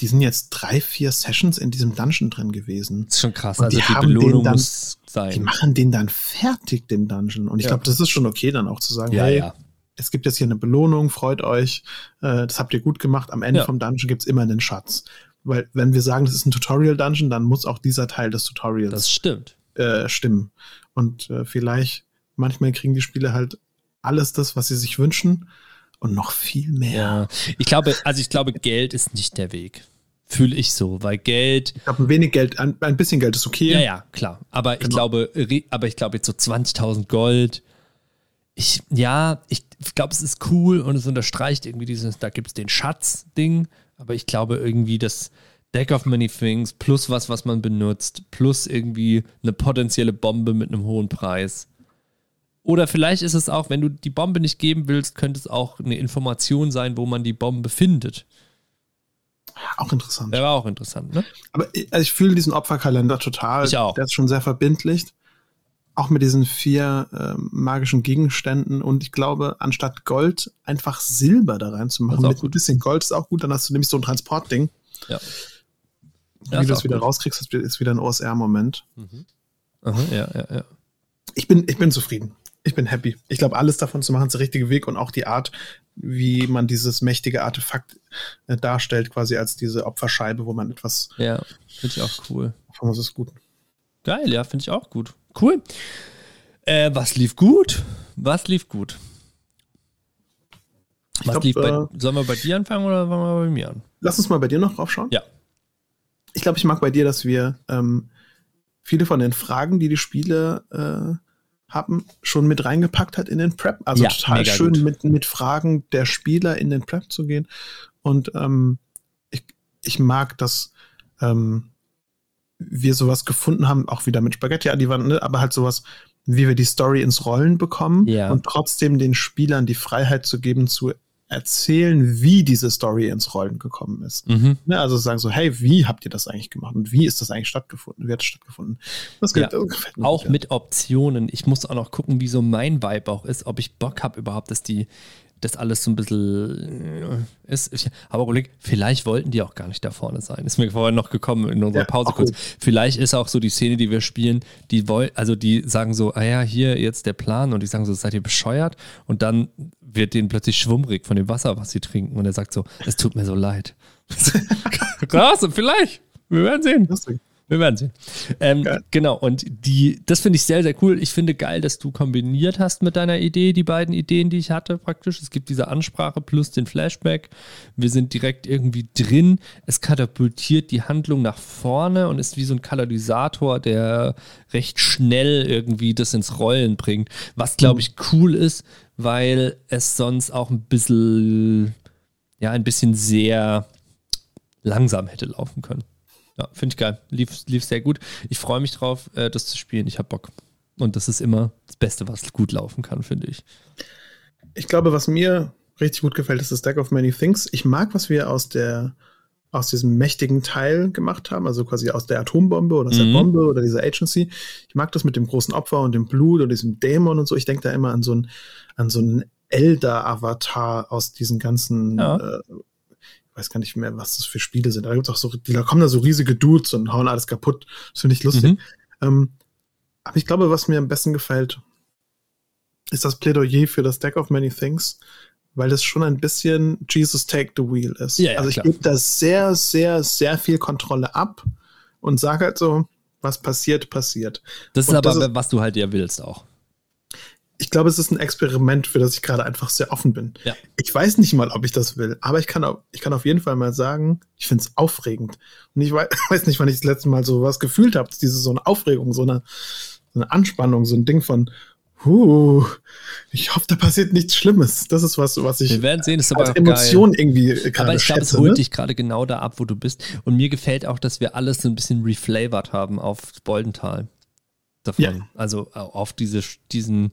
die sind jetzt drei, vier Sessions in diesem Dungeon drin gewesen. Das ist schon krass. Und also die, die Belohnung dann, muss sein. Die machen den dann fertig, den Dungeon. Und ich ja. glaube, das ist schon okay, dann auch zu sagen, ja, hey, ja es gibt jetzt hier eine Belohnung, freut euch, äh, das habt ihr gut gemacht. Am Ende ja. vom Dungeon gibt es immer einen Schatz. Weil, wenn wir sagen, das ist ein Tutorial-Dungeon, dann muss auch dieser Teil des Tutorials das stimmt. Äh, stimmen. Und äh, vielleicht, manchmal kriegen die Spiele halt alles das, was sie sich wünschen und noch viel mehr. Ja. Ich glaube, also ich glaube, Geld ist nicht der Weg. Fühle ich so, weil Geld. Ich glaube, ein wenig Geld, ein, ein, bisschen Geld ist okay. Ja, ja, klar. Aber genau. ich glaube, aber ich glaube jetzt so 20.000 Gold ich, ja, ich glaube, es ist cool und es unterstreicht irgendwie dieses, da gibt es den Schatz-Ding, aber ich glaube irgendwie, das Deck of Many Things plus was, was man benutzt, plus irgendwie eine potenzielle Bombe mit einem hohen Preis. Oder vielleicht ist es auch, wenn du die Bombe nicht geben willst, könnte es auch eine Information sein, wo man die Bombe findet. Auch interessant. Der war auch interessant, ne? Aber also ich fühle diesen Opferkalender total. Ich auch. Der ist schon sehr verbindlich auch mit diesen vier äh, magischen Gegenständen und ich glaube, anstatt Gold einfach Silber da reinzumachen. Mit gut. ein bisschen Gold ist auch gut, dann hast du nämlich so ein Transportding. Ja. Wie du das wieder gut. rauskriegst, ist wieder ein OSR-Moment. Mhm. ja, ja, ja. Ich bin, ich bin zufrieden. Ich bin happy. Ich glaube, alles davon zu machen ist der richtige Weg und auch die Art, wie man dieses mächtige Artefakt äh, darstellt, quasi als diese Opferscheibe, wo man etwas. Ja, finde ich auch cool. Das ist gut. Geil, ja, finde ich auch gut. Cool. Äh, was lief gut? Was lief gut? Was glaub, lief bei, äh, sollen wir bei dir anfangen oder wollen wir bei mir an? Lass uns mal bei dir noch drauf schauen. Ja. Ich glaube, ich mag bei dir, dass wir ähm, viele von den Fragen, die die Spiele äh, haben, schon mit reingepackt hat in den Prep. Also ja, total schön mit, mit Fragen der Spieler in den Prep zu gehen. Und ähm, ich, ich mag, dass ähm, wir sowas gefunden haben, auch wieder mit Spaghetti an die Wand, ne? aber halt sowas, wie wir die Story ins Rollen bekommen Ja. und trotzdem den Spielern die Freiheit zu geben, zu erzählen, wie diese Story ins Rollen gekommen ist. Mhm. Ne, also sagen so, hey, wie habt ihr das eigentlich gemacht und wie ist das eigentlich stattgefunden? Wie hat es stattgefunden? Das, Ja. gefällt mir Auch mit Optionen. Ich muss auch noch gucken, wie so mein Vibe auch ist, ob ich Bock habe überhaupt, dass die das alles so ein bisschen äh, ist. Ich habe überlegt, vielleicht wollten die auch gar nicht da vorne sein. Ist mir vorhin noch gekommen in unserer Ja, Pause kurz. gut. Vielleicht ist auch so die Szene, die wir spielen, die wollen, also die sagen so, ah ja, hier jetzt der Plan und die sagen so, seid ihr bescheuert? Und dann wird denen plötzlich schwummrig von dem Wasser, was sie trinken und er sagt so, es tut mir so leid. (laughs) Krass, vielleicht. Wir werden sehen. Lustig. Wir werden sehen. Ähm, genau, und die, das finde ich sehr, sehr cool. Ich finde geil, dass du kombiniert hast mit deiner Idee, die beiden Ideen, die ich hatte, praktisch. Es gibt diese Ansprache plus den Flashback. Wir sind direkt irgendwie drin. Es katapultiert die Handlung nach vorne und ist wie so ein Katalysator, der recht schnell irgendwie das ins Rollen bringt. Was, glaube ich, cool ist, weil es sonst auch ein bisschen, ja, ein bisschen sehr langsam hätte laufen können. Ja, finde ich geil. Lief, lief sehr gut. Ich freue mich drauf, äh, das zu spielen. Ich habe Bock. Und das ist immer das Beste, was gut laufen kann, finde ich. Ich glaube, was mir richtig gut gefällt, ist das Deck of Many Things. Ich mag, was wir aus der aus diesem mächtigen Teil gemacht haben, also quasi aus der Atombombe oder aus Mhm. der Bombe oder dieser Agency. Ich mag das mit dem großen Opfer und dem Blut und diesem Dämon und so. Ich denke da immer an so einen an so einen Elder-Avatar aus diesen ganzen Ja. äh, weiß gar nicht mehr, was das für Spiele sind. Da gibt's auch so, da kommen da so riesige Dudes und hauen alles kaputt. Das finde ich lustig. Mhm. Ähm, aber ich glaube, was mir am besten gefällt, ist das Plädoyer für das Deck of Many Things, weil es schon ein bisschen Jesus Take the Wheel ist. Ja, ja, also ich gebe da sehr, sehr, sehr viel Kontrolle ab und sage halt so, was passiert, passiert. Das ist Und aber, das ist- was du halt ja willst auch. Ich glaube, es ist ein Experiment, für das ich gerade einfach sehr offen bin. Ja. Ich weiß nicht mal, ob ich das will, aber ich kann, ich kann auf jeden Fall mal sagen, ich finde es aufregend. Und ich wei- (laughs) weiß nicht, wann ich das letzte Mal so was gefühlt habe. Diese so eine Aufregung, so eine, so eine Anspannung, so ein Ding von, huh, ich hoffe, da passiert nichts Schlimmes. Das ist was, was ich Wir werden sehen, ist aber als Emotion geil. irgendwie äh, gerade Aber ich glaube, es holt ne? dich gerade genau da ab, wo du bist. Und mir gefällt auch, dass wir alles so ein bisschen reflavored haben auf Boldental. Davon. Ja. Also auf diese, diesen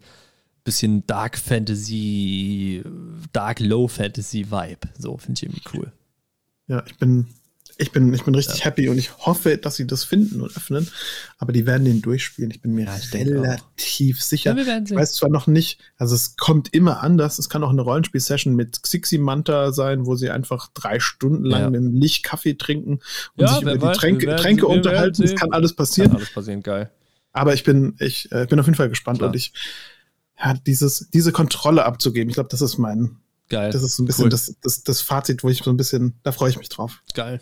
bisschen Dark Fantasy, Dark Low Fantasy Vibe. So finde ich irgendwie cool. Ja, ich bin, ich bin, ich bin richtig happy und ich hoffe, dass sie das finden und öffnen. Aber die werden den durchspielen. Ich bin mir Ja, ich relativ sicher. Ja, ich weiß zwar noch nicht, also es kommt immer anders. Es kann auch eine Rollenspiel-Session mit Xixi Manta sein, wo sie einfach drei Stunden lang Ja. im Licht Kaffee trinken und Ja, sich über weiß, die Tränke, werden Tränke sehen, wir unterhalten. Es kann alles Kann passieren. alles passieren, geil. Aber ich bin, ich äh, bin auf jeden Fall gespannt Klar. und ich, ja, dieses, diese Kontrolle abzugeben, ich glaube, das ist mein, Geil. das ist so ein bisschen Cool. das, das, das Fazit, wo ich so ein bisschen, da freue ich mich drauf. Geil.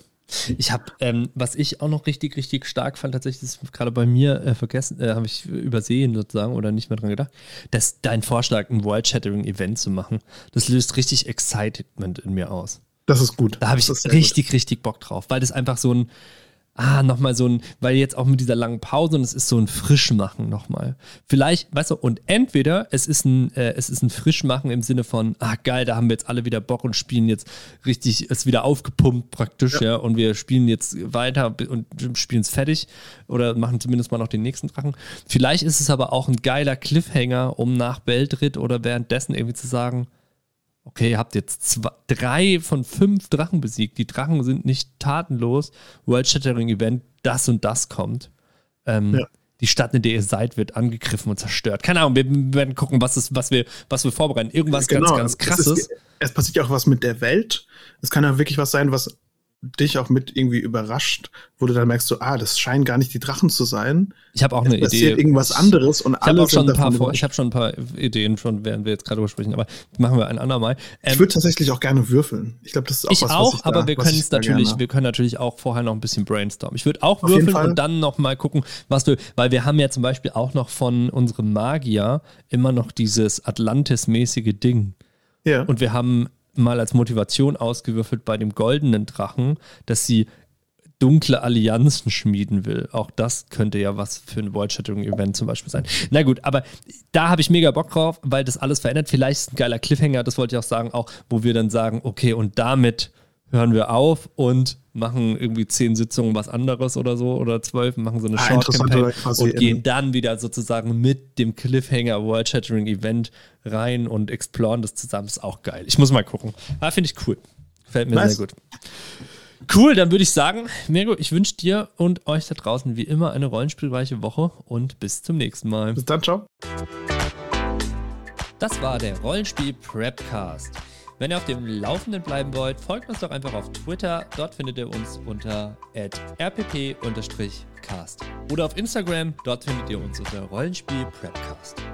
Ich habe, ähm, was ich auch noch richtig, richtig stark fand, tatsächlich, das ist gerade bei mir äh, vergessen, äh, habe ich übersehen sozusagen oder nicht mehr dran gedacht, dass dein Vorschlag, ein World-Shattering-Event zu machen, das löst richtig Excitement in mir aus. Das ist gut. Da habe ich sehr gut. richtig, richtig Bock drauf, weil das einfach so ein, ah, nochmal so ein, weil jetzt auch mit dieser langen Pause und es ist so ein Frischmachen nochmal. Vielleicht, weißt du, und entweder es ist ein, äh, es ist ein Frischmachen im Sinne von, ah, geil, da haben wir jetzt alle wieder Bock und spielen jetzt richtig, ist wieder aufgepumpt praktisch, ja, und wir spielen jetzt weiter und spielen es fertig oder machen zumindest mal noch den nächsten Drachen. Vielleicht ist es aber auch ein geiler Cliffhanger, um nach Beltritt oder währenddessen irgendwie zu sagen, okay, ihr habt jetzt zwei, drei von fünf Drachen besiegt. Die Drachen sind nicht tatenlos. World Shattering Event, das und das kommt. Ähm, Ja. Die Stadt, in der ihr seid, wird angegriffen und zerstört. Keine Ahnung, wir werden gucken, was, ist, was, wir, was wir vorbereiten. Irgendwas ganz, ganz Genau. Es, krasses. ist, es passiert ja auch was mit der Welt. Es kann ja wirklich was sein, was dich auch mit irgendwie überrascht, wo du dann merkst, so, ah, das scheinen gar nicht die Drachen zu sein. ich habe auch Es eine passiert Idee. irgendwas anderes und Ich habe alle auch schon ein paar, vor, ich habe schon ein paar Ideen, schon während wir jetzt gerade drüber sprechen, aber machen wir ein andermal. Ähm, Ich würde tatsächlich auch gerne würfeln. Ich glaube, das ist auch ich was, auch, was ich aber da, wir können es natürlich, wir können natürlich auch vorher noch ein bisschen brainstormen. Ich würde auch Auf würfeln und dann noch mal gucken, was du, weil wir haben ja zum Beispiel auch noch von unserem Magier immer noch dieses Atlantis-mäßige Ding. Ja. Und wir haben mal als Motivation ausgewürfelt bei dem goldenen Drachen, dass sie dunkle Allianzen schmieden will. Auch das könnte ja was für ein World Shattering Event zum Beispiel sein. Na gut, aber da habe ich mega Bock drauf, weil das alles verändert. Vielleicht ist ein geiler Cliffhanger, das wollte ich auch sagen, auch wo wir dann sagen, okay, und damit hören wir auf und machen irgendwie zehn Sitzungen was anderes oder so oder zwölf, machen so eine ah, Short Campaign und gehen dann wieder sozusagen mit dem Cliffhanger World Shattering Event rein und exploren das zusammen. Ist auch geil. Ich muss mal gucken. Ah, finde ich cool. Gefällt mir nice. sehr gut. Cool, dann würde ich sagen, Mirko, ich wünsche dir und euch da draußen wie immer eine rollenspielreiche Woche und bis zum nächsten Mal. Bis dann, ciao. Das war der Rollenspiel Prepcast. Wenn ihr auf dem Laufenden bleiben wollt, folgt uns doch einfach auf Twitter. Dort findet ihr uns unter rpp-cast. Oder auf Instagram, dort findet ihr uns unter Rollenspiel Prepcast.